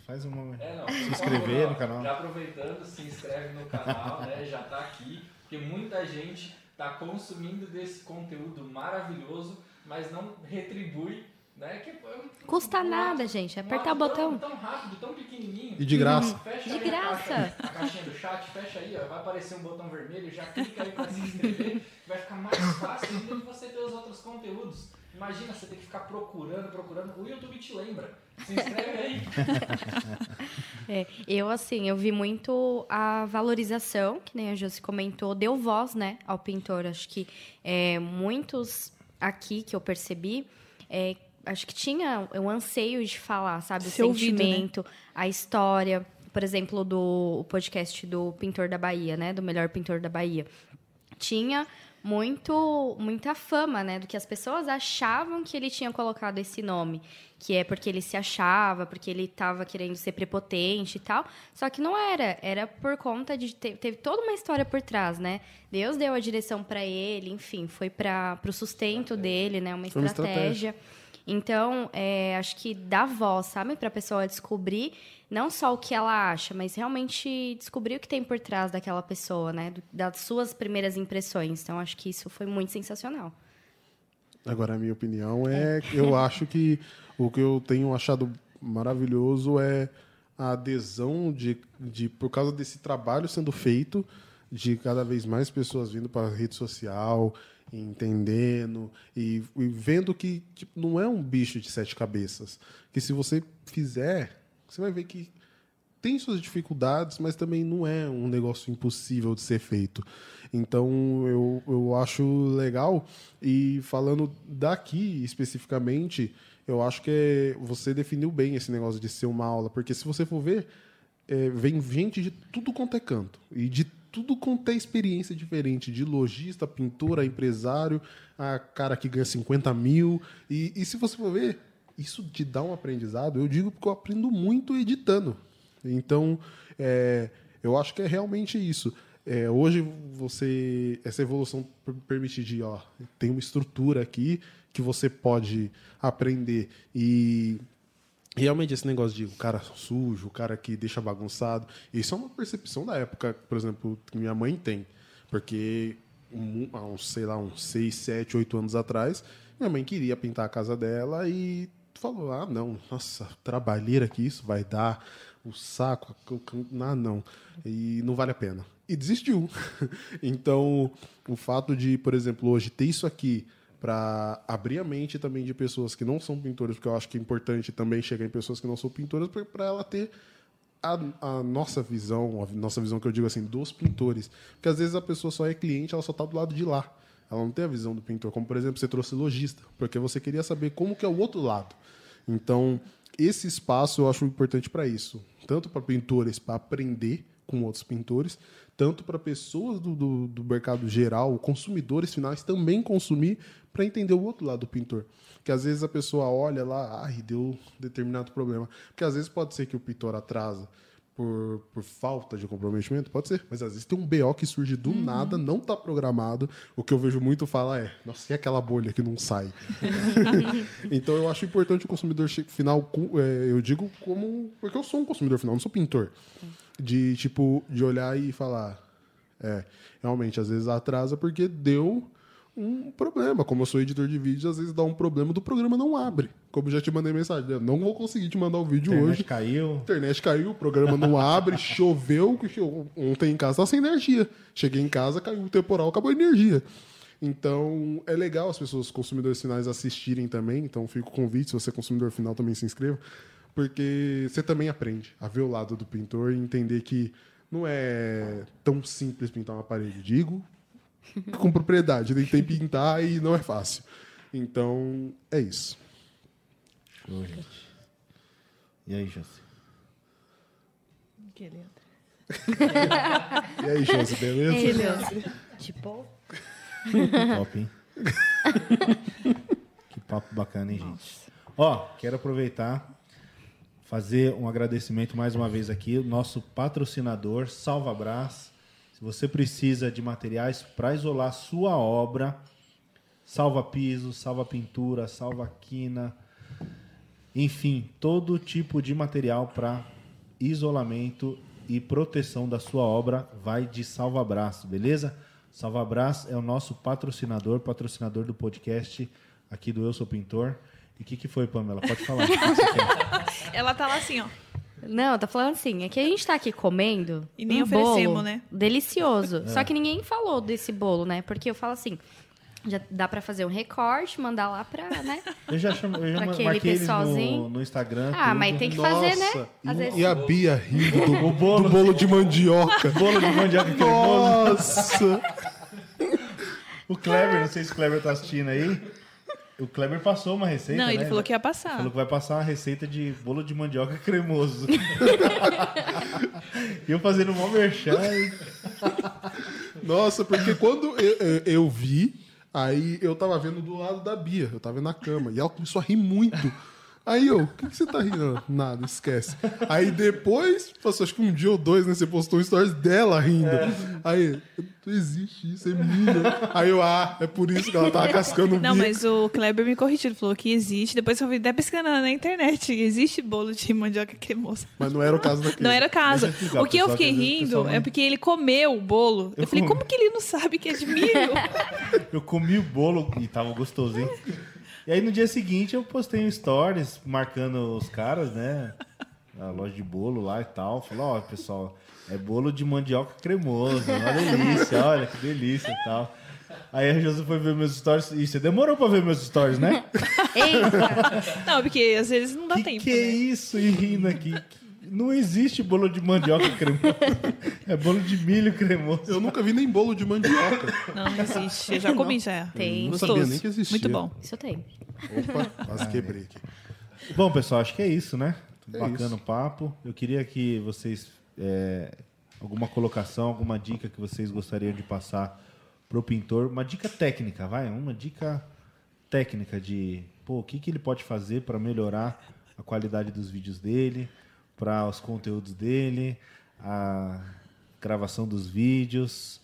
faz uma.
É, não,
Se inscrever
favor,
no canal.
Já aproveitando, se inscreve no canal, né? Já tá aqui. Porque muita gente tá consumindo desse conteúdo maravilhoso, mas não retribui, né? Que é um-
Custa
um
nada, gente.
um
Apertar
ato
o botão.
Tão, tão rápido, tão pequenininho.
E de graça.
Fecha
De
aí a
graça.
caixa- A, caixinha do chat, fecha aí, ó, vai aparecer um botão vermelho, já clica aí pra se inscrever, vai ficar mais fácil ainda de você ter os outros conteúdos. Imagina você ter que ficar procurando, procurando. O YouTube te lembra. Se inscreve aí. [LAUGHS]
É, eu, assim, eu vi muito a valorização, que nem a Josi comentou, deu voz, né, ao pintor. Acho que é, muitos aqui que eu percebi, é, acho que tinha um anseio de falar, sabe? O
Ser ouvido, né?
sentimento, a história. Por exemplo, do o podcast do Pintor da Bahia, né? Do melhor pintor da Bahia. Tinha muito muita fama, né, do que as pessoas achavam que ele tinha colocado esse nome, que é porque ele se achava, porque ele estava querendo ser prepotente e tal. Só que não era, era por conta de te- teve toda uma história por trás, né? Deus deu a direção para ele, enfim, foi para o sustento dele, né, uma
Foi uma
estratégia. Então, é, acho que dá voz, sabe, para a pessoa descobrir não só o que ela acha, mas realmente descobrir o que tem por trás daquela pessoa, né? das suas primeiras impressões. Então, acho que isso foi muito sensacional.
Agora, a minha opinião é que [LAUGHS] eu acho que o que eu tenho achado maravilhoso é a adesão de, de por causa desse trabalho sendo feito, de cada vez mais pessoas vindo para a rede social, entendendo e, e vendo que tipo, não é um bicho de sete cabeças. Que se você fizer, você vai ver que tem suas dificuldades, mas também não é um negócio impossível de ser feito. Então eu, eu acho legal. E falando daqui especificamente, eu acho que é- você definiu bem esse negócio de ser uma aula, porque se você for ver, é, vem gente de tudo quanto é canto e de tudo quanto é experiência diferente, de lojista, pintor, a empresário, a cara que ganha 50 mil. E, e se você for ver, isso te dá um aprendizado. Eu digo porque eu aprendo muito editando. Então, é, eu acho que é realmente isso. É, hoje você essa evolução per- permite de ó tem uma estrutura aqui que você pode aprender e realmente esse negócio de o cara sujo, o cara que deixa bagunçado, isso é uma percepção da época, por exemplo, que minha mãe tem. Porque um- há uns, sei lá, uns 6, 7, 8 anos atrás, minha mãe queria pintar a casa dela e falou: ah, não, nossa, trabalheira que isso vai dar, o saco, ah, não, e não vale a pena. E desistiu. [LAUGHS] então, o fato de, por exemplo, hoje ter isso aqui para abrir a mente também de pessoas que não são pintores, porque eu acho que é importante também chegar em pessoas que não são pintoras para ela ter a, a nossa visão, a nossa visão que eu digo assim, dos pintores. Porque às vezes a pessoa só é cliente, ela só está do lado de lá. Ela não tem a visão do pintor. Como, por exemplo, você trouxe lojista, porque você queria saber como que é o outro lado. Então, esse espaço eu acho importante para isso. Tanto para pintores, para aprender com outros pintores, tanto para pessoas do, do, do mercado geral, consumidores finais, também consumir para entender o outro lado do pintor. Que às vezes a pessoa olha lá, ai, deu determinado problema. Porque às vezes pode ser que o pintor atrasa por, por falta de comprometimento, pode ser. Mas às vezes tem um BO que surge do nada, não está programado. O que eu vejo muito falar é, nossa, e aquela bolha que não sai? [LAUGHS] então eu acho importante o consumidor final, é, eu digo como. Porque eu sou um consumidor final, não sou pintor. De tipo, de olhar e falar. É, realmente, às vezes atrasa porque deu um problema. Como eu sou editor de vídeo, às vezes dá um problema do programa não abre. Como eu já te mandei mensagem, eu não vou conseguir te mandar o vídeo
internet
hoje.
caiu.
A internet caiu, o programa não abre, [LAUGHS] choveu, ontem em casa tava sem energia. Cheguei em casa, caiu o temporal, acabou a energia. Então, é legal as pessoas, consumidores finais, assistirem também. Então, fica o convite, se você é consumidor final, também se inscreva. Porque você também aprende a ver o lado do pintor e entender que não é tão simples pintar uma parede. Digo [LAUGHS] com propriedade, tem que pintar e não é fácil. Então, é isso.
Show, gente. E aí, José?
Que lindo. [LAUGHS]
E aí, Josi, beleza?
Tipo,
Top, hein? [LAUGHS] que papo bacana, hein, gente? Ó, quero aproveitar, fazer um agradecimento mais uma vez aqui, nosso patrocinador, Salva Brás. Se você precisa de materiais para isolar sua obra, salva piso, salva pintura, salva quina, enfim, todo tipo de material para isolamento e proteção da sua obra vai de Salva Braço, beleza? Salvabras é o nosso patrocinador, patrocinador do podcast aqui do Eu Sou Pintor. E o que, que foi, Pamela? Pode falar. [LAUGHS]
Ela tá lá assim, ó.
Não, tá falando assim, é que a gente tá aqui comendo
E nem
um
oferecemos,
bolo
né?
delicioso.
É.
Só que ninguém falou desse bolo, né? Porque eu falo assim, já dá pra fazer um recorte, mandar lá pra, né? [LAUGHS]
Eu já, chamo, eu já
aquele
marquei eles no,
pessoalzinho.
no Instagram.
Ah,
tudo.
mas tem que fazer, né?
Nossa,
Às
e,
vezes-
e a Bia rindo do, [LAUGHS]
bolo.
do bolo de mandioca. [LAUGHS]
Bolo de mandioca cremoso.
Nossa!
O Kleber, não sei se o Kleber tá assistindo aí. O Kleber passou uma receita.
Não, ele
né?
falou que ia passar.
Falou que vai passar uma receita de bolo de mandioca [LAUGHS] cremoso. e eu fazendo mó merchan.
Nossa, porque quando eu, eu- eu vi, aí eu tava vendo do lado da Bia, eu tava vendo na cama, e ela começou a rir muito. Aí eu, o que, que você tá rindo? Nada, esquece. Aí depois, passou acho que um dia ou dois, né? Você postou um stories dela rindo. Aí, não existe isso, é menina. Aí eu, ah, é por isso que ela tava cascando o
Não,
bico.
mas o Kleber me corrigiu. Ele falou que existe. Depois eu fui até pesquisando na internet. Existe bolo de mandioca cremosa.
Mas não era o caso daquele.
Não era o caso. O que eu fiquei rindo é porque ele comeu o bolo. Eu,
Eu
falei, como que ele não sabe que é de milho? [LAUGHS]
Eu comi o bolo e tava gostosinho. [LAUGHS] E aí no dia seguinte eu postei um stories marcando os caras, né? A loja de bolo lá e tal. Falei, ó, pessoal, é bolo de mandioca cremoso. Uma delícia, olha que delícia e tal. Aí a Josi foi ver meus stories. E você demorou pra ver meus stories, né?
Eita!
não, porque às vezes não dá
que
tempo.
que é
né?
isso? E rindo aqui. Não existe bolo de mandioca cremoso. É bolo de milho cremoso.
Eu nunca vi nem bolo de mandioca.
Não, não existe. Eu já comi já.
Tem.
Não
Gostoso.
sabia nem que existia.
Muito bom.
Isso tem.
Opa, quase quebrei aqui.
Bom, pessoal, acho que é isso, né?
É
Bacana
isso.
o papo. Eu queria que vocês. é, alguma colocação, alguma dica que vocês gostariam de passar pro pintor. Uma dica técnica, vai? Uma dica técnica de pô, o que, que ele pode fazer para melhorar a qualidade dos vídeos dele, para os conteúdos dele, a gravação dos vídeos,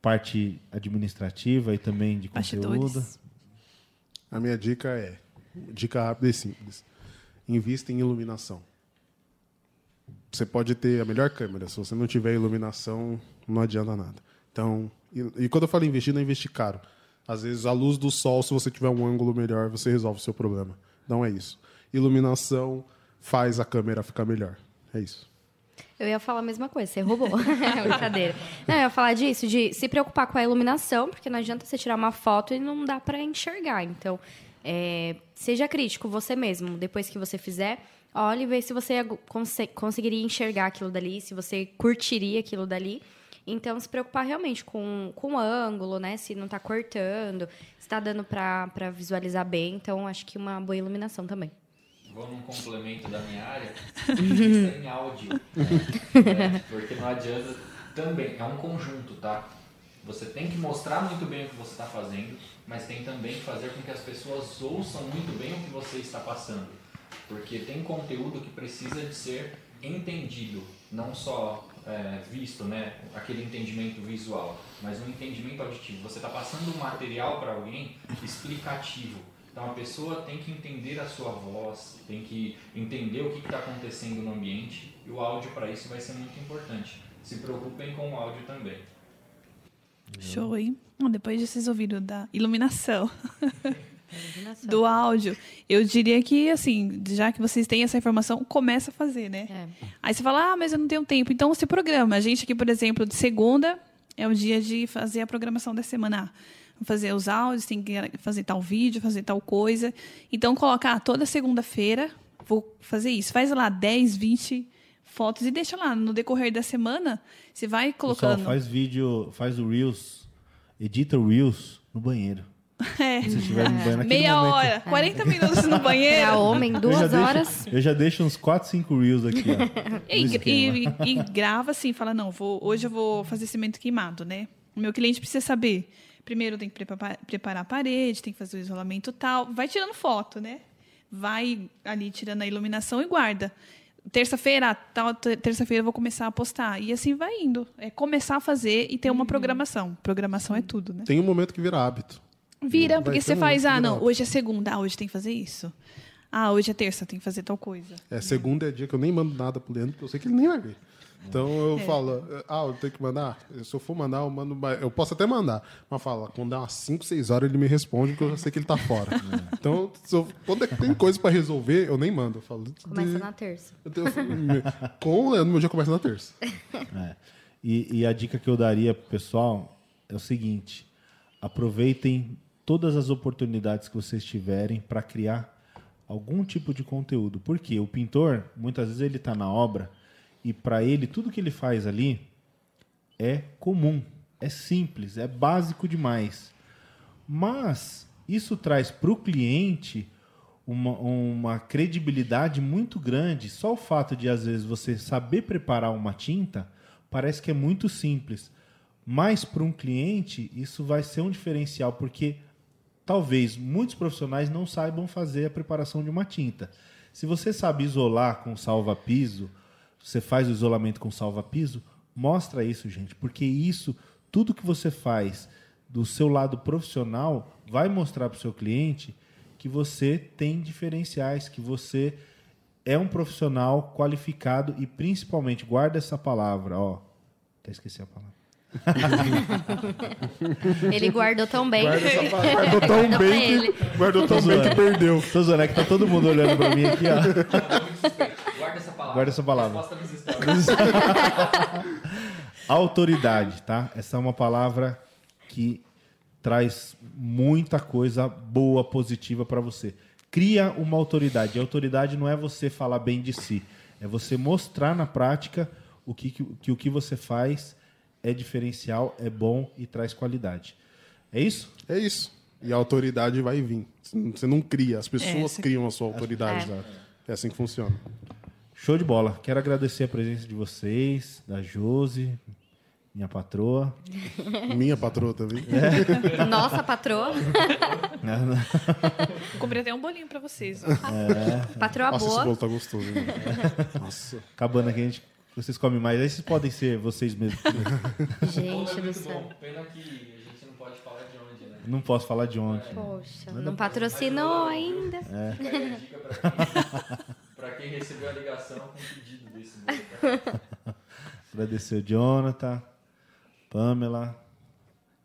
parte administrativa e também de conteúdo.
Bastidores.
A minha dica é, dica rápida e simples. Invista em iluminação. Você pode ter a melhor câmera, se você não tiver iluminação, não adianta nada. Então, e, e quando eu falo investir, não é investir caro. Às vezes, a luz do sol, se você tiver um ângulo melhor, você resolve o seu problema. Não é isso. Iluminação faz a câmera ficar melhor. É isso.
Eu ia falar a mesma coisa, você roubou. [LAUGHS] Brincadeira. Não, eu ia falar disso, de se preocupar com a iluminação, porque não adianta você tirar uma foto e não dá pra enxergar. Então, é, seja crítico você mesmo. Depois que você fizer, olhe e vê se você conse- conseguiria enxergar aquilo dali, se você curtiria aquilo dali. Então, se preocupar realmente com, com o ângulo, né? Se não tá cortando, se tá dando pra visualizar bem. Então, acho que uma boa iluminação também.
Vou num complemento da minha área, [LAUGHS] isso em áudio. né? [LAUGHS] Porque não adianta também, é um conjunto, tá? Você tem que mostrar muito bem o que você está fazendo, mas tem também que fazer com que as pessoas ouçam muito bem o que você está passando. Porque tem conteúdo que precisa de ser entendido, não só é, visto, né? Aquele entendimento visual, mas um entendimento auditivo. Você está passando um material para alguém explicativo. Então a pessoa tem que entender a sua voz, tem que entender o que está acontecendo no ambiente e o áudio para isso vai ser muito importante. Se preocupem com o áudio também.
Show, hein? Bom, Depois de vocês ouviram da iluminação, [LAUGHS] do áudio, eu diria que, assim, já que vocês têm essa informação, começa a fazer, né?
É.
Aí você fala, ah, mas eu não tenho tempo. Então você programa. A gente aqui, por exemplo, de segunda é o dia de fazer a programação da semana. Ah, fazer os áudios, tem que fazer tal vídeo, fazer tal coisa. Então colocar toda segunda-feira, vou fazer isso. Faz lá 10, 20 fotos e deixa lá. No decorrer da semana, você vai
Pessoal,
colocando.
faz vídeo, faz o Reels, edita o Reels no banheiro. [LAUGHS]
É.
Se estiver no banheiro
Meia
momento.
hora, 40 minutos no
É
banheiro.
a homem,
Eu já
duas
deixo-
horas.
eu já deixo uns 4, 5 Reels aqui, ó. [LAUGHS]
E, e- e grava assim, fala, não, vou, hoje eu vou fazer cimento queimado, né? O meu cliente precisa saber. Primeiro tem que preparar, a parede, tem que fazer o isolamento tal. Vai tirando foto, né? Vai ali tirando a iluminação e guarda. Terça-feira, tal, te- terça-feira eu vou começar a postar. E assim vai indo. É começar a fazer e ter uma programação. Programação é tudo, né?
Tem um momento que vira hábito.
Vira,
Vai
porque você
um
faz, ah, não,
hábito.
hoje é segunda, ah, hoje tem que fazer isso. Ah, hoje é terça, tem que fazer tal coisa.
É, segunda é dia que eu nem mando nada pro Leandro, porque eu sei que ele nem vai ver. Então eu
É.
falo, ah, eu tenho que mandar? Se eu for mandar, eu mando. mais- Eu posso até mandar. Mas fala, quando dá umas 5, 6 horas ele me responde, porque eu já sei que ele tá fora. [LAUGHS] Então, se eu- quando é que tem coisa pra resolver, eu nem mando. Eu falo.
Começa
de-
na terça.
eu tenho- Com o Leandro, meu dia começa na terça.
É. E, e a dica que eu daria pro pessoal é o seguinte: aproveitem todas as oportunidades que vocês tiverem para criar algum tipo de conteúdo. Porque o pintor, muitas vezes, ele está na obra e para ele, tudo que ele faz ali é comum, é simples, é básico demais. Mas isso traz para o cliente uma, uma credibilidade muito grande. Só o fato de, às vezes, você saber preparar uma tinta parece que é muito simples. Mas para um cliente, isso vai ser um diferencial, porque talvez muitos profissionais não saibam fazer a preparação de uma tinta. Se você sabe isolar com salva-piso, você faz o isolamento com salva-piso, mostra isso, gente, porque isso, tudo que você faz do seu lado profissional, vai mostrar para o seu cliente que você tem diferenciais, que você é um profissional qualificado e principalmente guarda essa palavra, ó, até esqueci a palavra. [LAUGHS]
Ele guardou tão bem. [LAUGHS]
Guardou tão
Guardou
bem que, guardou tão bem que perdeu.
Tô zoando, é que tá todo mundo olhando para mim aqui, ó. [LAUGHS]
Guarda essa palavra. [LAUGHS]
Autoridade, tá? Essa é uma palavra que traz muita coisa boa, positiva para você. Cria uma autoridade. E autoridade não é você falar bem de si, é você mostrar na prática o que, que, que o que você faz é diferencial, é bom e traz qualidade. É isso?
É isso. E a autoridade vai vir. Você não cria, as pessoas
essa-
criam a sua autoridade.
É.
É assim que funciona.
Show de bola. Quero agradecer a presença de vocês, da Josi, minha patroa. [LAUGHS]
Minha patroa também. [LAUGHS]
Nossa patroa. [LAUGHS]
Comprei até um bolinho pra vocês. ó.
Patroa
Nossa, esse
boa.
bolo tá gostoso. Né? Nossa.
Acabando aqui, a gente, vocês comem mais. Aí vocês podem ser vocês mesmos.
Gente do
Muito
céu.
bom. Pena que a gente não pode falar de onde, né?
Não posso falar de ontem.
Poxa, não patrocinou ainda.
Fica recebeu a ligação com o pedido desse tá? [LAUGHS]
Agradecer o Jonathan, Pamela,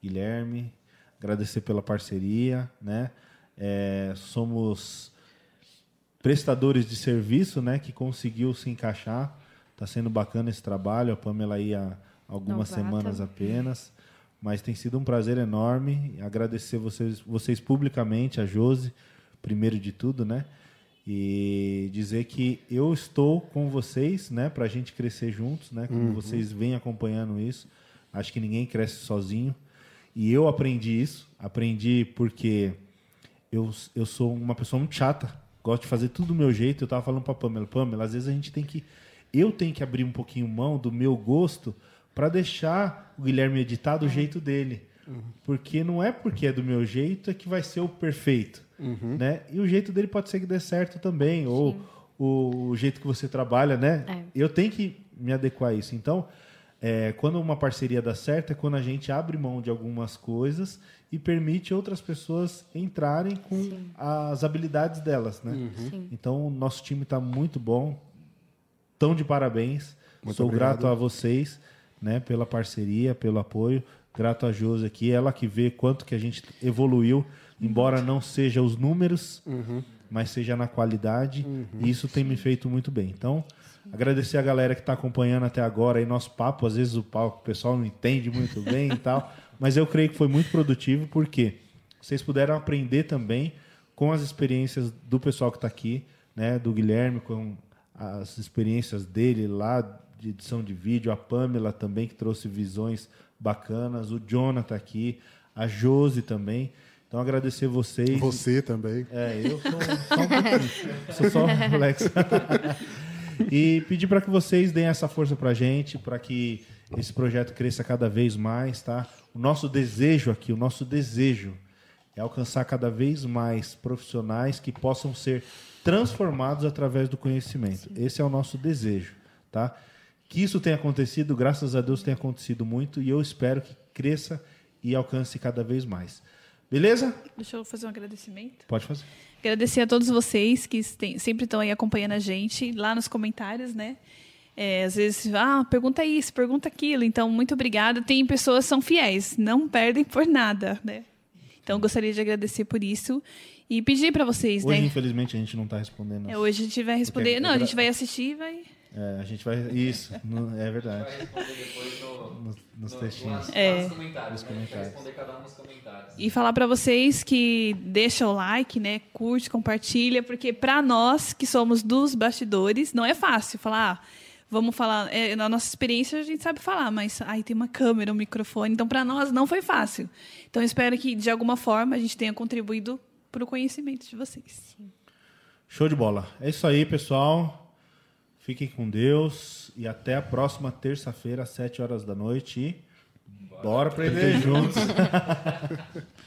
Guilherme. Agradecer pela parceria, né? É, somos prestadores de serviço, né? Que conseguiu se encaixar. Tá sendo bacana esse trabalho. A Pamela aí há algumas
Novata.
semanas apenas. Mas tem sido um prazer enorme. Agradecer vocês, vocês publicamente, a Josi, primeiro de tudo, né? E dizer que eu estou com vocês, né? Pra gente crescer juntos, né? Como vocês vêm acompanhando isso. Acho que ninguém cresce sozinho. E eu aprendi isso. Aprendi porque eu, eu sou uma pessoa muito chata. Gosto de fazer tudo do meu jeito. Eu tava falando pra Pamela, Pamela, às vezes a gente tem que. Eu tenho que abrir um pouquinho mão do meu gosto para deixar o Guilherme editar do jeito dele. Porque não é porque é do meu jeito é que vai ser o perfeito. Né? E o jeito dele pode ser que dê certo também. Ou o, jeito que você trabalha, né?
É.
Eu tenho que me adequar a isso. Então, é, quando uma parceria dá certo é quando a gente abre mão de algumas coisas e permite outras pessoas entrarem com as habilidades delas, né?
Sim.
Então, o nosso time está muito bom. Tão de parabéns.
Muito
Sou
obrigado.
grato a vocês, né, pela parceria, pelo apoio. Grato a Josi aqui, ela que vê quanto que a gente evoluiu, embora não seja os números, mas seja na qualidade. E isso tem me feito muito bem. Então, agradecer a galera que está acompanhando até agora aí nosso papo. Às vezes o papo o pessoal não entende muito bem e tal, [LAUGHS] mas eu creio que foi muito produtivo porque vocês puderam aprender também com as experiências do pessoal que está aqui, né, do Guilherme, com as experiências dele lá de edição de vídeo, a Pamela também que trouxe visões bacanas, o Jonathan aqui, a Josi também. Então agradecer vocês.
Você também.
É, eu sou só um pouquinho. sou só um Alex. e pedir para que vocês deem essa força para a gente, para que esse projeto cresça cada vez mais, tá? O nosso desejo aqui, o nosso desejo é alcançar cada vez mais profissionais que possam ser transformados através do conhecimento. Esse é o nosso desejo, tá? Que isso tenha acontecido, graças a Deus tem acontecido muito e eu espero que cresça e alcance cada vez mais. Beleza?
Deixa eu fazer um agradecimento.
Pode fazer.
Agradecer a todos vocês que sempre estão aí acompanhando a gente, lá nos comentários, né? É, às vezes, ah, pergunta isso, pergunta aquilo. Então, muito obrigada. Tem pessoas que são fiéis, não perdem por nada, né? Então, gostaria de agradecer por isso e pedir para vocês,
Hoje,
né?
infelizmente, a gente não tá respondendo.
É, hoje a gente vai responder.
Porque-
Não, a gente vai assistir e vai.
É, a gente vai. Isso, no- é verdade.
Vai responder depois no,
Nos, nos
no-
textinhos.
É.
nos comentários. né? A gente vai
comentários.
responder cada um nos comentários.
E falar para vocês que deixa o like, né? Curte, compartilha, porque para nós que somos dos bastidores, não é fácil falar. ah, vamos falar, é, na nossa experiência a gente sabe falar, mas aí tem uma câmera, um microfone, então para nós não foi fácil. Então espero que de alguma forma a gente tenha contribuído para o conhecimento de vocês.
Show de bola. É isso aí, pessoal. Fiquem com Deus e até a próxima terça-feira, às 7 horas da noite. E bora aprender juntos. [LAUGHS]